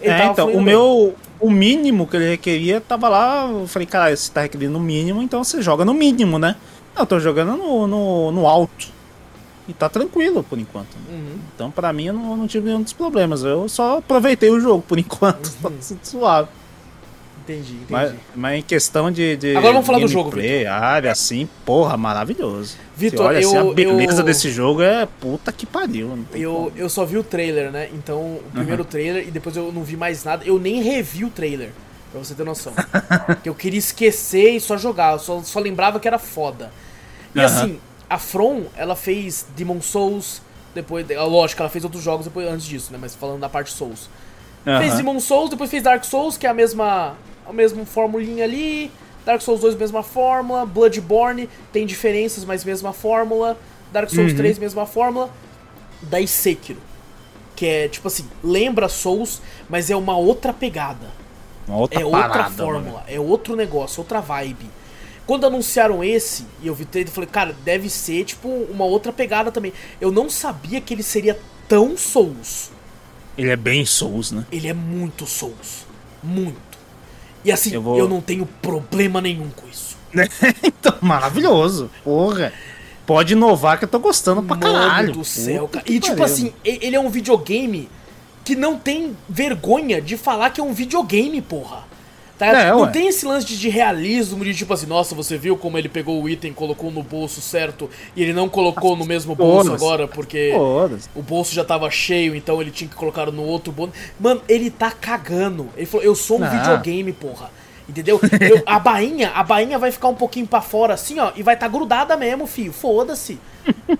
A: Ele
B: É, então, o
A: bem.
B: meu. O mínimo que ele requeria tava lá. Eu falei, cara, você tá requerendo o mínimo, então você joga no mínimo, né? Eu tô jogando no, no, no alto. E tá tranquilo por enquanto.
A: Uhum.
B: Então, pra mim, eu não, não tive nenhum dos problemas. Eu só aproveitei o jogo por enquanto. Tá tudo suave.
A: Entendi, entendi.
B: Mas, mas em questão de. de
A: Agora vamos falar do jogo,
B: gameplay, área, assim, porra, maravilhoso.
A: Vitor,
B: olha, assim,
A: eu-
B: a beleza
A: eu-
B: desse jogo é puta que pariu. Não tem
A: Eu,
B: como.
A: eu só vi o trailer, né? Então, o primeiro trailer e depois eu não vi mais nada. Eu nem revi o trailer, pra você ter noção. que eu queria esquecer e só jogar. Eu só, só lembrava que era foda. E
B: Aham.
A: assim, a From, ela fez Demon Souls, depois. ah, Lógico, ela fez outros jogos depois antes disso, né? Mas falando da parte Souls. Fez
B: Aham.
A: Demon Souls, depois fez Dark Souls, que é a mesma, a mesma formulinha ali. Dark Souls 2, mesma fórmula. Bloodborne tem diferenças, mas mesma fórmula. Dark Souls
B: Uhum.
A: 3, mesma fórmula. Daí Sekiro. Que é, tipo assim, lembra Souls, mas é uma outra pegada.
B: Uma outra
A: É outra
B: parada,
A: fórmula,
B: mano.
A: é outro negócio, outra vibe. Quando anunciaram esse, e eu vi trailer, eu falei, cara, deve ser, tipo, uma outra pegada também. Eu não sabia que ele seria tão Souls.
B: Ele é bem Souls, né?
A: Ele é muito Souls. Muito. E assim, eu,
B: Eu vou-
A: não tenho problema nenhum com isso.
B: então, maravilhoso. Porra. Pode inovar que eu tô gostando pra
A: Mano
B: caralho.
A: do céu, cara. E tipo assim, ele é um videogame que não tem vergonha de falar que é um videogame, porra. Tá? Não
B: ué.
A: tem esse lance de, de realismo, de tipo assim, nossa, você viu como ele pegou o item, colocou no bolso certo e ele não colocou no mesmo bolso agora porque o bolso já tava cheio, então ele tinha que colocar no outro bolso. Mano, ele tá cagando. Ele falou, eu sou um
B: Ah.
A: videogame, porra. Entendeu? Eu- a bainha, a bainha vai ficar um pouquinho pra fora assim, ó, e vai tá grudada mesmo, filho. Foda-se.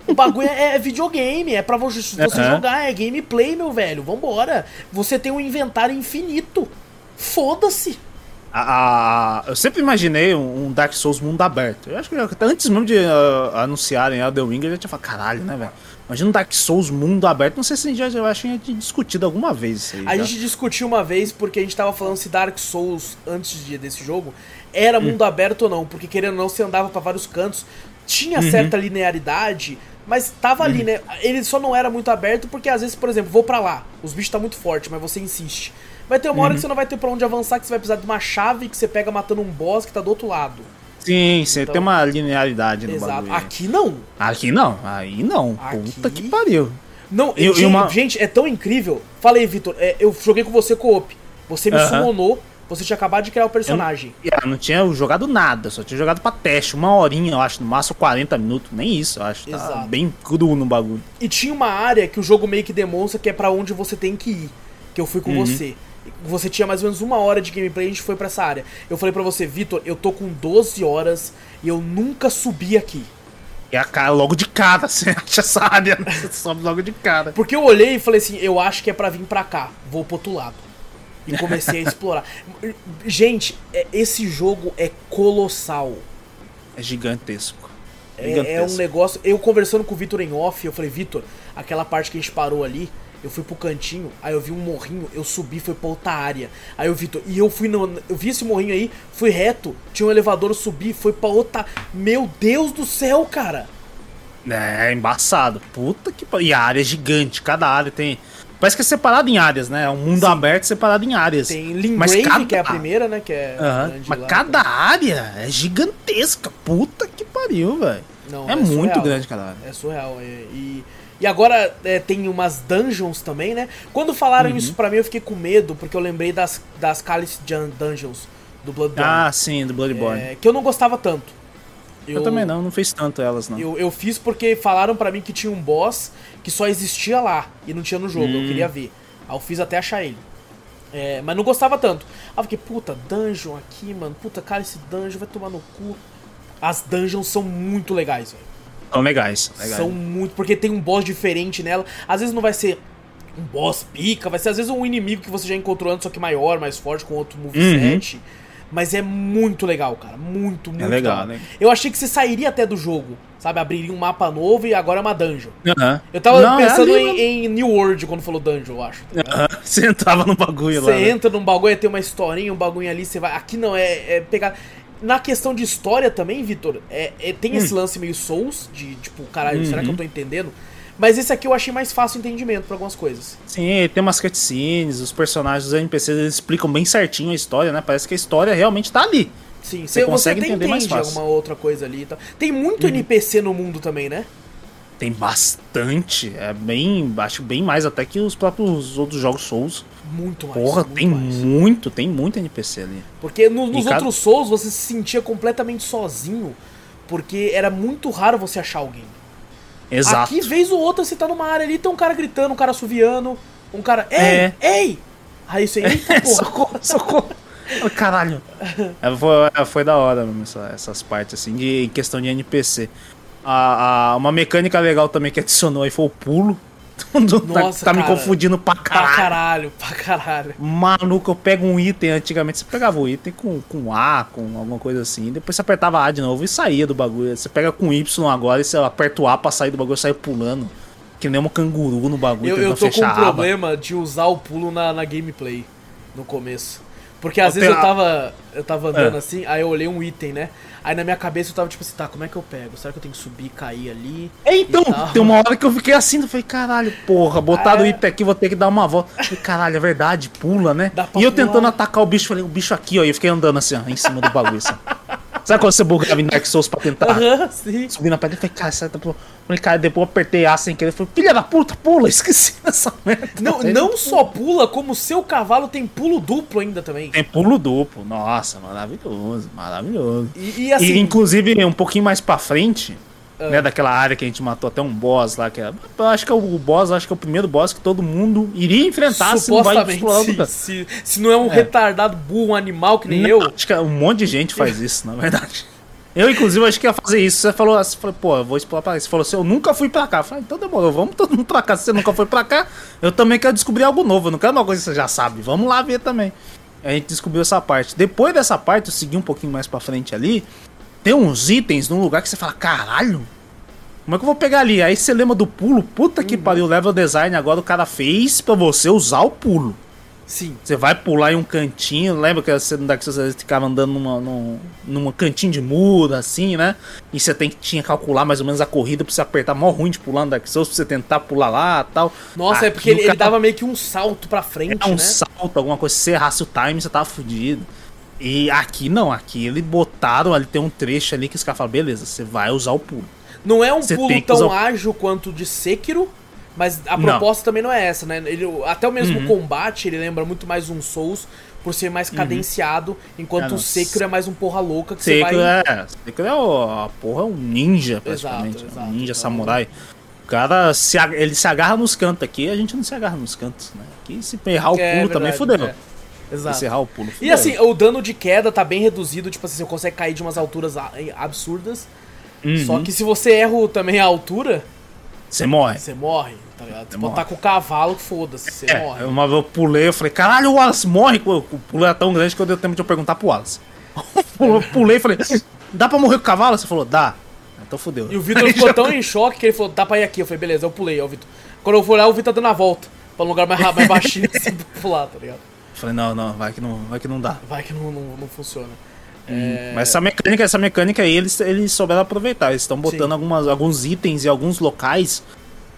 A: O bagulho é, é videogame, é pra você, jogar, é gameplay, meu velho. Vambora. Você tem um inventário infinito. Foda-se.
B: A- a- eu sempre imaginei um um Dark Souls mundo aberto. Eu acho que até antes mesmo de ah, anunciarem Elden Ring, eu já tinha falado, caralho, né, velho? Imagina um Dark Souls mundo aberto. Não sei se a gente já, já tinha discutido alguma vez isso aí.
A: A
B: já.
A: gente discutiu uma vez porque a gente tava falando se Dark Souls, antes de- desse jogo, era mundo aberto ou não. Porque querendo ou não, você andava pra vários cantos, tinha certa linearidade, mas tava ali, né? Ele só não era muito aberto porque às vezes, por exemplo, vou pra lá, os bichos tá muito forte, mas você insiste. Vai ter uma hora que você não vai ter pra onde avançar, que você vai precisar de uma chave que você pega matando um boss que tá do outro lado.
B: Sim, você
A: Então-
B: tem uma linearidade no
A: Exato.
B: bagulho.
A: Aqui não.
B: Aqui não, aí não.
A: Aqui-
B: Puta que pariu.
A: Não, gente,
B: uma-
A: gente, é tão incrível. Falei, Vitor, é, eu joguei com você co-op. Você me
B: Aham.
A: summonou, você tinha acabado de criar o personagem.
B: Eu não tinha jogado nada, só tinha jogado pra teste. Uma horinha, eu acho, no máximo 40 minutos. Nem isso, eu acho. Tá
A: Exato.
B: bem cru no bagulho.
A: E tinha uma área que o jogo meio que demonstra que é pra onde você tem que ir. Que eu fui com
B: Uhum.
A: você. Você tinha mais ou menos uma hora de gameplay e a gente foi pra essa área. Eu falei pra você, Vitor, eu tô com 12 horas e eu nunca subi aqui.
B: E a cara logo de cara, você acha essa área, né? você sobe logo de cara.
A: Porque eu olhei e falei assim, eu acho que é pra vir pra cá. Vou pro outro lado. E comecei a explorar. Gente, é- esse jogo é colossal.
B: É gigantesco.
A: É, é um
B: Gigantesco.
A: negócio. Eu conversando com o Vitor em off, eu falei, Vitor, aquela parte que a gente parou ali, eu fui pro cantinho, aí eu vi um morrinho, eu subi, foi pra outra área. Aí o Vitor, e eu fui no. Eu vi esse morrinho aí, fui reto, tinha um elevador, eu subi, foi pra outra. Meu Deus do céu, cara!
B: É, embaçado. Puta que pariu. E a área é gigante, cada área tem. Parece que é separado em áreas, né? É um mundo aberto separado em áreas.
A: Tem
B: Mas
A: Limgrave,
B: cada-
A: que é a primeira, né? Que é.
B: Mas
A: lá.
B: cada área é gigantesca. Puta que pariu, velho. É,
A: é
B: muito
A: surreal.
B: grande cada área.
A: É surreal. é, E, e agora é, tem umas dungeons também, né? Quando falaram
B: Uhum.
A: isso pra mim, eu fiquei com medo, porque eu lembrei das, das Cálice Dun- Dungeons do Bloodborne.
B: Ah, sim, do Bloodborne.
A: é, que eu não gostava tanto.
B: eu... também não, não fiz tanto elas, não.
A: Eu, eu fiz porque falaram pra mim que tinha um boss que só existia lá e não tinha no jogo.
B: Hum.
A: Eu queria ver. Aí eu fiz até achar ele. É, mas não gostava tanto. Aí eu fiquei, puta, dungeon aqui, mano. Puta, cara, esse dungeon vai tomar no cu. As dungeons são muito legais, velho.
B: São legais. legais.
A: São muito. Porque tem um boss diferente nela. Às vezes não vai ser um boss pica, vai ser às vezes um inimigo que você já encontrou antes, só que maior, mais forte, com outro moveset. Mas é muito legal, cara. Muito, muito
B: Uhum. É legal,
A: legal.
B: né?
A: Eu achei que você sairia até do jogo, sabe? Abriria um mapa novo e agora é uma dungeon. Eu tava
B: Não, é
A: pensando
B: ali,
A: em, em New World quando falou dungeon, eu acho. tá.
B: Você entrava no bagulho
A: Você
B: lá. né?
A: entra num bagulho, tem uma historinha, um bagulho ali, você vai. Aqui não, é, é pegar. Na questão de história também, Vitor, é, é- tem
B: Hum.
A: esse lance meio Souls, de tipo, caralho, será que
B: Uhum.
A: eu tô entendendo? Mas esse aqui eu achei mais fácil o entendimento pra algumas coisas.
B: Sim, tem umas cutscenes, os personagens, os NPCs, eles explicam bem certinho a história, né? Parece que a história realmente tá ali.
A: Sim,
B: Você
A: você,
B: consegue
A: até
B: entender mais fácil.
A: alguma outra coisa ali e tal. Tem muito NPC no mundo também, né?
B: Tem bastante. É bem. Acho bem mais até que os próprios outros jogos Souls.
A: Muito mais.
B: Porra,
A: muito
B: tem
A: mais.
B: muito, tem muito NPC ali.
A: Porque no- nos
B: cada-
A: outros Souls você se sentia completamente sozinho, porque era muito raro você achar alguém.
B: Exato.
A: Aqui, vez ou outra, você tá numa área ali, tem um cara gritando, um cara assoviando, um cara. Ei!
B: É.
A: Ei! Aí você, eita porra.
B: socorro, socorro. Caralho. É, foi, foi da hora mesmo essa- essas partes, assim, de em questão de NPC. A, a- uma mecânica legal também que adicionou aí foi o pulo. tá
A: Nossa,
B: tá me
A: cara.
B: confundindo pra
A: Pra
B: caralho.
A: caralho, pra caralho.
B: Maluco, eu pego um item. Antigamente você pegava o item com, com A, com alguma coisa assim. Depois você apertava A de novo e saía do bagulho. Você pega com Y agora e você aperta o A pra sair do bagulho e sai pulando. Que nem um canguru no bagulho.
A: Eu, eu tô com um problema de usar o pulo na, na gameplay no começo. Porque às
B: Ô,
A: vezes eu
B: Pera-
A: tava, eu tava andando
B: É.
A: assim, aí eu olhei um item, né? Aí na minha cabeça eu tava tipo assim, tá, como é que eu pego? Será que eu tenho que subir cair ali?
B: É, então, tem uma hora que eu fiquei assim, eu falei, caralho, porra, botaram o
A: É.
B: item aqui, vou ter que dar uma volta. Eu Falei, caralho, é verdade, pula, né? E eu
A: pular.
B: tentando atacar o bicho, falei, o bicho aqui, ó, e eu fiquei andando assim, ó, em cima do bagulho, assim. Sabe quando você bugava em Dark Souls pra tentar
A: Aham, sim.
B: subir na pedra? Eu falei, cara, porra. Falei, cara, depois eu apertei A sem querer, falei, filha da puta, pula, esqueci dessa merda.
A: Não, não só pula, como o seu cavalo tem pulo duplo ainda também.
B: Tem pulo duplo, nossa, maravilhoso, maravilhoso.
A: E, e assim,
B: E inclusive um pouquinho mais pra frente,
A: Ah.
B: né, daquela área que a gente matou até um boss lá, que é, eu acho que é o boss, acho que é o primeiro boss que todo mundo iria enfrentar se não vai explorar
A: se, se, se não é um
B: É.
A: retardado burro, um animal que nem
B: Não,
A: eu,
B: Acho que um monte de gente faz isso, na verdade. Eu, inclusive, acho que ia fazer isso. Você falou assim, falou, pô, eu vou explorar pra cá. Você falou assim, eu nunca fui pra cá. Eu falei, então demorou, vamos todo mundo pra cá. Se você nunca foi pra cá, eu também quero descobrir algo novo. Eu não quero uma coisa que você já sabe. Vamos lá ver também. A gente descobriu essa parte. Depois dessa parte, eu segui um pouquinho mais pra frente ali. Tem uns itens num lugar que você fala, caralho, como é que eu vou pegar ali? Aí você lembra do pulo? Puta que pariu, o level design agora o cara fez pra você usar o pulo.
A: sim.
B: Você vai pular em um cantinho, lembra que você no Dark Souls você ficava andando numa, num, numa cantinho de muro, assim, né? E você tem que tinha que calcular mais ou menos a corrida pra você apertar mó ruim de pular no Dark Souls, pra você tentar pular lá e tal.
A: Nossa, é
B: Aqui
A: porque
B: o
A: ele, ele
B: cara
A: dava meio que um salto pra frente,
B: dá um
A: né?
B: salto, alguma coisa, se você errasse o time, você tava fudido. E aqui não, aqui eles botaram, ali tem um trecho ali que os caras falam, beleza, você vai usar o pulo.
A: Não é um
B: Você
A: pulo tão
B: usar
A: ágil quanto o de Sekiro, mas a
B: Não.
A: proposta também não é essa, né? Ele, até o mesmo
B: Uhum.
A: combate, ele lembra muito mais um Souls, por ser mais cadenciado, enquanto
B: Ah,
A: o
B: não.
A: Sekiro é mais um porra louca que você
B: Sekiro
A: vai...
B: é, Sekiro é o, a porra, é um ninja praticamente,
A: Exato,
B: é
A: exato.
B: um ninja
A: Então-
B: samurai. O cara, se, ele se agarra nos cantos aqui, a gente não se agarra nos cantos, né? Aqui se errar o pulo
A: É
B: também
A: verdade,
B: fudeu.
A: é. Exato.
B: Se errar o pulo,
A: E
B: fudeu.
A: assim, o dano de queda tá bem reduzido, tipo assim, você consegue cair de umas alturas absurdas.
B: Uhum.
A: Só que se você erra também a altura,
B: Você morre.
A: você morre, tá ligado? Você
B: morre.
A: estar com o cavalo, foda-se, você
B: É,
A: morre.
B: uma vez eu pulei, eu falei, caralho, o Wallace morre. O o pulo era tão grande que eu dei tempo de eu perguntar pro Wallace. Eu pulei e falei, dá pra morrer com o cavalo? Você falou, dá. Então fudeu.
A: E o Vitor ficou tão em choque que ele falou, dá pra ir aqui. Eu falei, beleza, eu pulei, ó, Vitor. Quando eu fui lá, o Vitor tá dando a volta. Pra um lugar mais, mais baixinho assim pra pular, tá ligado?
B: Eu falei, não, não, vai que não, vai que não dá.
A: Vai que não, não, não funciona. É,
B: Mas essa mecânica, essa mecânica aí, eles, eles souberam aproveitar. Eles estão botando
A: Sim.
B: algumas, alguns itens e alguns locais,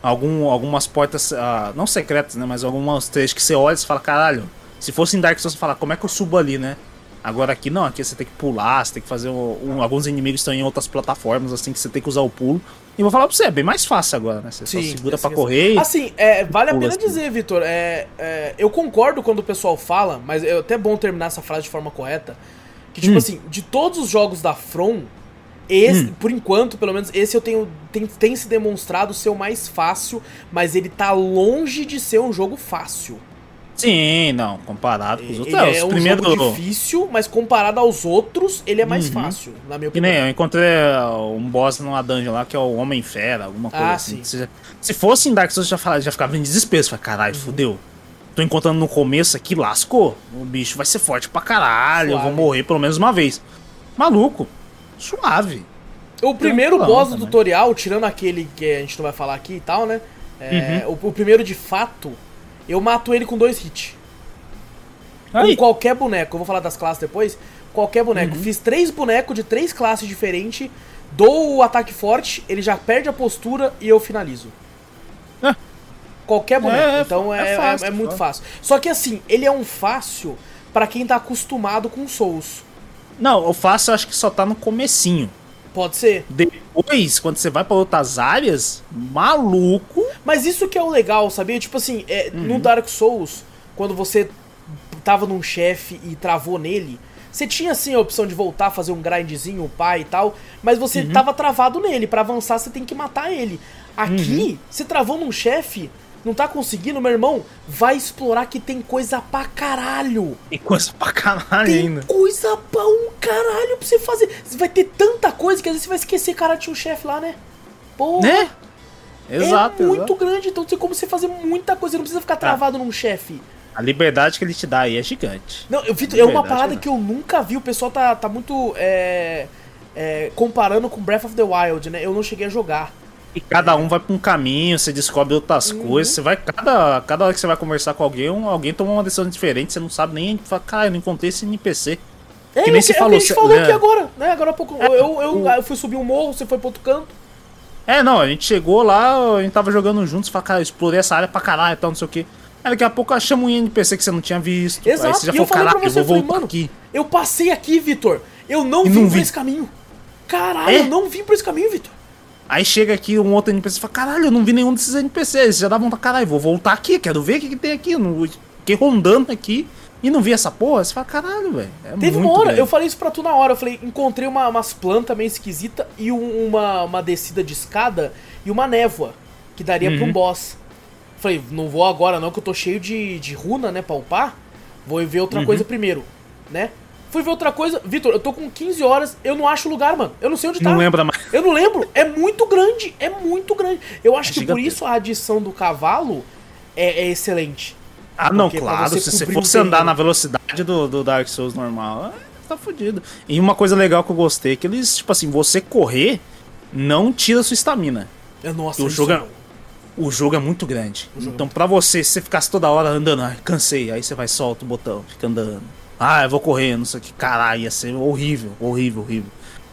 B: algum, algumas portas, ah, não secretas, né? Mas algumas trechos que você olha e fala, caralho, se fosse em Dark Souls, você fala, como é que eu subo ali, né? Agora aqui não, aqui você tem que pular, você tem que fazer um, um- alguns inimigos estão em outras plataformas, assim, que você tem que usar o pulo. E vou falar pra você, é bem mais fácil agora, né? Você só segura
A: assim,
B: pra
A: assim.
B: correr
A: Assim, é, vale a pena
B: assim.
A: dizer, Vitor, é, é, eu concordo quando o pessoal fala, mas é até bom terminar essa frase de forma correta. Que, tipo
B: Hum.
A: assim, de todos os jogos da From, esse,
B: Hum.
A: por enquanto, pelo menos, esse eu tenho tem, tem se demonstrado ser o mais fácil, mas ele tá longe de ser um jogo fácil.
B: Sim, não, comparado com os outros.
A: Ele
B: é,
A: é um
B: primeiros.
A: jogo difícil, mas comparado aos outros, ele é mais
B: Uhum.
A: fácil, na minha
B: Que
A: opinião.
B: nem eu encontrei uh, um boss numa dungeon lá que é o Homem-Fera, alguma coisa
A: Ah,
B: assim.
A: sim.
B: Se, se fosse em Dark Souls, eu já, falava, já ficava em desespero. Fala, caralho,
A: Uhum.
B: fudeu. Tô encontrando no começo aqui, lascou. O bicho vai ser forte pra caralho. Eu
A: Suave.
B: vou morrer pelo menos uma vez. Maluco, suave.
A: O primeiro
B: Tranquilão
A: boss do
B: também.
A: tutorial, tirando aquele que a gente não vai falar aqui e tal, né? É,
B: Uhum.
A: o, o primeiro de fato, eu mato ele com dois hits. Com
B: Aí,
A: qualquer boneco. Eu vou falar das classes depois. Qualquer boneco.
B: Uhum.
A: Fiz três bonecos de três classes diferentes. Dou o ataque forte, ele já perde a postura e eu finalizo.
B: É.
A: Qualquer boneco.
B: É, é
A: então
B: fa-
A: é,
B: é
A: é-
B: fácil,
A: é muito
B: fácil.
A: Só que assim, ele é um fácil pra quem tá acostumado com Souls.
B: Não, o fácil eu acho que só tá no comecinho.
A: Pode ser.
B: Depois, quando você vai pra outras áreas, maluco.
A: Mas isso que é o legal, sabia? Tipo assim, é, no Dark Souls, quando você tava num chefe e travou nele, você tinha assim a opção de voltar, fazer um grindzinho, upar e tal, mas você tava travado nele. Pra avançar, você tem que matar ele. Aqui, você travou num chefe, não tá conseguindo, meu irmão, vai explorar que tem coisa pra caralho.
B: Tem coisa pra caralho
A: Tem
B: ainda.
A: coisa pra um caralho pra você fazer. Vai ter tanta coisa que às vezes você vai esquecer, cara, tinha um chefe lá, né? Porra.
B: Né? Exato,
A: é muito
B: exato.
A: grande, então tem como você fazer muita coisa, você não precisa ficar travado num chefe.
B: A liberdade que ele te dá aí é gigante.
A: Não, eu vi, é uma parada
B: verdade.
A: que eu nunca vi, o pessoal tá, tá muito é, é, comparando com Breath of the Wild, né? Eu não cheguei a jogar.
B: E cada um vai pra um caminho, você descobre outras
A: Uhum.
B: coisas. Você vai. Cada, cada hora que você vai conversar com alguém, um- alguém toma uma decisão diferente, você não sabe nem. Fala, cara, eu não encontrei esse NPC.
A: É,
B: Que nem
A: é o
B: você
A: é
B: falou,
A: que a gente
B: cê-
A: falou
B: né?
A: aqui agora, né? Agora há pouco. eu, eu,
B: o-
A: eu fui subir um morro, você foi pro outro canto.
B: É, não, a gente chegou lá, a gente tava jogando juntos, fala, cara, eu explorei essa área pra caralho e tal, não sei o que. Aí daqui a pouco achamos um NPC que você não tinha visto.
A: Exato,
B: Aí você já
A: e eu
B: falou, caralho, eu vou
A: eu
B: voltar
A: mano,
B: aqui.
A: eu passei aqui, Vitor. Eu não vim
B: não
A: por
B: vi.
A: esse caminho. Caralho,
B: É?
A: eu não vim por esse caminho, Vitor.
B: Aí chega aqui um outro NPC e fala, caralho, eu não vi nenhum desses NPCs. Já dá vontade, caralho, vou voltar aqui, quero ver o que, que tem aqui. Não, fiquei rondando aqui e não vi essa porra. Você fala, caralho, velho. É
A: Teve uma hora,
B: grande.
A: eu falei isso pra tu na hora, eu falei, encontrei uma, umas plantas meio esquisitas e um- uma, uma descida de escada e uma névoa, que daria
B: Uhum.
A: pra um boss. Falei, não vou agora não, que eu tô cheio de, de runa, né, pra upar. Vou ver outra
B: Uhum.
A: coisa primeiro, né? Fui ver outra coisa, Vitor, eu tô com 15 horas, eu não acho o lugar, mano. Eu não sei onde tá.
B: Não lembra mais.
A: Eu não lembro, é muito grande, é muito grande. Eu acho que por
B: gigantesco.
A: isso a adição do cavalo é, é excelente.
B: Ah, não,
A: Porque
B: claro.
A: você
B: Se você fosse andar na velocidade do, do Dark Souls normal, é, tá fudido. E uma coisa legal que eu gostei é que eles, tipo assim, você correr não tira sua estamina.
A: É, Nossa,
B: O jogo é-
A: bom.
B: O jogo é muito grande.
A: jogo é
B: Então, pra você, se você ficasse toda hora andando, ai, cansei, aí você vai, solta o botão, fica andando. Ah, eu vou correr, não sei o que. Caralho, ia ser horrível, horrível, horrível.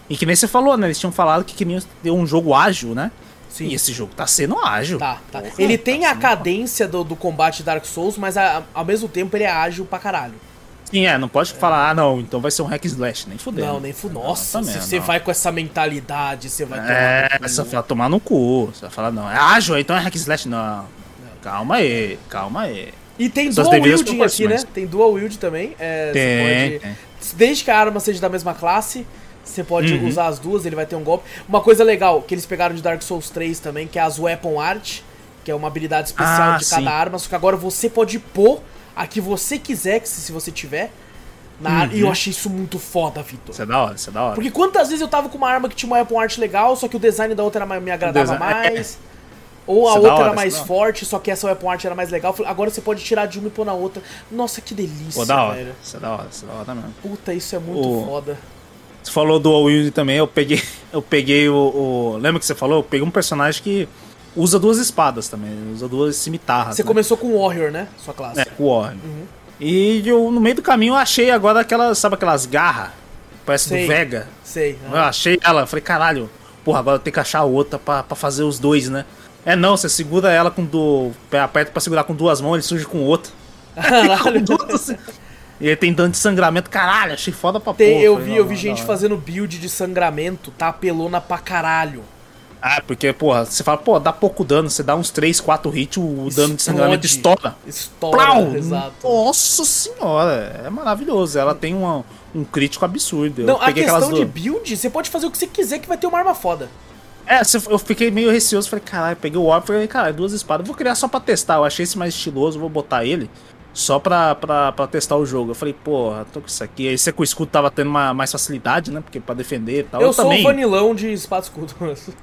B: E que nem você falou, né? Eles tinham falado que queriam ter um jogo ágil, né?
A: Sim.
B: E esse jogo tá sendo ágil.
A: Tá, tá.
B: Porra,
A: ele tem
B: tá
A: a cadência do, do combate Dark Souls, mas a- ao mesmo tempo ele é ágil pra caralho.
B: Sim, é, não pode falar, ah, não, então vai ser um hack slash, nem fudeu.
A: Não, nem fu. Nossa,
B: também,
A: se você
B: não.
A: vai com essa mentalidade, você vai
B: É,
A: tomar cu.
B: você vai tomar no cu. Você vai falar, não, é ágil, então é hack slash. Não, calma aí, calma aí.
A: E tem
B: Suas
A: dual wielding aqui, né? Tem dual wield também. É,
B: Tem,
A: pode, Desde que a arma seja da mesma classe, você pode
B: Uhum.
A: usar as duas, ele vai ter um golpe. Uma coisa legal que eles pegaram de Dark Souls 3 também, que é as Weapon Art, que é uma habilidade especial
B: Ah,
A: de cada
B: sim.
A: arma, só que agora você pode pôr a que você quiser, que se se você tiver, na arma. E eu
B: Uhum.
A: achei isso muito foda, Vitor.
B: Isso é da hora, isso é da hora.
A: Porque quantas vezes eu tava com uma arma que tinha uma weapon art legal, só que o design da outra era me agradava
B: design-
A: mais. Ou a
B: é
A: outra
B: hora,
A: era mais
B: é da
A: forte, só que essa weapon art era mais legal. Agora você pode tirar de uma e pôr na outra. Nossa, que delícia,
B: Pô, da hora.
A: velho.
B: Isso é da hora, isso é da hora mesmo.
A: Puta, isso é muito
B: O-
A: foda.
B: Você falou do Wild também, eu peguei, eu peguei o, o- Lembra que você falou? Eu peguei um personagem que usa duas espadas também, usa duas cimitarras.
A: Você
B: né?
A: começou com Warrior, né? Sua classe.
B: É, com o Warren. E eu, no meio do caminho eu achei agora aquelas, sabe aquelas garras? Parece
A: Sei.
B: do Vega.
A: Sei.
B: Eu achei ela, falei, caralho, porra, agora eu tenho que achar outra pra, pra fazer os dois, né? É não, você segura ela com do. Aperta pra segurar com duas mãos, ele surge com outra. Duas, assim. E ele tem dano de sangramento, caralho, achei foda pra
A: Tem-
B: porra.
A: eu vi,
B: não,
A: eu vi
B: não,
A: gente
B: não.
A: fazendo build de sangramento, tá apelona pra caralho.
B: Ah, porque, porra, você fala, pô, dá pouco dano, você dá uns 3, 4 hits, o dano de sangramento
A: Explode.
B: estoura.
A: Estoura,
B: Plau!
A: exato.
B: Nossa senhora, é maravilhoso. Ela tem uma, um crítico absurdo. Eu
A: Não, a questão de build, você pode fazer o que você quiser que vai ter uma arma foda.
B: É, eu fiquei meio receoso, falei, caralho, peguei o Orb, falei, caralho, duas espadas, vou criar só pra testar, eu achei esse mais estiloso, vou botar ele só pra, pra, pra testar o jogo. Eu falei, porra, tô com isso aqui. Aí você com o escudo tava tendo uma, mais facilidade, né, porque pra defender e tal.
A: eu
B: Eu,
A: sou
B: também,
A: vanilão de espada e escudo.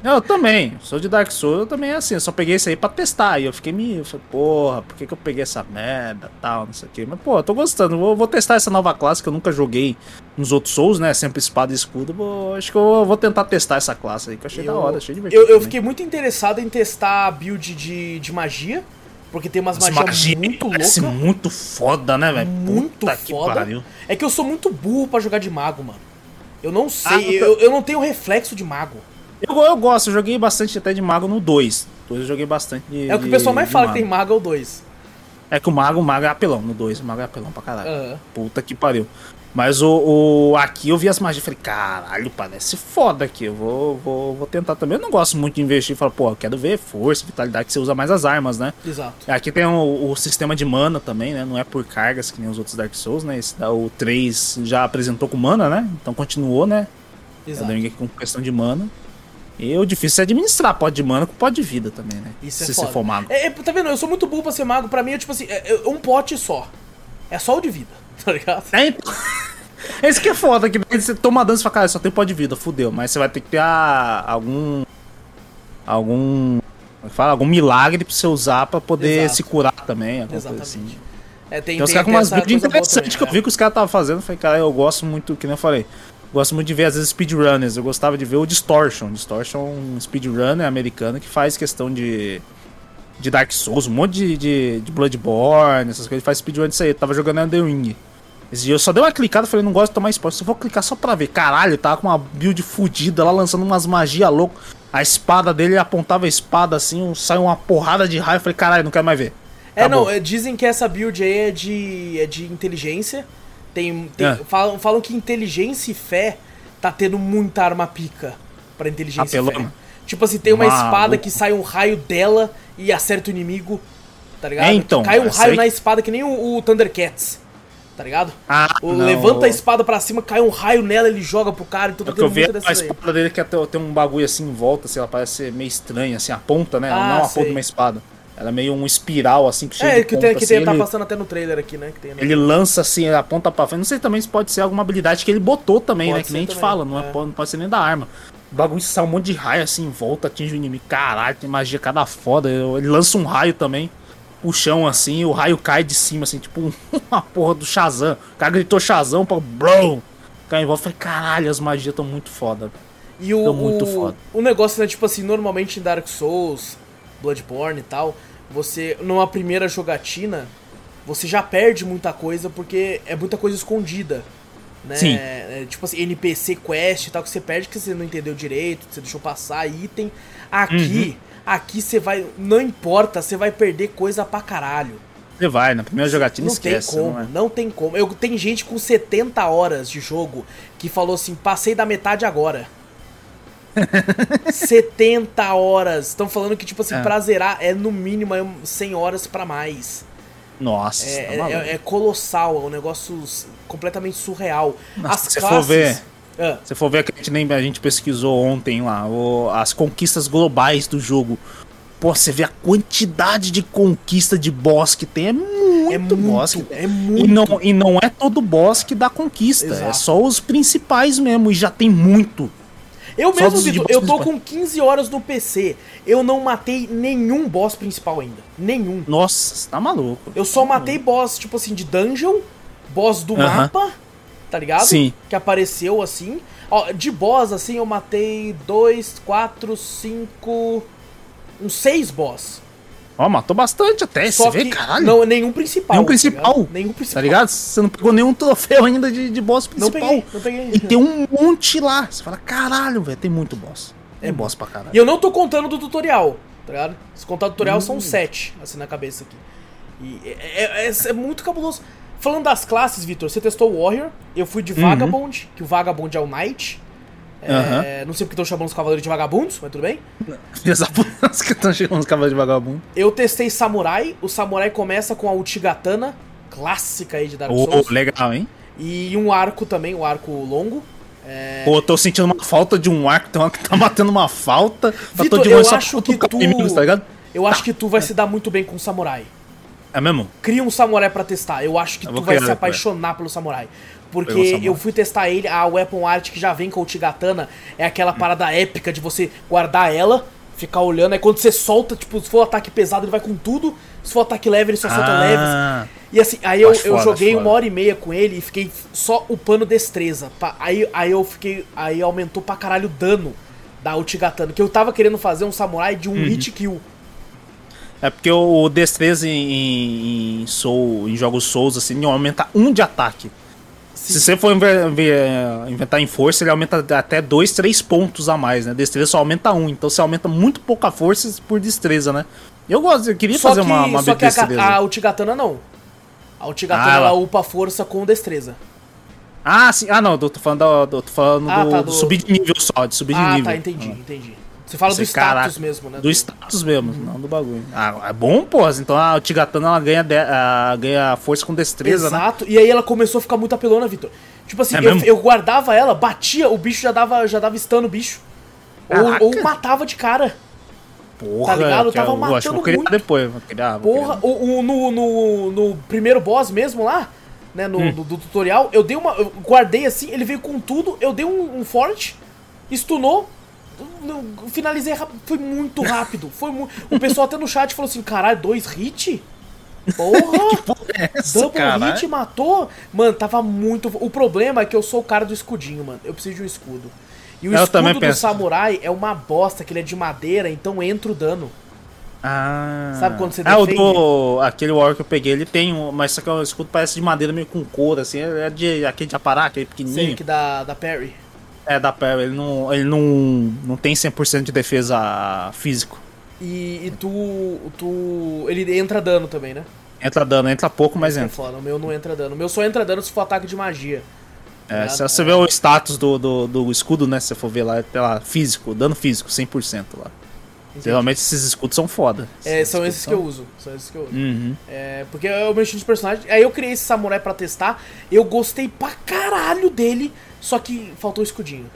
B: eu também, sou de Dark Souls, eu também é assim, eu só peguei esse aí pra testar, e eu fiquei meio, eu falei, porra, por que que eu peguei essa merda, tal, não sei o que. Mas, pô, eu tô gostando, vou, vou testar essa nova classe que eu nunca joguei nos outros Souls, né, sempre espada e escudo, vou- acho que eu vou tentar testar essa classe aí, que eu achei da hora, achei divertido.
A: Eu, eu fiquei muito interessado em testar a build de, de magia, porque tem umas magias
B: magia
A: muito loucas.
B: muito foda, né, velho?
A: Muito
B: Puta que
A: foda.
B: pariu.
A: É que eu sou muito burro pra jogar de mago, mano. Eu não
B: Ah,
A: sei,
B: não-
A: eu, eu não tenho reflexo de mago.
B: Eu, eu gosto, eu joguei bastante até de mago no 2. Depois eu joguei bastante de.
A: É o que o pessoal mais fala que
B: mago.
A: tem mago é o 2.
B: É que o Mago, o Mago é apelão no 2, o Mago é apelão pra caralho.
A: Aham.
B: Puta que pariu. Mas o, o- aqui eu vi as magias e falei, caralho, parece foda aqui. Eu vou, vou, vou tentar também. Eu não gosto muito de investir. Falo, pô, eu quero ver força, vitalidade, que você usa mais as armas, né?
A: Exato.
B: Aqui tem o, o sistema de mana também, né? Não é por cargas que nem os outros Dark Souls, né? Esse, o 3 já apresentou com mana, né? Então continuou, né?
A: Exato.
B: Aqui com questão de mana. E o difícil é administrar pod de mana com pod de vida também, né?
A: Isso é
B: Se
A: foda.
B: você for mago.
A: É, é, tá vendo? Eu sou muito burro pra ser mago. Pra mim é tipo assim, é, é um pote só. É só o de vida, tá ligado?
B: É, então... Esse que é foda, que você toma dano e fala, cara, só tem pó de vida, fudeu. Mas você vai ter que ter a- algum. Algum. É que fala? Algum milagre pra você usar pra poder
A: Exato.
B: se curar também. alguma coisa
A: Exatamente.
B: assim.
A: É, tem,
B: Tem uns
A: tem-
B: caras com umas
A: boa
B: interessantes que eu
A: também, é.
B: vi que os caras estavam fazendo. Falei, cara, eu gosto muito, que nem eu falei. Gosto muito de ver, às vezes, speedrunners. Eu gostava de ver o Distortion. Distortion é um speedrunner americano que faz questão de. De Dark Souls, um monte de, de, de Bloodborne, essas coisas. Ele faz speedrun disso aí. Eu tava jogando Elden Ring. Dia eu só dei uma clicada falei, não gosto de tomar spoiler. Só vou clicar só pra ver. Caralho, tava com uma build fodida lá, lançando umas magias loucas. A espada dele, ele apontava a espada assim, um- saiu uma porrada de raio. Eu falei, caralho, não quero mais ver.
A: É,
B: Acabou.
A: não, é, dizem que essa build aí é de, é de inteligência. Tem, tem-
B: É.
A: falam, falam que inteligência e fé tá tendo muita arma pica pra inteligência e fé. Tipo assim, tem uma
B: Maluco.
A: espada que sai um raio dela e acerta o inimigo, tá ligado?
B: É, então,
A: Cai um raio na espada que nem o, o Thundercats, tá ligado?
B: Ah,
A: O-
B: não.
A: levanta a espada pra cima, cai um raio nela, ele joga pro cara, então
B: É que eu vi a espada dele que até tem um bagulho assim em volta, assim, ela parece ser meio estranha, assim, a ponta, né?
A: Ah,
B: não
A: sei.
B: ponta de uma espada. Ela é meio um espiral, assim, que cheio
A: É, que,
B: ponta,
A: tem, que
B: assim,
A: tem, tá
B: ele,
A: passando até no trailer aqui, né? Que tem, né?
B: ele lança, assim, a ponta pra frente. Não sei também se pode ser alguma habilidade que ele botou também,
A: Pode
B: né? Que nem a gente
A: também,
B: fala, não, é.
A: é.
B: não pode ser nem da arma. O bagulho sai um monte de raio, assim, em volta, atinge o inimigo. Caralho, tem magia cada foda. Ele lança um raio também, o chão, assim, o raio cai de cima, assim, tipo uma porra do Shazam. O cara gritou Shazam, pra bro! Cai em volta. Falei, caralho, as magias estão muito foda.
A: E o,
B: Ficou muito
A: o,
B: foda.
A: o negócio, né, tipo assim, normalmente em Dark Souls, Bloodborne e tal, você, numa primeira jogatina, você já perde muita coisa porque é muita coisa escondida. Né?
B: Sim.
A: É, tipo assim, NPC quest e tal, que você perde que você não entendeu direito, você deixou passar item. Aqui,
B: Uhum.
A: Aqui você vai. Não importa, você vai perder coisa pra caralho.
B: Você vai, na primeira jogatina
A: Não
B: esquece.
A: tem como,
B: não é?
A: não tem como. Eu tem gente com 70 horas de jogo que falou assim: passei da metade agora. 70 horas. Estão falando que, tipo assim,
B: É.
A: pra zerar é no mínimo é 100 horas pra mais.
B: Nossa,
A: É,
B: tá
A: é- é- colossal, é um negócio completamente surreal.
B: Nossa,
A: As
B: ver-
A: Ah,
B: Se for ver que a gente, nem, a gente pesquisou ontem lá, o- as conquistas globais do jogo. Pô, você vê a quantidade de conquista de boss que tem. É muito,
A: é muito,
B: boss.
A: é muito.
B: E não, e não é todo boss que dá conquista. É
A: Exato.
B: só os principais mesmo. E já tem muito.
A: Eu
B: Só
A: mesmo, Vitor, eu tô
B: principais.
A: com 15 horas no PC. Eu não matei nenhum boss principal ainda. Nenhum.
B: Nossa, você tá maluco.
A: Eu só matei boss, tipo assim, de dungeon, boss do
B: Aham.
A: mapa, tá ligado?
B: Sim.
A: Que apareceu assim. Ó, de boss, assim, eu matei dois, quatro, cinco. uns seis boss.
B: Ó, matou bastante até.
A: Só
B: você vê, caralho.
A: Não, nenhum principal.
B: Nenhum
A: tá
B: principal.
A: ligado? nenhum
B: Tá
A: principal.
B: ligado? Você não pegou nenhum troféu ainda de, de boss
A: Não
B: principal.
A: peguei, não peguei.
B: E tem um monte lá. Você fala, caralho, velho, tem muito boss. Tem boss pra caralho.
A: E eu não tô contando do tutorial, tá ligado? Se contar o tutorial
B: Hum.
A: são sete, assim, na cabeça aqui. E é, é- é- é muito cabuloso. Falando das classes, Vitor, você testou o Warrior, eu fui de Vagabond, que o Vagabond é o Knight. É,
B: Uhum.
A: Não sei porque estão chamando os cavaleiros de vagabundos, mas tudo bem.
B: Puta que estão chegando nos cavalos de vagabundo.
A: Eu testei Samurai, o Samurai começa com a Uchigatana, clássica aí de Dark Souls.
B: legal, hein?
A: E um arco também, um arco longo. É...
B: Pô, eu tô sentindo uma falta de um arco, tem um arco que tá matando uma falta. Tá
A: Vitor,
B: de
A: eu acho que tu-
B: inimigos, tá ligado?
A: Eu acho que tu vai se dar muito bem com o Samurai.
B: É mesmo?
A: Cria um samurai pra testar. Eu acho que
B: Eu
A: tu vai se apaixonar pelo samurai. Porque
B: Pelo samurai.
A: eu fui testar ele, a Weapon Art que já vem com o Tigatana é aquela parada épica de você guardar ela, ficar olhando, aí quando você solta, tipo, se for ataque pesado, ele vai com tudo, se for ataque leve, ele só solta
B: Ah.
A: leves. E assim, aí eu, eu
B: foda,
A: joguei uma hora e meia com ele e fiquei só upando destreza. Aí, aí eu fiquei. Aí aumentou pra caralho o dano da Utigatana. Que eu tava querendo fazer um samurai de um
B: Uhum.
A: hit kill.
B: É porque o destreza em, em, Soul, em jogos Souls, assim, aumenta um de ataque. Se você for inve- inve- inventar em força, ele aumenta até 2, 3 pontos a mais, né? Destreza só aumenta 1. Então você aumenta muito pouco a força por destreza, né? Eu gosto, eu queria
A: Só
B: fazer
A: que,
B: uma, uma
A: só que a, a Ultigatana não. A Ultigatana
B: Ah,
A: ela upa força com destreza.
B: Ah, sim. Ah, não, eu tô falando, do, tô falando
A: Ah,
B: do,
A: tá,
B: do
A: do-
B: subir de nível só, de subir de
A: Ah,
B: nível.
A: tá, entendi,
B: Ah.
A: entendi. Você fala do
B: Sei,
A: status mesmo, né?
B: Do status mesmo, não do bagulho. Ah, é bom, pô. Então a Tigatana ela ganha, de- ah, ganha força com destreza, né?
A: Exato. E aí ela começou a ficar muito apelona, Vitor. Tipo assim,
B: É
A: eu, eu guardava ela, batia, o bicho já dava, já dava stun no bicho. Ou, ou matava de cara.
B: Porra,
A: Tá ligado? Eu
B: que eu
A: tava
B: acho que eu
A: matando muito.
B: depois. Vou
A: Porra, o, o- no, no, no primeiro boss mesmo lá, né, no,
B: Hum.
A: do, do tutorial, eu dei uma. Eu guardei assim, ele veio com tudo, eu dei um, um forte, stunou, eu- eu finalizei rápido. Foi muito rápido. Foi mu O pessoal até no chat falou assim: caralho, dois hit? Porra!
B: Essa,
A: Double hit matou? Mano, tava muito. O problema é que eu sou o cara do escudinho, mano. Eu preciso de um escudo. E o
B: Eu também
A: escudo do
B: penso.
A: samurai é uma bosta, que ele é de madeira, então entra o dano.
B: Ah.
A: Sabe quando você
B: Ah, o do. Aquele Warrior que eu peguei, ele tem um. Mas só que o escudo parece de madeira meio com couro, assim. É de aquele de aparar, aquele pequenininho.
A: que da, da Parry.
B: É da Perry, ele não. Ele não. Não tem 100% de defesa físico.
A: E, e tu, tu. Ele entra dano também, né?
B: Entra dano, entra pouco, mas
A: é
B: entra.
A: foda. O meu não entra dano. O meu só entra dano se for ataque de magia.
B: É, se você vê o status do, do, do escudo, né? Se você for ver lá, é lá, físico, dano físico, 100% lá. Geralmente esses escudos são foda.
A: É, são esses que eu uso. São esses que eu uso.
B: Uhum.
A: É, porque é o meu estilo de personagem. Aí eu criei esse samurai pra testar. Eu gostei pra caralho dele. Só que faltou o escudinho.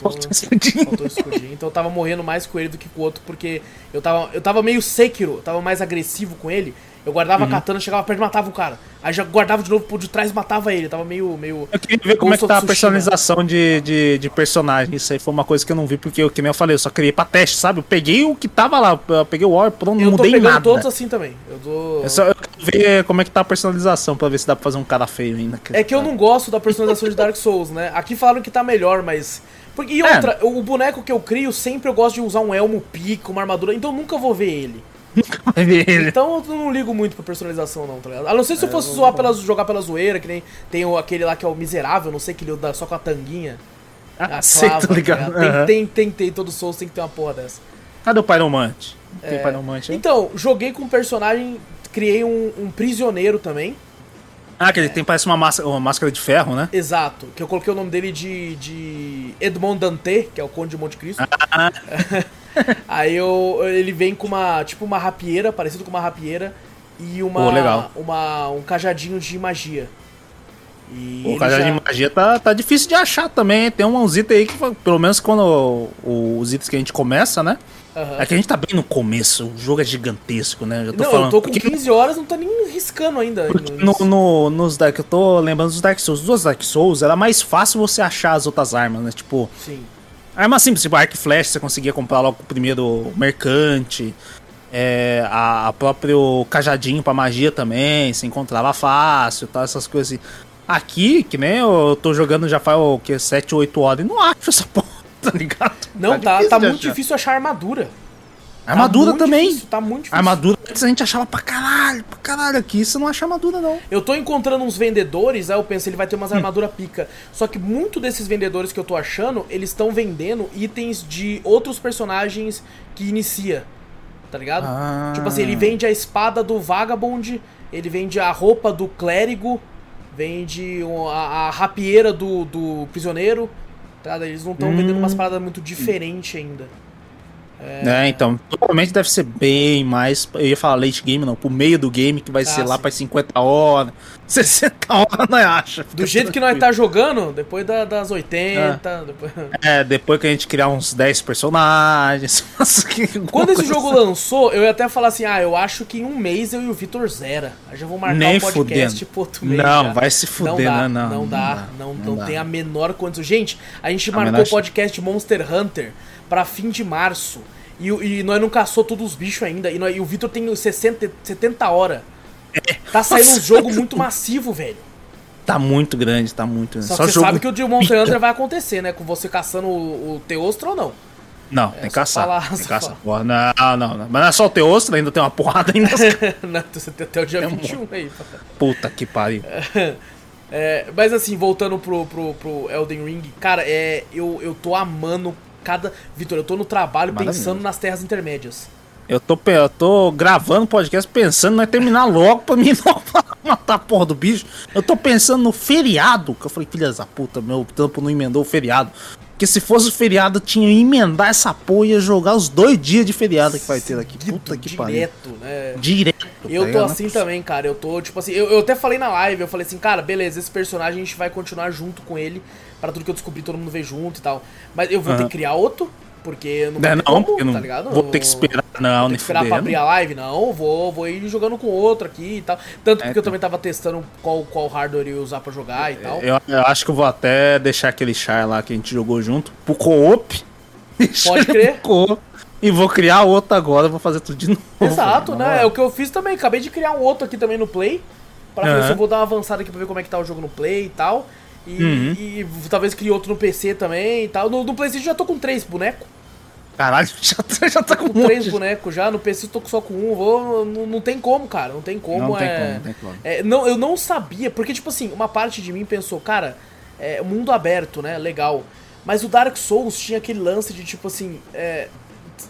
A: Faltou,
B: escudinho.
A: faltou escudinho. Então eu tava morrendo mais com ele do que com o outro. Porque eu tava, eu tava meio Sekiro. Eu tava mais agressivo com ele. Eu guardava
B: Uhum.
A: a katana, chegava perto e matava o cara. Aí já guardava de novo por de trás e matava ele. Eu tava meio. meio...
B: Eu queria ver como é que tá a
A: Tsushima.
B: personalização de, de, de personagem. Isso aí foi uma coisa que eu não vi, porque, eu, que nem eu falei, eu só criei pra teste, sabe? Eu peguei o que tava lá, eu peguei o War, pronto, não
A: Eu
B: mudei nada.
A: todos assim também. Eu tô.
B: É só eu quero ver como é que tá a personalização, pra ver se dá pra fazer um cara feio ainda.
A: É que eu não gosto da personalização de Dark Souls, né? Aqui falaram que tá melhor, mas. Porque, e
B: É.
A: outra, o boneco que eu crio, sempre eu gosto de usar um elmo pico, uma armadura, então eu nunca vou ver ele.
B: Ele.
A: Então eu não ligo muito pra personalização, não, tá ligado? A não ser se
B: É,
A: eu fosse zoar pela, jogar pela zoeira, que nem tem o, aquele lá que é o miserável, não sei que ele usa só com a tanguinha.
B: Ah,
A: A
B: sei,
A: clava,
B: tô ligado.
A: tá ligado?
B: Aham.
A: Tem, tem, tem, tem, todo Souls tem que ter uma porra dessa.
B: Cadê o Pyromante? Tem
A: É.
B: Pyromante aí?
A: Então, joguei com um personagem, criei um, um prisioneiro também.
B: Ah, que ele tem, parece uma, máscara, uma máscara de ferro, né?
A: Exato, que eu coloquei o nome dele de, de Edmond Dante, que é o Conde de Monte Cristo.
B: Ah.
A: Aí eu, ele vem com uma, tipo uma rapieira, parecido com uma rapieira, e uma,
B: legal.
A: uma um cajadinho de magia. E
B: O cara
A: já-
B: de magia tá, tá difícil de achar também? Tem uns itens aí que, pelo menos quando os itens que a gente começa, né?
A: Aham.
B: É que a gente tá bem no começo, o jogo é gigantesco, né? Já tô
A: Não,
B: falando.
A: eu tô com
B: porque
A: 15 horas, não tá nem riscando ainda. no-
B: no, no- nos Dark, eu tô lembrando dos Dark Souls. Dos Dark Souls era mais fácil você achar as outras armas, né? Tipo,
A: Sim.
B: arma simples, tipo arco e flash, você conseguia comprar logo o primeiro mercante. É, a, a próprio cajadinho pra magia também, se encontrava fácil, tal, essas coisas assim. Aqui, que nem eu tô jogando já faz o que, 7, 8 horas e não acho essa porra, tá ligado?
A: Não, tá, tá
B: de
A: muito
B: achar.
A: difícil achar armadura.
B: Armadura
A: Tá
B: também.
A: difícil, tá muito difícil.
B: Armadura, antes a gente achava pra caralho, pra caralho. Aqui você não acha armadura, não.
A: Eu tô encontrando uns vendedores, aí eu penso, ele vai ter
B: Hum.
A: umas armaduras pica. Só que muito desses vendedores que eu tô achando, eles estão vendendo itens de outros personagens que inicia. Tá ligado?
B: Ah.
A: Tipo assim, ele vende a espada do Vagabond, ele vende a roupa do clérigo, vende a, a rapieira do, do prisioneiro. Tá? Eles não estão vendendo
B: Hum.
A: umas paradas muito diferentes ainda.
B: É. então, provavelmente deve ser bem mais. Eu ia falar late game, não, pro meio do game, que vai ser lá
A: sim.
B: pra 50 horas. 60 horas, não acha?
A: Do jeito que nós tá jogando, depois da- das 80, depois...
B: É, depois que a gente criar uns 10 personagens.
A: Quando esse jogo
B: assim.
A: lançou, eu ia até falar assim: ah, eu acho que em um mês eu e o Vitor zera. Aí já vou marcar
B: Nem
A: um podcast
B: fudendo.
A: pro outro mês.
B: Não,
A: já.
B: vai se fuder,
A: não dá,
B: né? Não,
A: não,
B: não
A: dá,
B: dá,
A: não,
B: não
A: não
B: dá.
A: tem a menor condição. Gente, a gente
B: A
A: marcou o podcast Monster Hunter pra fim de março. E, e nós não caçou todos os bichos ainda. E, nós- e o Vitor tem 60, 70 horas. Tá saindo um
B: Nossa.
A: jogo muito massivo, velho.
B: Tá muito grande, tá muito grande.
A: Só,
B: Só
A: que você
B: jogo
A: sabe que o de Monster. Hunter vai acontecer, né? Com você caçando o, o Teostro ou não.
B: Não, tem que caçar.
A: falar,
B: tem caçar. Porra, Não, não, não. Mas não é só o Teostro, ainda tem uma porrada ainda.
A: Não, você tem até o dia
B: um
A: 21 aí.
B: Puta que pariu.
A: É, mas assim, voltando pro, pro, pro Elden Ring, cara, é, eu, eu tô amando cada. Vitor, eu tô no trabalho pensando nas terras intermédias.
B: Eu tô, eu tô gravando podcast pensando em terminar logo pra mim não matar a porra do bicho. Eu tô pensando no feriado, que eu falei, filha da puta, meu trampo não emendou o feriado. Porque se fosse feriado, tinha que emendar essa porra e jogar os dois dias de feriado que vai ter aqui. Puta que pariu.
A: Direto, né?
B: Direto.
A: Eu tá tô assim também, cara. Eu tô, tipo assim, eu, eu até falei na live, eu falei assim, cara, beleza, esse personagem a gente vai continuar junto com ele. para tudo que eu descobri, todo mundo ver junto e tal. Mas eu vou uhum. ter que criar outro porque não,
B: não, não como, porque não tá ligado? Vou ter que esperar, não,
A: vou ter que esperar pra abrir a live, não, vou, vou ir jogando com outro aqui e tal. Tanto porque é, eu também tava testando qual, qual hardware eu ia usar pra jogar e tal.
B: Eu, eu, acho que eu vou até deixar aquele char lá que a gente jogou junto pro co-op.
A: Pode crer.
B: E vou criar outro agora, vou fazer tudo de novo.
A: Exato, né? É o que eu fiz também. Acabei de criar um outro aqui também no Play. Pra uhum. ver se eu vou dar uma avançada aqui pra ver como é que tá o jogo no Play e tal. E, uhum. e talvez crie outro no PC também e tal. No, no PlayStation já tô com três bonecos.
B: Caralho, já, tá, já tá com,
A: com três bonecos já, no PC tô só com um, vou, não, não tem como, cara, não tem como. Não é, tem como, não tem como. É, não, eu não sabia, porque, tipo assim, uma parte de mim pensou, cara, é mundo aberto, né, legal. Mas o Dark Souls tinha aquele lance de, tipo assim, é,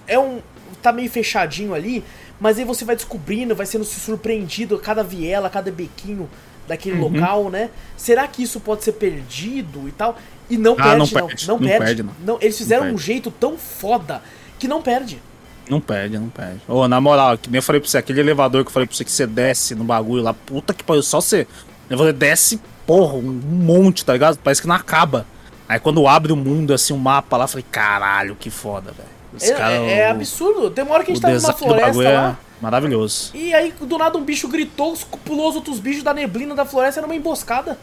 A: é um... tá meio fechadinho ali, mas aí você vai descobrindo, vai sendo surpreendido a cada viela, a cada bequinho daquele uhum. local, né? Será que isso pode ser perdido e tal? E não ah, perde, não. Perde. Não, não, não perde. perde não. não. Eles fizeram um jeito tão foda que não perde.
B: Não perde, não perde. Ô, oh, na moral, que nem eu falei pra você, aquele elevador que eu falei pra você que você desce no bagulho lá, puta que pariu, só você. Você desce, porra, um monte, tá ligado? Parece que não acaba. Aí quando abre o mundo, assim, o um mapa lá, eu falei, caralho, que foda, velho.
A: É, cara, é, é, absurdo. Tem uma hora que a gente tá numa floresta é lá.
B: É maravilhoso.
A: E aí, do nada, um bicho gritou, pulou os outros bichos da neblina da floresta, era uma emboscada.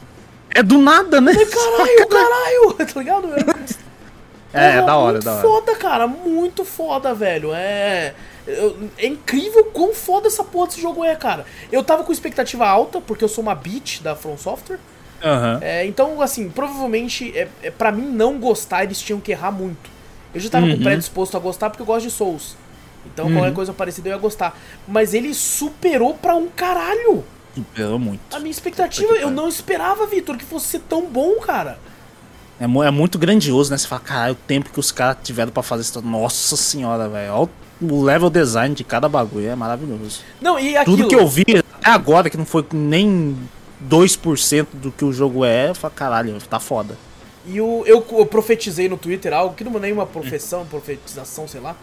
B: É do nada, né?
A: Caralho, caralho, tá ligado?
B: É, é da hora,
A: da
B: hora.
A: foda, cara, muito foda, velho. É. É incrível quão foda essa porra desse jogo é, cara. Eu tava com expectativa alta, porque eu sou uma bitch da From Software.
B: Uhum.
A: É, então, assim, provavelmente, é, é, para mim não gostar, eles tinham que errar muito. Eu já tava uhum. com predisposto a gostar porque eu gosto de Souls. Então, uhum. qualquer coisa parecida eu ia gostar. Mas ele superou pra um caralho.
B: Superou muito.
A: A minha expectativa, eu não esperava, Vitor, que fosse ser tão bom, cara.
B: É, é muito grandioso, né? Você fala, caralho, o tempo que os caras tiveram para fazer isso. Nossa senhora, velho. Olha o level design de cada bagulho, é maravilhoso.
A: Não, e aquilo...
B: Tudo que eu vi até agora, que não foi nem 2% do que o jogo é, eu falo, caralho, tá foda.
A: E o, eu, eu profetizei no Twitter algo que não é nenhuma profissão, profetização, sei lá.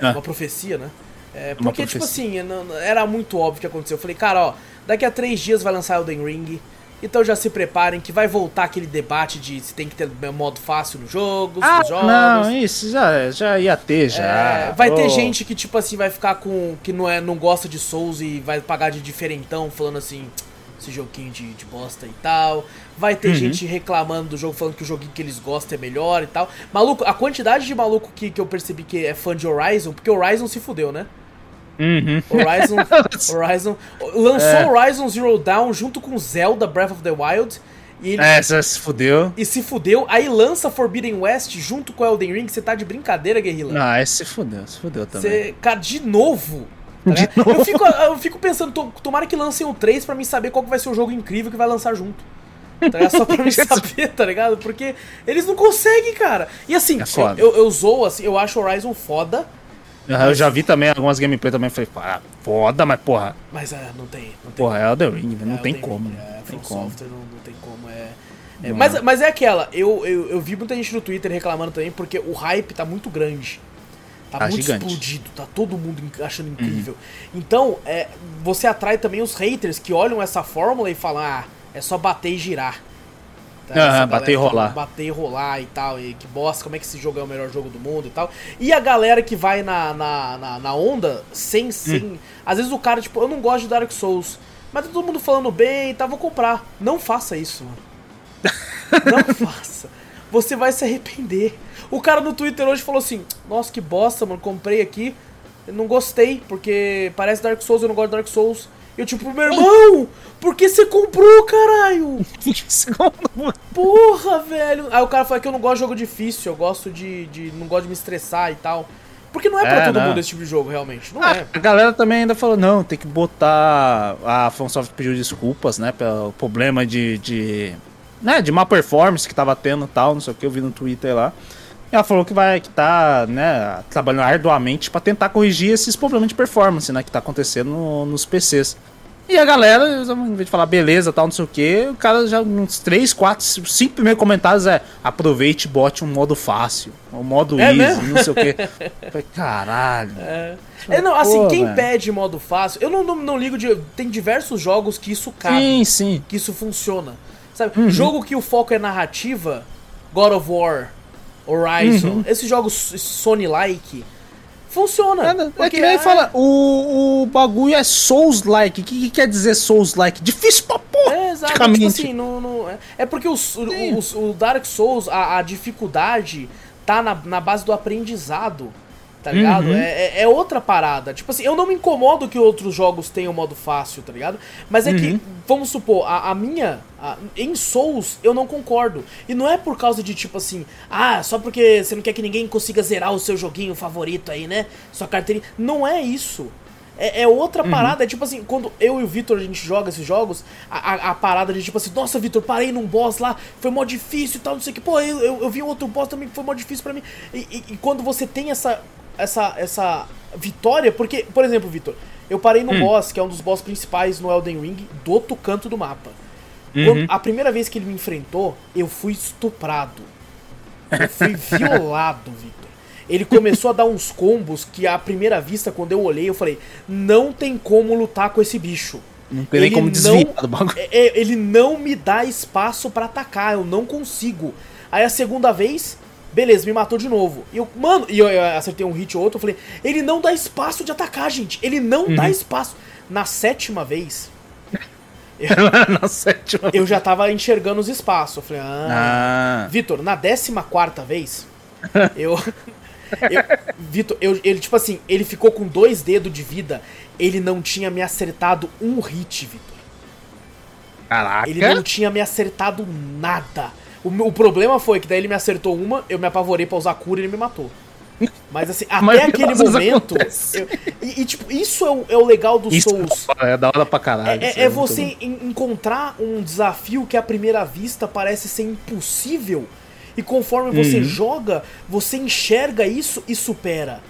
A: É uma profecia, né? É, porque, tipo assim, era muito óbvio o que aconteceu. Eu falei, cara, ó, Daqui a três dias vai lançar Elden Ring. Então já se preparem que vai voltar aquele debate de se tem que ter modo fácil no jogo,
B: ah,
A: nos jogos.
B: Não, isso já, já ia ter já. É,
A: vai oh. ter gente que tipo assim vai ficar com que não é não gosta de Souls e vai pagar de diferentão falando assim, esse joguinho de, de bosta e tal. Vai ter uhum. gente reclamando do jogo falando que o joguinho que eles gostam é melhor e tal. Maluco, a quantidade de maluco que, que eu percebi que é fã de Horizon, porque Horizon se fudeu, né?
B: Uhum.
A: Horizon, Horizon lançou é. Horizon Zero Dawn junto com Zelda Breath of the Wild.
B: E ele, é, você se fudeu.
A: E se fudeu. Aí lança Forbidden West junto com Elden Ring. Você tá de brincadeira, Guerrilla?
B: Não, esse se fudeu, se fudeu também. Cê,
A: cara, de novo. Tá? Eu, fico, eu fico pensando, tomara que lancem o 3 pra mim saber qual que vai ser o jogo incrível que vai lançar junto. Tá Só pra me saber, tá ligado? Porque eles não conseguem, cara. E assim, é eu, eu, eu zoo, assim, eu acho Horizon foda.
B: Eu já vi também algumas gameplay também, falei, ah, foda, mas porra.
A: Mas é, não tem. Não
B: tem porra, é Elden Ring, não, é, tem como.
A: É, tem como. Software não, não tem como, é. é mas, mas é aquela, eu, eu, eu vi muita gente no Twitter reclamando também, porque o hype tá muito grande. Tá, tá muito gigante. explodido, tá todo mundo achando incrível. Uhum. Então, é, você atrai também os haters que olham essa fórmula e falam, ah, é só bater e girar.
B: Tá? bater e rolar.
A: Bater e rolar e tal. E que bosta, como é que esse jogo é o melhor jogo do mundo e tal. E a galera que vai na, na, na, na onda sem. sem hum. Às vezes o cara, tipo, eu não gosto de Dark Souls. Mas tá todo mundo falando bem e tá, vou comprar. Não faça isso, mano. Não faça. Você vai se arrepender. O cara no Twitter hoje falou assim: Nossa, que bosta, mano. Comprei aqui. não gostei, porque parece Dark Souls, eu não gosto de Dark Souls. Eu, tipo, meu irmão, por que você comprou, caralho? Porra, velho. Aí o cara falou que eu não gosto de jogo difícil, eu gosto de, de. não gosto de me estressar e tal. Porque não é pra
B: É,
A: todo
B: não.
A: mundo esse tipo de jogo, realmente. Não
B: Ah,
A: é.
B: A galera também ainda falou, não, tem que botar. A FromSoft pediu desculpas, né, pelo problema de. de né, de má performance que tava tendo e tal, não sei o que, eu vi no Twitter lá. Ela falou que vai, que tá, né, trabalhando arduamente pra tentar corrigir esses problemas de performance, né, que tá acontecendo no- nos PCs. E a galera, em vez de falar beleza, tal, não sei o que, o cara já, uns 3, 4, 5 primeiros comentários é aproveite e bote um modo fácil, um modo
A: É
B: easy,
A: mesmo?
B: não sei o que. Caralho.
A: É, não, assim,
B: Pô,
A: quem
B: velho.
A: pede modo fácil, eu não, não, não ligo de. Tem diversos jogos que isso cabe.
B: Sim, sim.
A: que isso funciona. Sabe?
B: Uhum.
A: Jogo que o foco é narrativa, God of War, Horizon,
B: Uhum.
A: esses jogos Sony-like, funciona.
B: É, é
A: porque
B: que nem
A: é-
B: fala, o, o bagulho é Souls-like. O que, que quer dizer Souls-like? Difícil pra porra.
A: É, exato. Tipo assim, é- é porque os, o, o Dark Souls, a, a dificuldade tá na, na base do aprendizado. Tá ligado?
B: Uhum.
A: É, é- é outra parada. Tipo assim, eu não me incomodo que outros jogos tenham modo fácil, tá ligado? Mas é
B: Uhum.
A: que, vamos supor, a, a minha. a- em Souls, eu não concordo. E não é por causa de tipo assim, ah, só porque você não quer que ninguém consiga zerar o seu joguinho favorito aí, né? Sua carteirinha. Não é isso. É, é outra
B: Uhum.
A: parada, é tipo assim, quando eu e o Vitor a gente joga esses jogos, a, a, a parada de tipo assim, nossa, Vitor, parei num boss lá, foi mó difícil e tal, não sei o que, pô, eu, eu, eu vi um outro boss também que foi mó difícil pra mim. E, e- e quando você tem essa, essa, essa vitória, porque, por exemplo, Vitor, eu parei
B: Hum.
A: no boss, que é um dos boss principais no Elden Ring, do outro canto do mapa.
B: Uhum.
A: Quando- a primeira vez que ele me enfrentou, eu fui estuprado. Eu fui violado, Vitor. Ele começou a dar uns combos que à primeira vista, quando eu olhei, eu falei: não tem como lutar com esse bicho.
B: Não tem
A: Ele
B: como
A: não-
B: desviar do bagulho.
A: É, é, ele não me dá espaço pra atacar, eu não consigo. Aí a segunda vez, beleza, me matou de novo. E eu, mano, e eu, eu acertei um hit ou outro, eu falei, ele não dá espaço de atacar, gente. Ele não
B: Uhum.
A: dá espaço. Na sétima vez,
B: Na sétima.
A: eu já tava enxergando os espaços. Eu falei, ah.
B: Ah.
A: Vitor, na décima quarta vez, eu. eu Vitor, eu, ele, tipo assim, ele ficou com dois dedos de vida. Ele não tinha me acertado um hit, Vitor.
B: Caraca.
A: Ele não tinha me acertado nada. O, o problema foi que daí ele me acertou uma, eu me apavorei pra usar cura e ele me matou. Mas assim, até aquele momento. eu- e, e, tipo, isso é o, é o legal do
B: Isso
A: Souls.
B: é da hora pra caralho.
A: É,
B: isso
A: é
B: muito
A: você en- encontrar um desafio que à primeira vista parece ser impossível. E conforme você
B: Uhum.
A: joga, você enxerga isso e supera.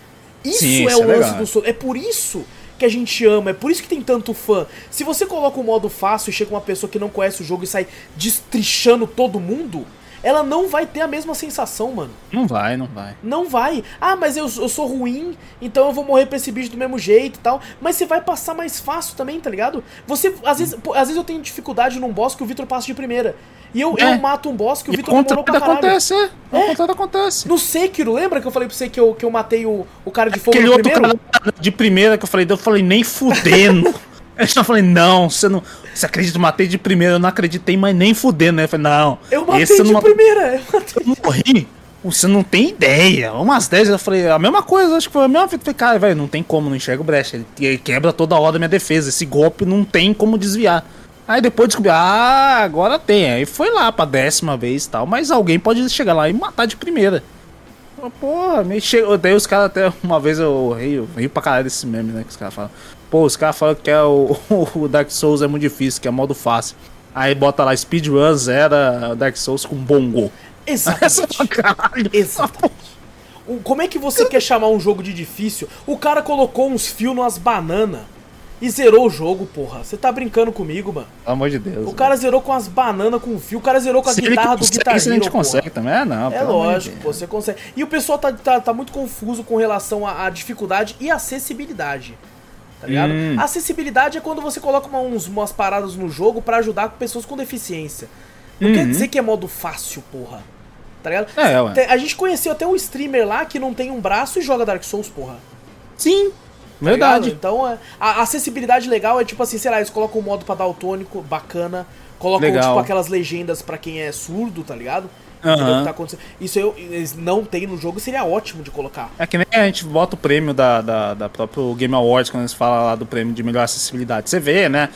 A: Isso
B: Sim,
A: é
B: isso
A: o
B: é
A: lance do Souls. É por isso que a gente ama, é por isso que tem tanto fã. Se você coloca o modo fácil e chega uma pessoa que não conhece o jogo e sai destrichando todo mundo, ela não vai ter a mesma sensação, mano.
B: Não vai, não vai.
A: Não vai. Ah, mas eu, eu sou ruim, então eu vou morrer pra esse bicho do mesmo jeito e tal. Mas você vai passar mais fácil também, tá ligado? Você, às vezes, pô, às vezes eu tenho dificuldade num boss que o Vitor passa de primeira. E eu,
B: É.
A: eu mato um boss que o Vitor demorou
B: contra
A: pra caralho.
B: acontece, é.
A: É.
B: O contrário acontece.
A: No Sekiro, lembra que eu falei pra você que eu, que eu matei o, o cara de fogo
B: Aquele
A: no
B: outro
A: primeiro?
B: cara de primeira que eu falei, eu falei, nem fudendo. Eu já falei, não, você não. Você acredita eu matei de primeira? Eu não acreditei, mas nem fudendo, né? Eu falei, não.
A: Eu matei
B: esse
A: de
B: não
A: primeira. Eu matei.
B: Eu morri. Você não tem ideia. Umas 10 eu falei, a mesma coisa, acho que foi a mesma fita. Falei, cara, velho, não tem como, não enxerga o brecha. Ele, ele quebra toda hora a minha defesa. Esse golpe não tem como desviar. Aí depois descobri, ah, agora tem. Aí foi lá pra décima vez e tal. Mas alguém pode chegar lá e matar de primeira. Porra, me chegou. Daí os caras até uma vez eu ri, eu ri pra caralho desse meme, né? Que os caras falam. Pô, os caras falam que é o, o Dark Souls é muito difícil, que é modo fácil. Aí bota lá speedrun zera Dark Souls com bongo.
A: Exatamente.
B: pra caralho.
A: Exatamente. Como é que você quer chamar um jogo de difícil? O cara colocou uns fios nas bananas e zerou o jogo, porra. Você tá brincando comigo, mano?
B: Pelo amor de Deus.
A: O cara zerou com as bananas com fio, o cara zerou com a
B: se
A: guitarra do
B: consegue,
A: Guitar
B: se a gente
A: porra.
B: consegue também. É, não.
A: É lógico, pô, você consegue. E o pessoal tá, tá, tá muito confuso com relação à, à dificuldade e acessibilidade. Tá ligado?
B: Hum.
A: Acessibilidade é quando você coloca uma- uns, umas paradas no jogo pra ajudar pessoas com deficiência. Não quer
B: Uhum.
A: dizer que é modo fácil, porra. Tá ligado?
B: É, ué.
A: A gente conheceu até um streamer lá que não tem um braço e joga Dark Souls, porra.
B: Sim,
A: Tá ligado?
B: verdade.
A: Então, é, a acessibilidade legal é tipo assim, sei lá, eles colocam um modo pra daltônico bacana, colocam
B: Legal.
A: tipo aquelas legendas pra quem é surdo, tá ligado? O que tá? Isso eu, eles não tem no jogo, seria ótimo de colocar.
B: É que nem a gente bota o prêmio da, da, da próprio Game Awards quando eles falam lá do prêmio de melhor acessibilidade. Você vê, né?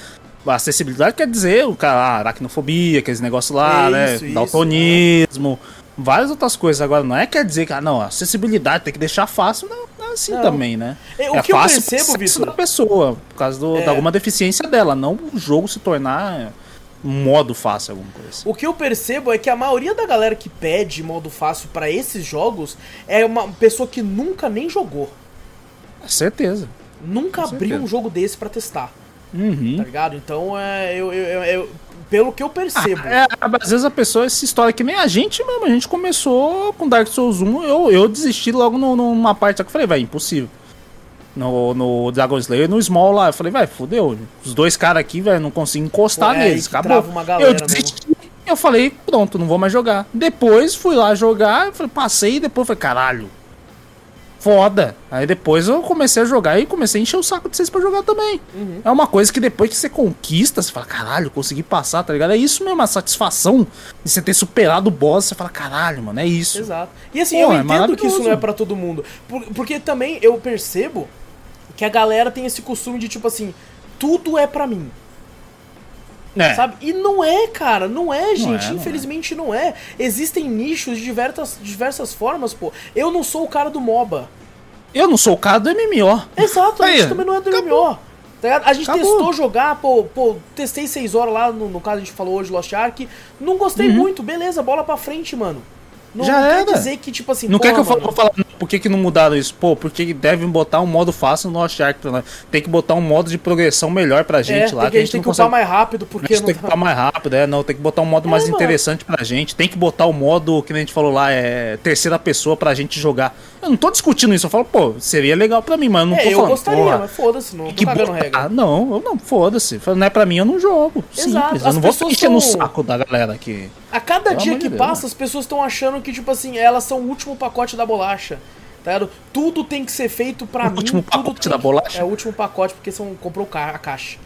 B: A acessibilidade quer dizer o cara, ah, aracnofobia, aqueles negócios lá,
A: É
B: né?
A: isso, isso,
B: Daltonismo, várias outras coisas. Agora, não é quer dizer que, ah, não, acessibilidade tem que deixar fácil. Não, não, assim
A: Não.
B: também, né?
A: É, o que eu
B: fácil
A: percebo,
B: pro acesso
A: Vitor-
B: da pessoa, por causa do,
A: É.
B: de alguma deficiência dela, não o jogo se tornar modo fácil, alguma coisa assim.
A: O que eu percebo é que a maioria da galera que pede modo fácil pra esses jogos é uma pessoa que nunca nem jogou.
B: É certeza.
A: Nunca
B: Com
A: abriu
B: certeza.
A: um jogo desse pra testar,
B: Uhum.
A: tá ligado? Então, é, eu, eu- eu- eu- pelo que eu percebo.
B: É, às vezes a pessoa, essa história que nem a gente mesmo, a gente começou com Dark Souls 1, eu, eu desisti logo no- numa parte, que eu falei, vai, impossível. No, no Dragon Slayer, no Small lá, eu falei, vai, fodeu. Os dois caras aqui, velho, não consigo encostar
A: Pô, é,
B: neles, acabou. eu desisti, eu falei, pronto, não vou mais jogar. Depois fui lá jogar, falei, passei e depois falei, caralho. Foda. Aí depois eu comecei a jogar e comecei a encher o saco de vocês pra jogar também.
A: Uhum.
B: É uma coisa que depois que você conquista, você fala, caralho, consegui passar, tá ligado? É isso mesmo, a satisfação de você ter superado o boss, você fala, caralho, mano, é isso.
A: Exato. E assim,
B: Pô,
A: eu
B: é
A: entendo que isso não é pra todo mundo. Por- porque também eu percebo que a galera tem esse costume de tipo assim, tudo é pra mim.
B: É.
A: Sabe? E não é, cara, não é, gente.
B: é, não
A: Infelizmente não é. Existem nichos de diversas, diversas formas, pô. Eu não sou o cara do MOBA.
B: Eu não sou o cara do MMO.
A: Exato, a gente também não é do
B: acabou.
A: MMO. Tá? A gente
B: Acabou.
A: testou jogar, pô, pô, testei 6 horas lá, no, no caso a gente falou hoje Lost Ark. Não
B: Uhum.
A: gostei muito, beleza, bola pra frente, mano. Não,
B: Já
A: não quer
B: era.
A: dizer que, tipo assim,
B: Não quer que eu fale, vou falar, por que, que não mudaram isso? Pô, porque devem botar um modo fácil no Lost Ark pra nós. Tem que botar um modo de progressão melhor pra gente
A: é,
B: lá.
A: porque a gente tem
B: não
A: que upar
B: consegue-
A: mais rápido,
B: A
A: porque
B: gente
A: não
B: tem que
A: tá-
B: botar mais rápido, é, não, tem que botar um modo mais
A: mano.
B: interessante pra gente, tem que botar o modo, que nem a gente falou lá, é terceira pessoa pra gente jogar. Eu não tô discutindo isso, eu falo, pô, seria legal pra mim, mas eu não
A: É,
B: tô
A: eu
B: falando,
A: gostaria,
B: porra,
A: mas foda-se, não
B: que
A: cagando
B: botar.
A: regra.
B: Não, eu não, foda-se. Não é pra mim, eu não jogo.
A: Exato,
B: Simples, eu
A: as
B: não vou ficar enchendo o saco da galera aqui.
A: A cada
B: Pelo
A: dia que
B: de Deus,
A: passa, as pessoas estão achando que, tipo assim, elas são o último pacote da bolacha. Tá? Tudo tem que ser feito pra
B: O
A: mim.
B: último pacote da bolacha?
A: É o último pacote porque são, comprou a caixa.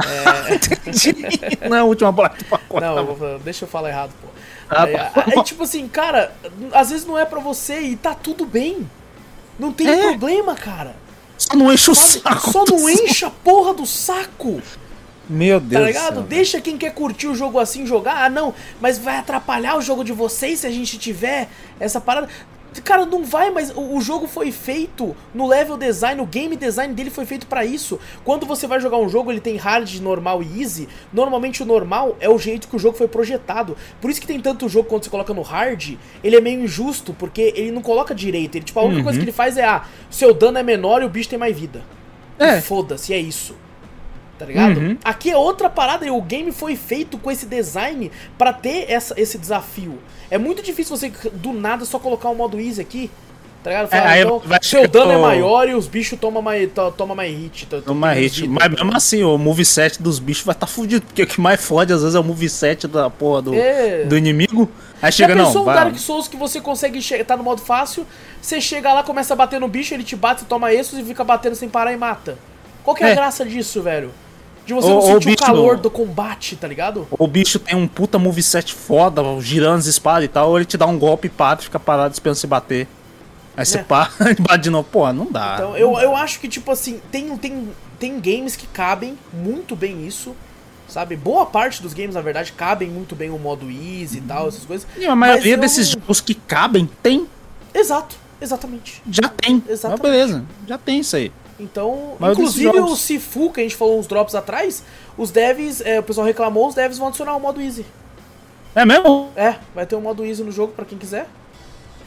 B: não é a última bola de pacote.
A: Não, eu vou- deixa eu falar errado, pô.
B: Ah,
A: aí,
B: tá.
A: aí, tipo assim, cara, às vezes não é pra você e tá tudo bem. Não tem
B: É.
A: problema, cara.
B: Só não enche o
A: Sabe?
B: saco.
A: Só não enche a porra do saco.
B: Meu Deus
A: Tá
B: do
A: ligado?
B: céu,
A: Deixa quem quer curtir o jogo assim jogar. Ah, não, mas vai atrapalhar o jogo de vocês se a gente tiver essa parada. Cara, não vai, mas o, o jogo foi feito no level design, o game design dele foi feito pra isso. Quando você vai jogar um jogo, ele tem hard, normal e easy. Normalmente o normal é o jeito que o jogo foi projetado. Por isso que tem tanto jogo quando você coloca no hard, ele é meio injusto, porque ele não coloca direito. Ele, tipo, a única coisa que ele faz é, ah, seu dano é menor e o bicho tem mais vida.
B: É.
A: Foda-se, é isso. Tá ligado?
B: Uhum.
A: Aqui é outra parada o game foi feito com esse design pra ter essa, esse desafio. É muito difícil você do nada só colocar um modo easy aqui. Tá ligado? Falar,
B: É,
A: então, seu
B: chegar
A: dano é
B: o-
A: maior e os bichos tomam mais, to- toma mais hit. to-
B: Toma
A: tem mais
B: hit.
A: vida,
B: Mas
A: tá
B: mesmo assim, o moveset dos bichos vai estar tá fudido. Porque o que mais fode às vezes é o moveset da porra do,
A: É.
B: do inimigo. Aí
A: Já
B: chega,
A: pensou
B: não,
A: um. Dark Souls que você consegue che- tá no modo fácil, você chega lá, começa a bater no bicho, ele te bate, você toma esses e fica batendo sem parar e mata. Qual que é, a
B: É.
A: graça disso, velho? De você
B: Ou-
A: não sentir o
B: bicho-
A: calor do combate, tá ligado?
B: O bicho tem um puta moveset foda, girando as espadas e tal, ou ele te dá um golpe e para, fica parado esperando você bater. Aí você
A: É.
B: para e bate de novo. Pô, não dá.
A: Então, eu, eu acho que, tipo assim, tem, tem, tem games que cabem muito bem isso, sabe? Boa parte dos games, na verdade, cabem muito bem o modo easy e tal, essas coisas.
B: E a maioria
A: eu
B: desses
A: não-
B: jogos que cabem, tem.
A: Exato, exatamente.
B: Já tem.
A: Exatamente.
B: Mas beleza, já tem isso aí.
A: Então,
B: Mas
A: inclusive
B: desses
A: o
B: jogos-
A: Sifu, que a gente falou uns drops atrás, os devs, é, o pessoal reclamou, os devs vão adicionar o modo easy.
B: É mesmo?
A: É, vai ter um modo easy no jogo pra quem quiser.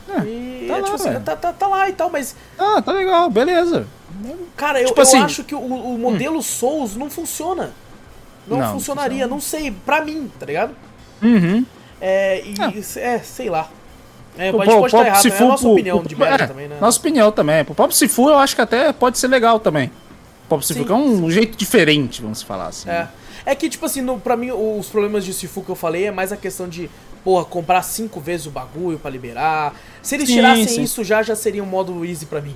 B: É,
A: e
B: tá
A: é,
B: lá,
A: tipo assim, tá, tá, tá lá e tal, mas,
B: Ah, tá legal, beleza.
A: cara, eu,
B: Tipo
A: eu
B: assim-
A: acho que o, o modelo Souls não funciona. Não,
B: Não, não
A: funcionaria, não sei, pra mim, tá ligado?
B: Uhum.
A: É, e,
B: Ah.
A: é, sei lá. É, pode estar errado, né? é a
B: Sifu
A: nossa opinião
B: pro-
A: de merda
B: é,
A: também, né?
B: Nossa opinião também. Pro próprio Sifu eu acho que até pode ser legal também. O próprio Sifu é um jeito diferente, vamos falar assim.
A: É. É que, tipo assim, no, pra mim, os problemas de Sifu que eu falei é mais a questão de, porra, comprar cinco vezes o bagulho pra liberar. Se eles
B: Sim,
A: tirassem
B: sim.
A: isso já, já seria um modo easy pra mim.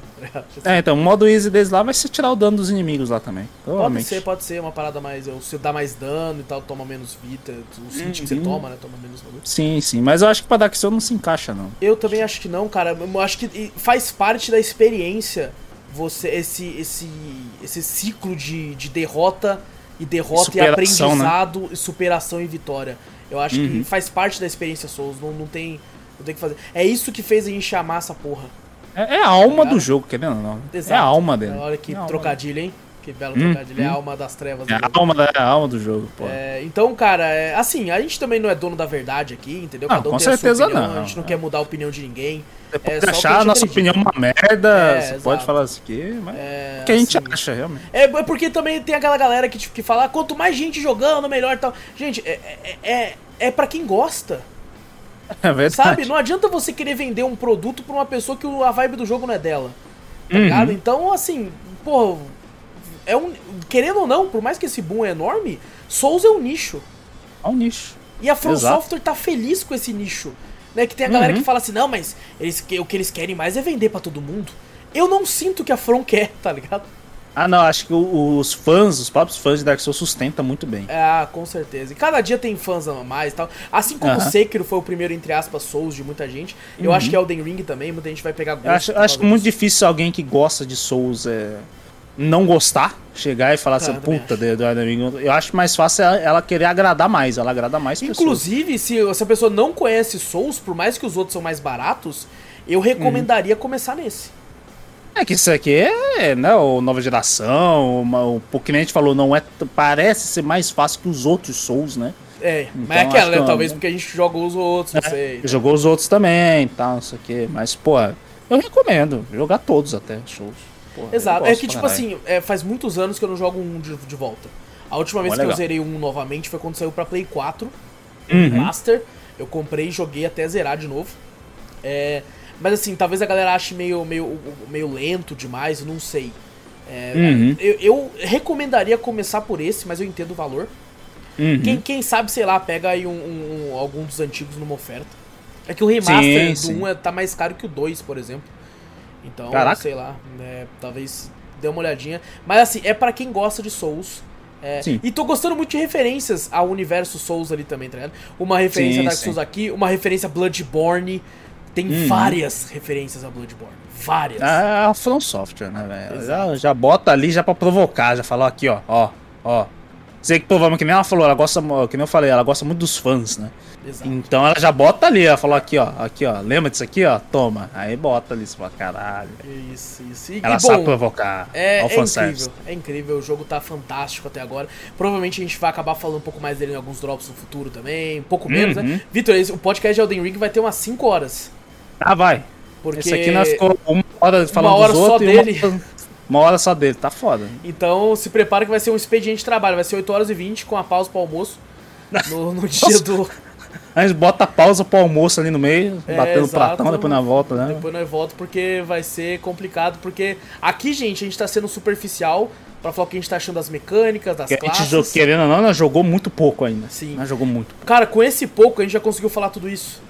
A: tá?
B: É, então, o modo easy deles lá vai ser tirar o dano dos inimigos lá também.
A: Pode ser, pode ser uma parada mais. Você dá mais dano e tal, toma menos vida. O hit que você
B: Uhum.
A: toma, né? Toma menos bagulho.
B: Sim, sim. Mas eu acho que pra Dark não se encaixa, não.
A: Eu também acho que não, cara. Eu acho que faz parte da experiência você esse esse esse ciclo de, de derrota e derrota e,
B: Superação, né?
A: aprendizado, e superação e vitória. Eu acho que
B: Uhum.
A: faz parte da experiência Souls, não, não tem não tem o que fazer. É isso que fez a gente chamar essa porra.
B: É, é a alma do jogo, querendo ou não. É a alma dele.
A: Olha que
B: É alma
A: trocadilho, hein? Que belo
B: Hum,
A: trocadilho. É a
B: hum.
A: alma das trevas.
B: É a alma, da, é a alma do jogo, pô.
A: É, então, cara, é, assim, a gente também não é dono da verdade aqui, entendeu?
B: Não,
A: um
B: com
A: a
B: certeza
A: opinião,
B: não.
A: A gente não quer mudar a opinião de ninguém.
B: Você
A: é
B: pode
A: que a
B: achar a nossa
A: acredita.
B: opinião uma merda,
A: É,
B: você
A: exato.
B: pode falar isso aqui, mas
A: É,
B: o que a gente
A: assim,
B: acha, realmente.
A: É, é porque também tem aquela galera que, tipo, que fala, ah, quanto mais gente jogando, melhor e tal. Gente, é, é, é, é pra quem gosta,
B: É verdade.
A: sabe? Não adianta você querer vender um produto pra uma pessoa que o- a vibe do jogo não é dela, tá
B: Uhum.
A: Então, assim, pô, é um... Querendo ou não, por mais que esse boom é enorme, Souls é um nicho.
B: É um nicho.
A: E a From
B: Exato.
A: Software tá feliz com esse nicho. Né? Que tem a galera
B: Uhum.
A: que fala assim, não, mas eles, o que eles querem mais é vender pra todo mundo. Eu não sinto que a From quer, tá ligado?
B: Ah, não, acho que o- os fãs, os próprios fãs de Dark Souls sustentam muito bem.
A: Ah, com certeza. E cada dia tem fãs a mais e tal. Assim como o
B: Aham.
A: Sekiro foi o primeiro, entre aspas, Souls de muita gente. Eu acho que Elden Ring também, muita gente vai pegar gosto.
B: Eu acho, acho
A: causa
B: muito difícil alguém que gosta de Souls é, não gostar, chegar e falar
A: Ah,
B: assim, puta, do do Elden Ring. Eu acho mais fácil ela, querer agradar mais, ela agrada mais pessoas.
A: Inclusive, se, se a pessoa não conhece Souls, por mais que os outros são mais baratos, eu recomendaria começar nesse.
B: É que isso aqui é, né, o nova geração, uma, o pouco que a gente falou, não é, parece ser mais fácil que os outros Souls, né?
A: É, mas
B: Então,
A: é aquela, né? Talvez porque a gente joga os outros, não sei.
B: Jogou os outros também tal, não sei o que, mas, pô, eu recomendo jogar todos até, Souls. Porra, eu
A: Exato. É que, tipo assim, é, faz muitos anos que eu não jogo um de, de volta. A última vez
B: Mó
A: que eu
B: legal.
A: zerei um novamente foi quando saiu pra Play 4,
B: Uhum.
A: Master. Eu comprei e joguei até zerar de novo. É, mas assim, talvez a galera ache meio, meio, meio lento demais, eu não sei. É,
B: Uhum.
A: eu, eu recomendaria começar por esse, mas eu entendo o valor.
B: Uhum.
A: Quem, quem sabe, sei lá, pega aí um, um- um- algum dos antigos numa oferta. É que o remaster
B: Sim,
A: do
B: sim.
A: 1 é, tá mais caro que o 2, por exemplo. Então,
B: Caraca.
A: sei lá, né, talvez dê uma olhadinha. Mas assim, é pra quem gosta de Souls. É,
B: Sim.
A: e tô gostando muito de referências ao universo Souls ali também, tá ligado? Uma referência
B: Sim,
A: a Dark
B: sim.
A: Souls aqui, uma referência a Bloodborne. Tem
B: Uhum.
A: várias referências a Bloodborne. Várias.
B: É a From Software, né, velho? Já, já bota ali já pra provocar, já falou aqui, ó, ó, ó. Sei que provavelmente, que nem ela falou, ela gosta, que nem eu falei, ela gosta muito dos fãs, né?
A: Exato.
B: Então ela já bota ali, ela falou aqui, ó, aqui, ó, lembra disso aqui, ó? Toma. Aí bota ali, você fala, caralho.
A: Isso, isso. E,
B: Ela
A: e,
B: sabe
A: bom,
B: provocar.
A: É, é incrível, é incrível, o jogo tá fantástico até agora. Provavelmente a gente vai acabar falando um pouco mais dele em alguns drops no futuro também, um pouco menos,
B: Uhum.
A: né? Vitor, o podcast de Elden Ring vai ter umas 5 horas.
B: Ah, vai.
A: Porque...
B: Esse aqui nós ficou uma hora falando
A: Uma hora
B: dos
A: só
B: outros
A: dele.
B: e uma, uma hora só dele, tá foda.
A: Então se prepara que vai ser um expediente de trabalho, vai ser 8 horas e 20 com a pausa pro almoço. No, no dia do.
B: A gente bota a pausa pro almoço ali no meio,
A: É,
B: batendo o
A: exato.
B: platão, depois na volta, né?
A: Depois nós volta porque vai ser complicado. Porque aqui, gente, a gente tá sendo superficial pra falar o que a gente tá achando das mecânicas, das
B: Porque a gente,
A: classes.
B: jogou, querendo ou não, nós jogou muito pouco ainda.
A: Sim.
B: Nós jogou muito pouco.
A: Cara, com esse pouco a gente já conseguiu falar tudo isso.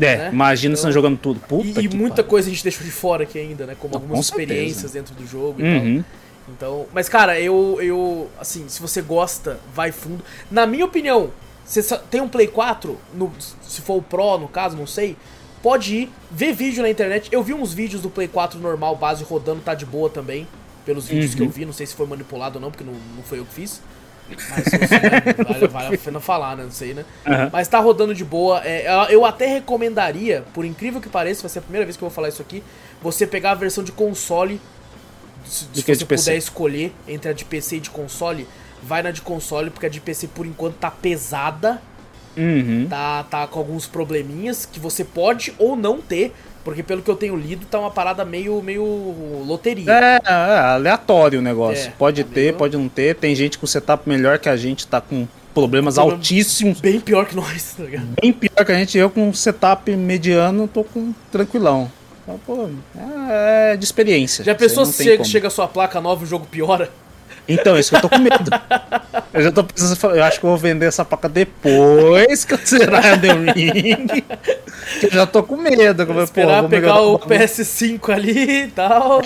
B: É,
A: Né?
B: imagina
A: Então-
B: você jogando tudo. Puta
A: E, e muita
B: pariu.
A: coisa a gente deixou de fora aqui ainda, né? Como
B: Não,
A: algumas
B: com
A: experiências dentro do jogo e
B: Uhum.
A: tal. Então, mas cara, eu, eu, assim, se você gosta, vai fundo. Na minha opinião, você tem um Play 4, no, se for o Pro, no caso, não sei, pode ir, ver vídeo na internet. Eu vi uns vídeos do Play 4 normal, base, rodando, tá de boa também, pelos vídeos que eu
B: Uhum.
A: vi. Não sei se foi manipulado ou não, porque não, não foi eu que fiz. Mas né, vale, vale a pena falar, né? Não sei, né?
B: Aham.
A: Mas tá rodando de boa. É, eu até recomendaria, por incrível que pareça, vai ser a primeira vez que eu vou falar isso aqui, você pegar a versão de console. Se, se você puder escolher entre a de PC e de console, vai na de console, porque a de PC por enquanto tá pesada,
B: Uhum.
A: tá, tá com alguns probleminhas que você pode ou não ter, porque pelo que eu tenho lido, tá uma parada meio, meio loteria.
B: É, é, aleatório o negócio.
A: É,
B: pode
A: tá
B: ter,
A: meio-
B: pode não ter. Tem gente com setup melhor que a gente, tá com problemas
A: Problema-
B: altíssimos.
A: Bem pior que nós, tá ligado?
B: Bem pior que a gente. Eu com setup mediano, tô com tranquilão. Então, pô, é, de experiência.
A: Já pensou se chega, chega a sua placa nova e o jogo piora?
B: Então, isso que eu tô com medo. eu já tô pensando, eu acho que eu vou vender essa placa depois que eu zerar Elden Ring. que eu já tô com medo. eu vou- pô,
A: Esperar
B: vou
A: pegar o
B: bagulho.
A: PS5 ali e tal.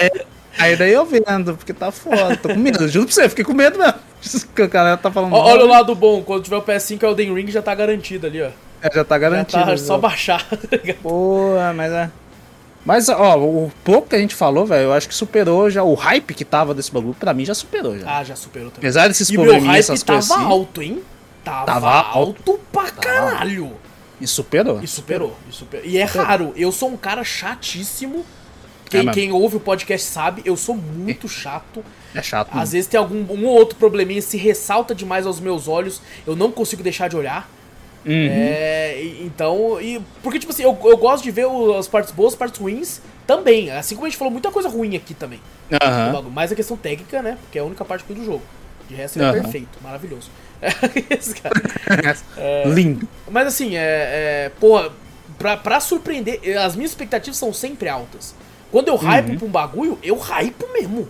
B: Aí daí eu vendo, porque tá foda. Tô com medo, juro pra você, fiquei com medo mesmo. Que a galera tá falando.
A: Ó, Olha o lado bom, quando tiver o PS5, o Elden Ring já tá garantido ali, ó.
B: é, Já tá
A: Já
B: garantido.
A: tá só
B: já.
A: baixar. tá ligado?
B: Porra, mas é. Mas, ó, o pouco que a gente falou, velho, eu acho que superou já. O hype que tava desse bagulho, pra mim já superou já.
A: ah, já superou também.
B: Apesar desses
A: E
B: probleminhas, essas
A: tava
B: coisas assim,
A: alto, hein? Tava,
B: Tava
A: alto,
B: alto.
A: pra caralho.
B: e superou.
A: E superou, e superou. E é raro, eu sou um cara chatíssimo quem,
B: mesmo.
A: quem ouve o podcast sabe, eu sou muito chato.
B: É chato.
A: Às
B: mano.
A: vezes tem algum um ou outro probleminha, se ressalta demais aos meus olhos, eu não consigo deixar de olhar.
B: Uhum.
A: É, então, e, porque tipo assim, eu, eu gosto de ver as partes boas, as partes ruins também. Assim como a gente falou muita coisa ruim aqui também. bagulho. Mas a questão técnica, né? Porque é a única parte ruim do jogo. De resto ele é
B: Aham.
A: perfeito, maravilhoso. Cara.
B: Lindo.
A: Mas assim, é. é porra, pra, pra surpreender, as minhas expectativas são sempre altas. Quando eu hypo pra um bagulho, eu hypo mesmo.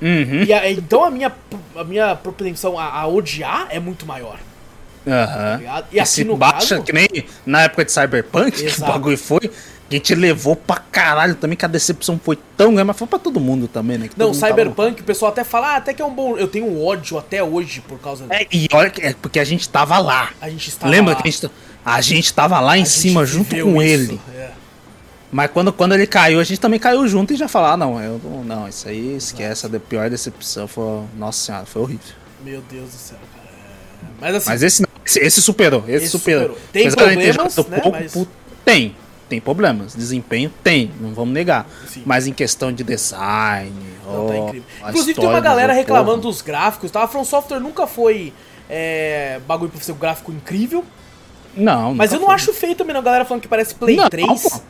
B: Uhum.
A: E a- então a minha, a minha propensão a, a odiar é muito maior.
B: Aham.
A: ligado? E aqui
B: Se
A: no
B: baixa,
A: caso-
B: que nem na época de Cyberpunk, que o
A: Exato.
B: bagulho foi, a gente levou pra caralho também, que a decepção foi tão grande, mas foi pra todo mundo também, né? que
A: Não,
B: mundo tava-
A: Cyberpunk, o pessoal até fala, ah, até que é um bom. Eu tenho ódio até hoje por causa
B: É, e olha que é porque a gente tava lá.
A: A gente está
B: Lembra
A: lá.
B: que a gente, a gente tava lá em
A: A
B: cima junto com
A: isso,
B: ele.
A: é.
B: Mas quando, quando ele caiu, a gente também caiu junto e já falou, ah, não, eu não, isso aí esquece, a pior decepção foi, nossa senhora, foi horrível.
A: Meu Deus do céu, cara. É, Mas assim,
B: Mas esse não, esse, esse superou, esse,
A: Esse
B: superou.
A: superou. Tem
B: Apesar
A: problemas, né,
B: pouco,
A: mas-
B: tem, tem problemas. Desempenho tem, não vamos negar.
A: Sim.
B: Mas em questão de design,
A: Não, tá
B: ó,
A: incrível. Inclusive tem uma
B: do
A: galera
B: jogo,
A: reclamando
B: porra.
A: dos gráficos, tá? A From Software nunca foi é, bagulho pra ser um gráfico incrível.
B: Não,
A: Mas eu não
B: foi.
A: acho feio também, não. A galera falando que parece Play
B: Não,
A: 3.
B: pô.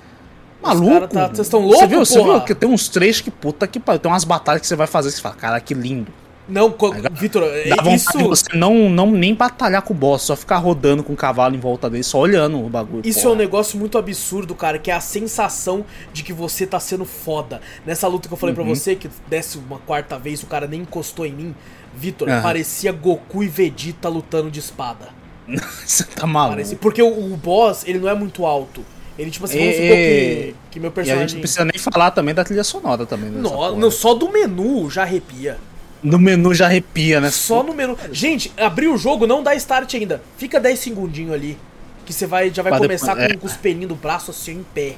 B: Maluco.
A: tá- vocês tão
B: Você
A: louco,
B: viu, você viu que tem uns trechos que puta que pariu. Tem umas batalhas que você vai fazer que você fala, cara, que lindo.
A: Não, Vitor, é isso,
B: você não, não nem batalhar com o boss, só ficar rodando com o cavalo em volta dele, só olhando o bagulho.
A: isso é
B: porra.
A: um negócio muito absurdo, cara, que é a sensação de que você tá sendo foda. Nessa luta que eu falei
B: Uhum.
A: pra você, que desce uma quarta vez, o cara nem encostou em mim. Vitor,
B: Aham.
A: parecia Goku e Vegeta lutando de espada.
B: Você tá maluco.
A: Parecia, porque o, o boss, ele não é muito alto. Ele, tipo assim, vamos
B: E-
A: supor que, que meu
B: E a
A: personagem...
B: gente não precisa nem falar também da trilha sonora também. porra.
A: no- só do menu já arrepia.
B: No menu já arrepia, né?
A: Só no menu. Gente, abrir o jogo não dá start ainda. Fica 10 segundinhos ali. Que você vai, já vai
B: Pra
A: começar
B: depois-
A: com, com os pelinhos do braço assim em pé.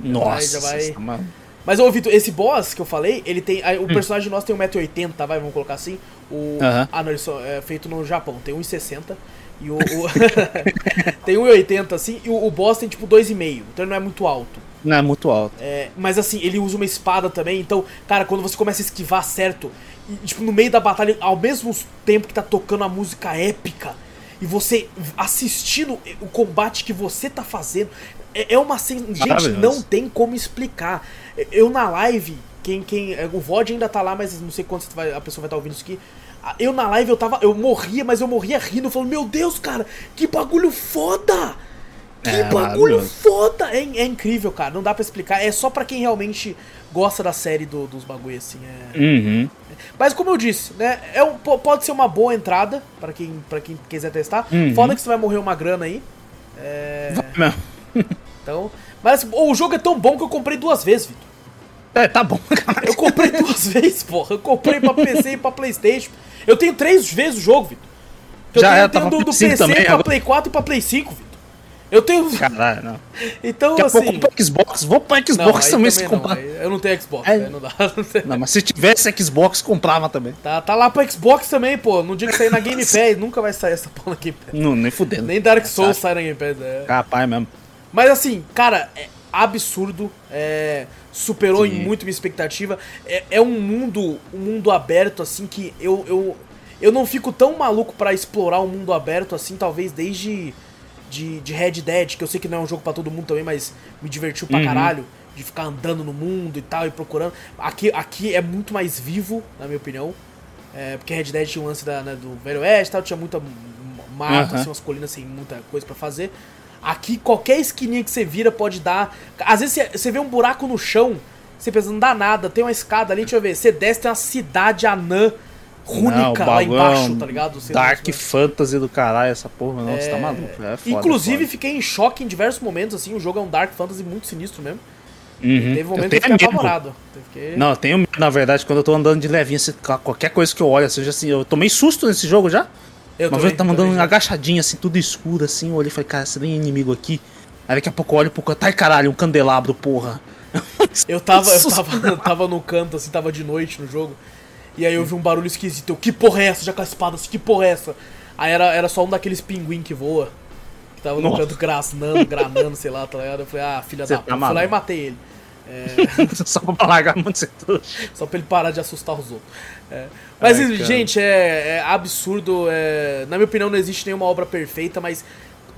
B: Nossa,
A: já vai-
B: você tá maluco.
A: Mas, ô Vitor, esse boss que eu falei, ele tem. aí, O personagem nosso tem 1,80m, vai, vamos colocar assim. O,
B: Hum. Aham.
A: Ah, não, ele só é feito no Japão, tem 1,60. E o. o tem 1,80 assim, e o, o boss tem tipo 2,5. Então ele não é muito alto.
B: Não é muito alto.
A: É, mas assim, ele usa uma espada também, então, cara, quando você começa a esquivar certo, e, tipo, no meio da batalha, ao mesmo tempo que tá tocando a música épica, e você assistindo o combate que você tá fazendo, é, é uma. Gente, não tem como explicar. Eu na live, quem, quem. O VOD ainda tá lá, mas não sei quando você vai- a pessoa vai estar ouvindo isso aqui. Eu na live eu tava. Eu morria, mas eu morria rindo, falando, meu Deus, cara, que bagulho foda! Que
B: É,
A: bagulho foda! É, é incrível, cara. Não dá pra explicar. É só pra quem realmente gosta da série do- dos bagulhos, assim. é-
B: Uhum.
A: Mas como eu disse, né? É um, po- pode ser uma boa entrada pra quem, pra quem quiser testar.
B: Uhum.
A: Foda que você vai morrer uma grana aí.
B: Vai mesmo.
A: Então. Mas o jogo é tão bom que eu comprei duas vezes, Vitor.
B: É, tá bom, cara.
A: Eu comprei duas vezes, porra. Eu comprei pra PC e pra Playstation. Eu tenho três vezes o jogo, Vitor. Eu
B: Já
A: tenho,
B: é,
A: eu tenho do, do PC
B: também,
A: pra
B: agora.
A: Play 4 e pra Play 5, Vitor. Eu tenho.
B: Caralho, não.
A: Então,
B: Daqui a
A: assim.
B: pouco Xbox. Vou pro
A: Não,
B: Xbox
A: aí
B: também se
A: não,
B: comprar.
A: eu não tenho Xbox,
B: É.
A: aí não dá. não.
B: Não, mas se tivesse Xbox, comprava também.
A: Tá, tá lá pro Xbox também, pô. No dia que sair na Game Pass, nunca vai sair essa porra na Game Pass.
B: Não, nem fudendo.
A: Nem Dark Souls sai na Game Pass. É.
B: Capaz mesmo.
A: Mas assim, cara, é absurdo. é, superou em
B: Sim.
A: muito minha expectativa. É, é um mundo, um mundo aberto, assim, que eu, eu, eu não fico tão maluco pra explorar um mundo aberto, assim, talvez desde de, de Red Dead, que eu sei que não é um jogo pra todo mundo também, mas me divertiu pra
B: Uhum.
A: caralho. De ficar andando no mundo e tal, e procurando. Aqui, aqui é muito mais vivo, na minha opinião. É, porque Red Dead tinha um lance da, né, do Velho Oeste e tal, tinha muita mato,
B: Aham.
A: assim, umas colinas sem muita coisa pra fazer. Aqui, qualquer esquininha que você vira pode dar. Às vezes você vê um buraco no chão, você pensa, não dá nada, tem uma escada ali, deixa eu ver. Você desce, tem uma cidade anã
B: Não,
A: rúnica lá
B: bagulho é
A: embaixo, tá ligado? Você-
B: Dark Fantasy do caralho, essa porra. Não, você tá maluco. É foda,
A: Inclusive,
B: foda.
A: fiquei em choque em diversos momentos, assim, o jogo é um Dark Fantasy muito sinistro mesmo.
B: Uhum.
A: Teve um momento que eu fiquei
B: medo.
A: apavorado. Eu fiquei-
B: Não, eu tenho medo, na verdade, quando eu tô andando de levinho, assim, qualquer coisa que eu olho, seja assim, eu tomei susto nesse jogo já.
A: eu
B: Uma
A: também,
B: vez eu tava andando agachadinho, assim, tudo escuro, assim, eu olhei e falei, cara, você tem inimigo aqui? Aí daqui a pouco eu olho pro canto, ai caralho, um candelabro, porra.
A: Eu tava, eu tava, eu tava no canto, assim, tava de noite no jogo. E aí eu vi um barulho esquisito. Eu, que porra é essa? Já com a espada, assim, que porra é essa? Aí era, era só um daqueles pinguim que voa. Que tava no
B: Nossa.
A: canto grasnando, granando, sei lá, tá ligado? Eu falei, ah, filha
B: Você
A: da
B: tá
A: puta. Fui lá e matei ele.
B: Só pra largar a mão de trouxa.
A: Só pra ele parar de assustar os outros. É. Mas,
B: Ai,
A: gente, é, é absurdo. é, na minha opinião, não existe nenhuma obra perfeita, mas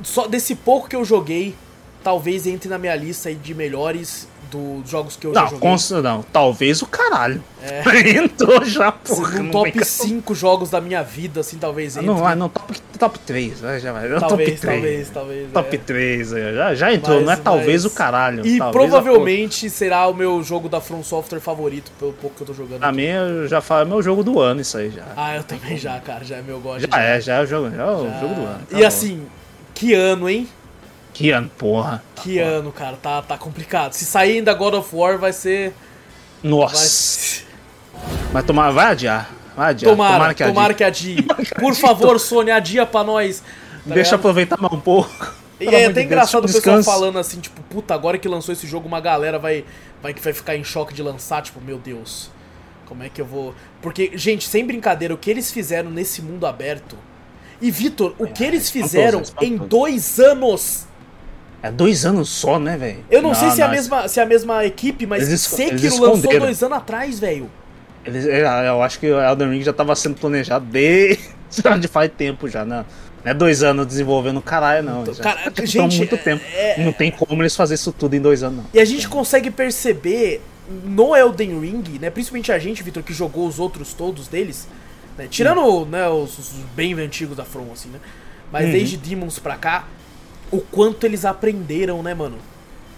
A: só desse pouco que eu joguei, talvez entre na minha lista aí de melhores dos jogos que eu já
B: Não,
A: joguei.
B: cons- não, talvez o caralho. Entrou já, porra. Não
A: top
B: vem com-
A: 5 jogos da minha vida, assim, talvez
B: Ah,
A: entre.
B: Não, vai, não, top, top 3, vai, já vai.
A: talvez,
B: top 3.
A: talvez, talvez.
B: Top
A: é.
B: 3, já, já entrou,
A: Mas-
B: não é talvez
A: mas-
B: o caralho.
A: E
B: talvez a
A: provavelmente será o meu jogo da From Software favorito, pelo pouco que eu tô jogando. Aqui.
B: mim, eu já falo, é meu jogo do ano isso aí já.
A: Ah, eu também já, cara, já é meu gosto.
B: já é, já é o jogo, já é o
A: Já.
B: jogo do ano. tá
A: e
B: bom.
A: assim, que ano, hein?
B: Que ano, porra.
A: Que ano, cara, tá, tá complicado. Se sair ainda God of War, vai ser. Vai...
B: Nossa. Mas tomar, vai adiar. Vai adiar.
A: Tomara,
B: que adie.
A: tomara que adie. Por favor, Sony, adia pra nós. tá
B: Deixa eu aproveitar mais um pouco.
A: E é até
B: de
A: engraçado o pessoal falando assim, tipo, puta, agora que lançou esse jogo, uma galera vai, vai, vai ficar em choque de lançar, tipo, meu Deus, como é que eu vou. Porque, gente, sem brincadeira, o que eles fizeram nesse mundo aberto. E, Vitor, o que eles fizeram em dois anos.
B: É dois anos só, né, velho?
A: Eu não, sei se é, a
B: não,
A: mesma, se é a mesma equipe, mas
B: Eles esco- eles
A: lançou dois anos atrás, velho.
B: Eles, é, eu acho que o Elden Ring já tava sendo planejado desde de faz tempo já, né? Não é dois anos desenvolvendo caralho, não.
A: Então, cara,
B: já
A: gente,
B: muito
A: é-
B: tempo.
A: é-
B: Não tem como eles fazerem isso tudo em dois anos, não.
A: E a gente consegue perceber no Elden Ring, né? Principalmente a gente, Vitor, que jogou os outros todos deles, né? Tirando né, os, os bem antigos da From, assim, né? Mas
B: Uhum.
A: desde Demons pra cá, o quanto eles aprenderam, né, mano?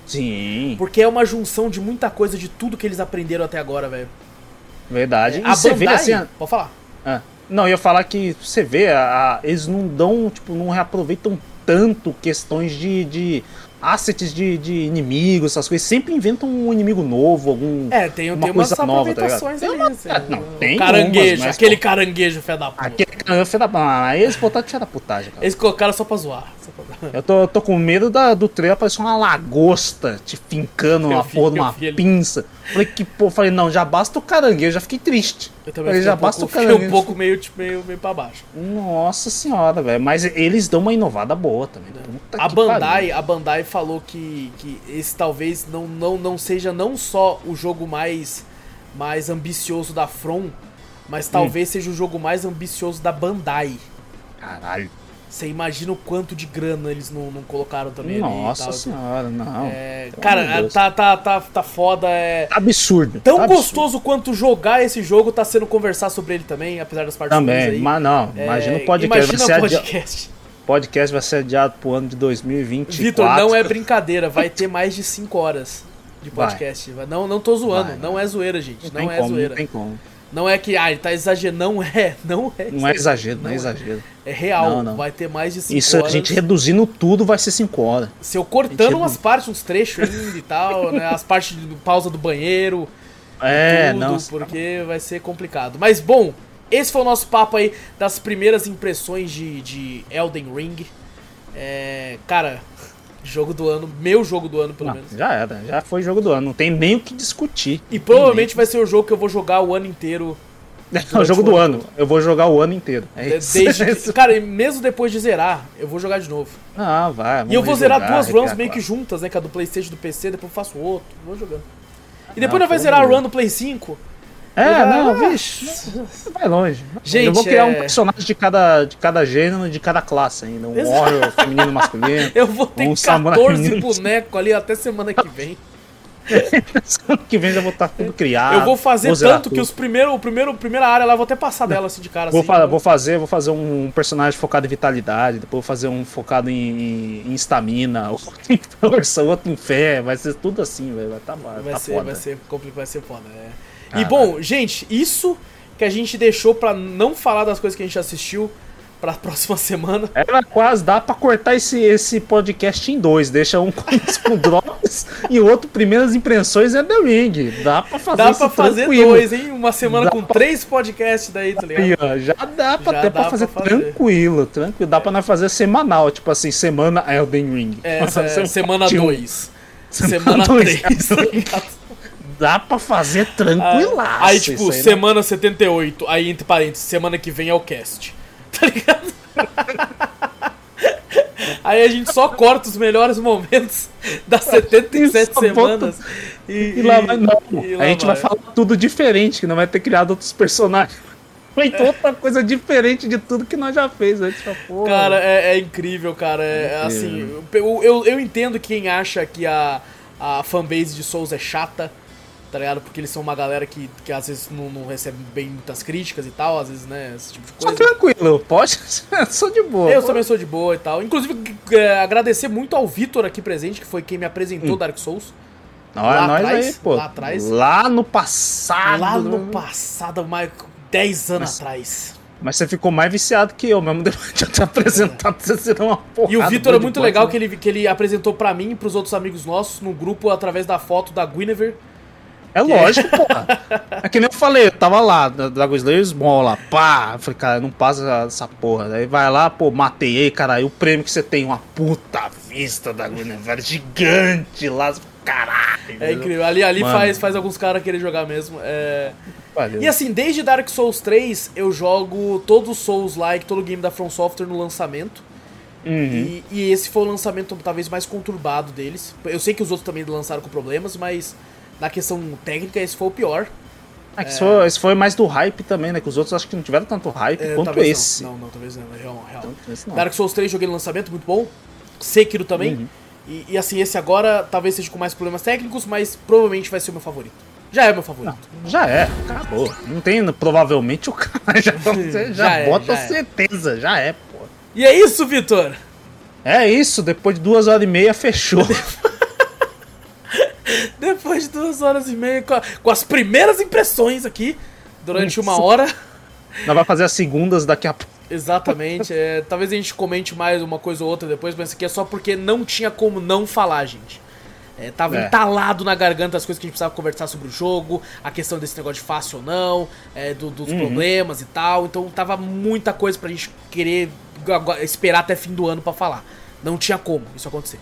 B: Sim,
A: Porque é uma junção de muita coisa de tudo que eles aprenderam até agora, velho.
B: verdade.
A: A
B: e você
A: Bandai,
B: vê assim. a-
A: pode falar.
B: ah, não, eu ia falar que você vê, a- a- eles não dão, tipo, não reaproveitam tanto questões de. de assets de, de inimigos, essas coisas. Sempre inventam um inimigo novo, algum.
A: É, tem,
B: uma
A: tem umas
B: coisa nova, tá ligado? Tem uma-
A: assim,
B: ah, não, tem
A: caranguejo,
B: umas, mas,
A: aquele
B: pô.
A: caranguejo fé da puta.
B: Aquele cara, filho da. Ah, aí eles botaram de da putagem, cara.
A: Eles colocaram só pra zoar. Só pra...
B: Eu tô, eu tô com medo da, do trailer aparecer uma lagosta te fincando uma porra de uma pinça. Falei que, pô, falei, não, já basta o caranguejo, já fiquei triste.
A: Eu também
B: falei,
A: fiquei,
B: já
A: um
B: basta
A: pouco,
B: o
A: fiquei
B: caranguejo.
A: um pouco meio, tipo, meio, meio pra baixo.
B: Nossa senhora, velho. Mas eles dão uma inovada boa também. Puta
A: A
B: que
A: Bandai,
B: pariu.
A: a Bandai falou que, que esse talvez não, não, não seja não só o jogo mais, mais ambicioso da From, mas
B: Hum.
A: talvez seja o jogo mais ambicioso da Bandai.
B: Caralho.
A: Você imagina o quanto de grana eles não, não colocaram também ali
B: Nossa
A: tal.
B: senhora, não.
A: É, cara, tá, tá, tá, tá foda. É...
B: Absurdo.
A: Tão
B: tá absurdo.
A: gostoso quanto jogar esse jogo, tá sendo conversar sobre ele também, apesar das partes
B: Também,
A: aí.
B: mas não.
A: É,
B: Imagina o podcast.
A: Imagina
B: vai
A: o podcast.
B: podcast vai ser adiado pro ano de 2024.
A: Vitor, não é brincadeira, vai ter mais de 5 horas de
B: Vai.
A: podcast. Não, não tô zoando,
B: Vai,
A: não
B: vai.
A: é zoeira, gente.
B: Não,
A: Não, é
B: como,
A: zoeira.
B: não tem como.
A: Não é que, ah, ele tá exagerando. Não é, não é.
B: Não é exagero, não é
A: Não é.
B: exagero.
A: É real,
B: Não, não.
A: vai ter mais de 5
B: Isso
A: horas.
B: a gente reduzindo tudo vai ser 5 horas.
A: Se eu cortando umas
B: redu-
A: partes, uns trechos ainda e tal, né? As partes de pausa do banheiro,
B: É,
A: tudo,
B: não.
A: porque vai ser complicado. Mas bom, esse foi o nosso papo aí das primeiras impressões de, de Elden Ring. É, cara, jogo do ano, meu jogo do ano pelo
B: Não,
A: menos.
B: já era, já foi jogo do ano, não tem nem o que discutir.
A: E provavelmente vai ser o jogo que eu vou jogar o ano inteiro.
B: É o jogo do ano, eu vou jogar o ano inteiro. É.
A: Desde cara, e mesmo depois de zerar, eu vou jogar de novo.
B: Não, vai.
A: E eu vou zerar duas runs meio que juntas, né? Que a do Playstation e do PC, depois eu faço outro, vou jogando. E
B: Não,
A: depois nós vai
B: pelo
A: zerar a run do Play 5.
B: É, não,
A: Ah,
B: vixe, vai longe.
A: Gente,
B: eu vou criar um
A: é-
B: personagem de cada, de cada gênero, de cada classe ainda. Um warrior feminino masculino.
A: Eu vou ter
B: Um samurai
A: 14
B: menino.
A: bonecos ali até semana que vem.
B: Semana que vem já vou estar tudo criado.
A: eu vou fazer
B: zerar
A: tanto que
B: tudo.
A: os primeiro, o primeiro, primeira área lá, eu vou até passar dela assim de cara.
B: Vou,
A: assim,
B: fa- vou fazer, vou fazer um personagem focado em vitalidade, depois vou fazer um focado em estamina, outro em força, outro em fé, vai ser tudo assim, velho. Vai tá,
A: Vai
B: tá
A: ser,
B: foda.
A: vai ser complicado, vai ser foda. É. E
B: Caralho.
A: bom, gente, isso que a gente deixou pra não falar das coisas que a gente assistiu pra próxima semana.
B: Era quase, dá pra cortar esse, esse podcast em dois. Deixa um com, com drops e o outro primeiras impressões é The Ring. Dá pra fazer
A: Dá pra fazer
B: tranquilo.
A: dois, hein? Uma semana
B: Dá
A: com
B: pra-
A: três podcasts daí, tá ligado?
B: Já dá pra
A: Já
B: até pra fazer
A: fazer.
B: tranquilo, tranquilo. Dá pra nós fazer semanal, tipo assim, semana Elden Ring.
A: Essa é,
B: Semana
A: semana
B: parte um.
A: 2.
B: Semana
A: Semana
B: dois.
A: 3.
B: Dá pra fazer tranquilaço.
A: Aí, tipo,
B: isso aí, né?
A: semana 78, aí entre parênteses, semana que vem é o cast. Tá ligado? Aí a gente só corta os melhores momentos das 77
B: Só
A: semanas
B: E, e lá vai não.
A: e lá
B: a gente vai. vai falar tudo diferente, que não vai ter criado outros personagens. Feito outra coisa diferente de tudo que nós já fez antes. Porra.
A: Cara, é, é, incrível, cara. É, é assim, eu, eu, eu, entendo quem acha que a, a fanbase de Souls é chata, tá ligado? Porque eles são uma galera que, que às vezes não, não recebe bem muitas críticas e tal, às vezes, né, esse tipo de coisa.
B: Só tranquilo, pode, sou de boa.
A: Eu
B: pode.
A: também sou de boa e tal. Inclusive, é, agradecer muito ao Vitor aqui presente, que foi quem me apresentou hum. Dark Souls.
B: lá nós atrás, aí, pô.
A: Lá atrás.
B: Lá no passado.
A: Lá no passado, mais 10 anos Mas... atrás.
B: Mas você ficou mais viciado que eu, mesmo depois de eu ter apresentado, você deu uma porra.
A: E o Vitor é muito legal né? que ele, que ele apresentou para mim e pros outros amigos nossos no grupo através da foto da Guinevere.
B: É lógico, porra. É que nem eu falei, eu tava lá, Dragon Slayer Small lá, pá. Eu falei, cara, não passa essa porra. Aí vai lá, pô, matei aí, cara. Aí o prêmio que você tem, uma puta vista da Guinevere gigante lá. Caralho.
A: É incrível. Ali, ali faz, faz alguns caras querer jogar mesmo. É... Valeu. E assim, desde Dark Souls 3, eu jogo todos os Souls-like, todo o game da From Software no lançamento. Uhum. E, e, esse foi o lançamento talvez mais conturbado deles. Eu sei que os outros também lançaram com problemas, mas na questão técnica, esse foi o pior.
B: É que é... Foi, esse foi mais do hype também, né? Que os outros acho que não tiveram tanto hype é, quanto esse.
A: Não. não, não, talvez não. É real, real. Não. Dark Souls 3 joguei no lançamento, muito bom. Sekiro também. Uhum. E, e, assim, esse agora talvez seja com mais problemas técnicos, mas provavelmente vai ser o meu favorito. Já é meu favorito.
B: Não, já é, acabou. Não tem, provavelmente o cara já, já, já bota é, já certeza, é. já é, pô.
A: E é isso, Vitor?
B: É isso, depois de duas horas e meia fechou.
A: depois de duas horas e meia, com, a, com as primeiras impressões aqui, durante uma hora.
B: Nós vamos fazer as segundas daqui a pouco.
A: Exatamente. É, talvez a gente comente mais uma coisa ou outra depois, mas isso aqui é só porque não tinha como não falar, gente. É, tava é. entalado na garganta as coisas que a gente precisava conversar sobre o jogo, a questão desse negócio de fácil ou não, é, do, dos uhum. problemas e tal. Então tava muita coisa pra gente querer esperar até fim do ano para falar. Não tinha como isso acontecer.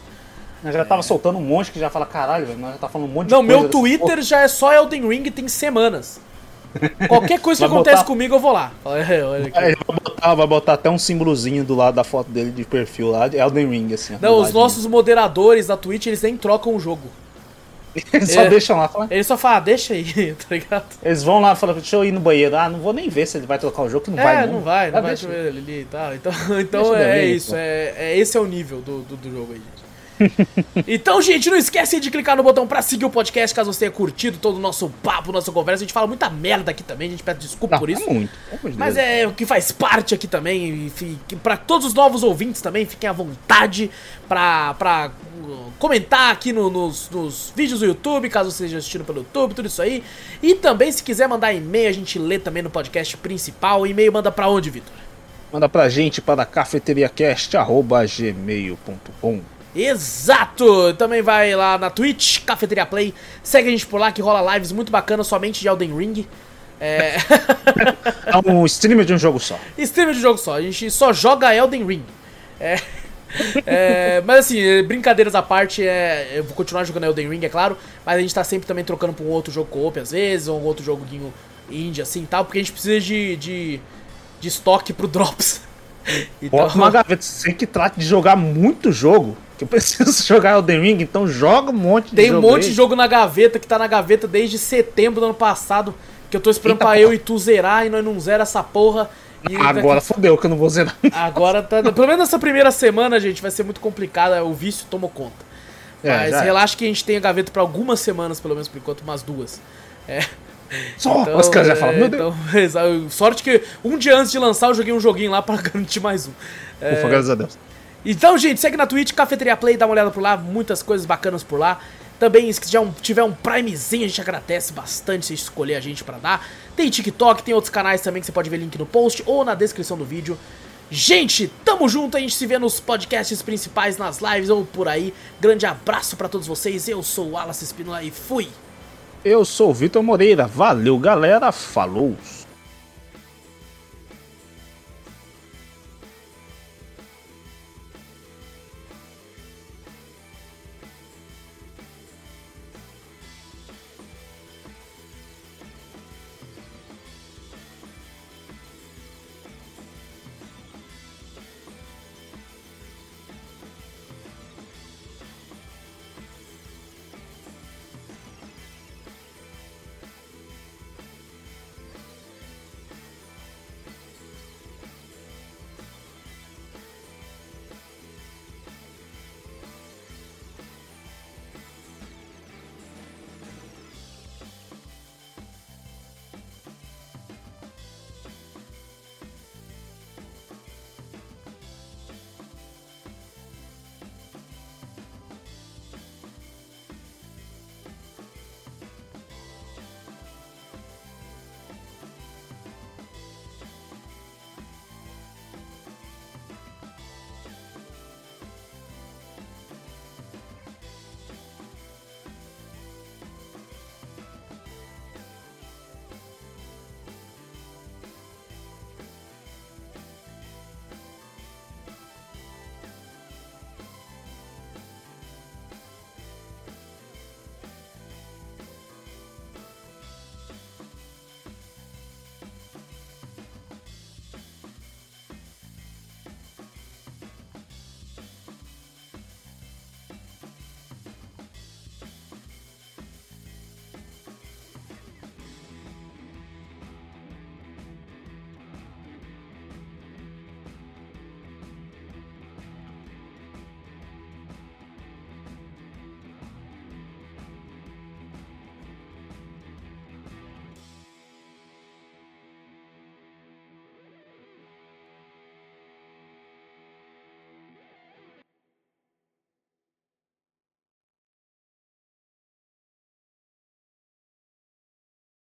B: Eu já tava soltando um monte que já fala, caralho, velho, nós já tá falando um monte
A: não,
B: de
A: coisa. Não, meu Twitter já é só Elden Ring tem semanas. Qualquer coisa que acontece botar... comigo, eu vou lá.
B: Ele vai botar, vai botar até um símbolozinho do lado da foto dele de perfil lá, de Elden Ring, assim.
A: Não, os nossos moderadores da Twitch, eles nem trocam o jogo.
B: Eles só é, deixam lá.
A: Fala. Eles só falam, ah, deixa aí, tá ligado?
B: Eles vão lá e falam, deixa eu ir no banheiro. Ah, não vou nem ver se ele vai trocar o jogo, que não
A: é,
B: vai.
A: Não, não vai, não ah, vai deixa ele ali e tal. Então, então é, isso, é, é, esse é o nível do, do, do jogo aí. então, gente, não esquece de clicar no botão pra seguir o podcast, caso você tenha curtido todo o nosso papo, nossa conversa. A gente fala muita merda aqui também, a gente pede desculpa por isso.
B: muito.
A: Mas é o que faz parte aqui também. Pra todos os novos ouvintes também, fiquem à vontade pra, pra uh, comentar aqui no, nos, nos, vídeos do YouTube, caso você esteja assistindo pelo YouTube, tudo isso aí. E também, se quiser mandar e-mail, a gente lê também no podcast principal. O e-mail manda pra onde, Vitor?
B: Manda pra gente para cafeteriacast.gmail.com
A: Exato! Também vai lá na Twitch, Cafeteria Play. Segue a gente por lá que rola lives muito bacanas somente de Elden Ring.
B: É... é um streamer de um jogo só.
A: Streamer de um jogo só. A gente só joga Elden Ring. É... é... mas assim, brincadeiras à parte, é... eu vou continuar jogando Elden Ring, é claro. Mas a gente tá sempre também trocando pra um outro jogo co-op às vezes, ou um outro joguinho indie assim e tal, porque a gente precisa de, de, de estoque pro Drops.
B: Então... Bota uma gaveta, você que trata de jogar muito jogo que eu preciso jogar Elden Ring, então joga um monte
A: de Tem um monte aí. de jogo na gaveta que tá na gaveta desde setembro do ano passado. Que eu tô esperando Eita pra porra. eu e tu zerar e nós não zera essa porra.
B: Agora daqui... fodeu que eu não vou zerar.
A: Agora tá. Pelo menos nessa primeira semana, gente, vai ser muito complicada. O vício tomou conta. É, Mas relaxa é. que a gente tem a gaveta pra algumas semanas, pelo menos por enquanto, umas duas. É.
B: Só então, os caras já falam, meu Deus.
A: Então, sorte que um dia antes de lançar eu joguei um joguinho lá pra garantir mais um.
B: Ufa, é... graças a Deus.
A: Então, gente, segue na Twitch, Cafeteria Play, dá uma olhada por lá, muitas coisas bacanas por lá. Também, se já um, tiver um Primezinho, a gente agradece bastante se escolher a gente pra dar. Tem TikTok, tem outros canais também que você pode ver link no post ou na descrição do vídeo. Gente, tamo junto, a gente se vê nos podcasts principais, nas lives ou por aí. Grande abraço para todos vocês, eu sou o Wallace Espinola e fui!
B: Eu sou o Vitor Moreira, valeu galera, falou!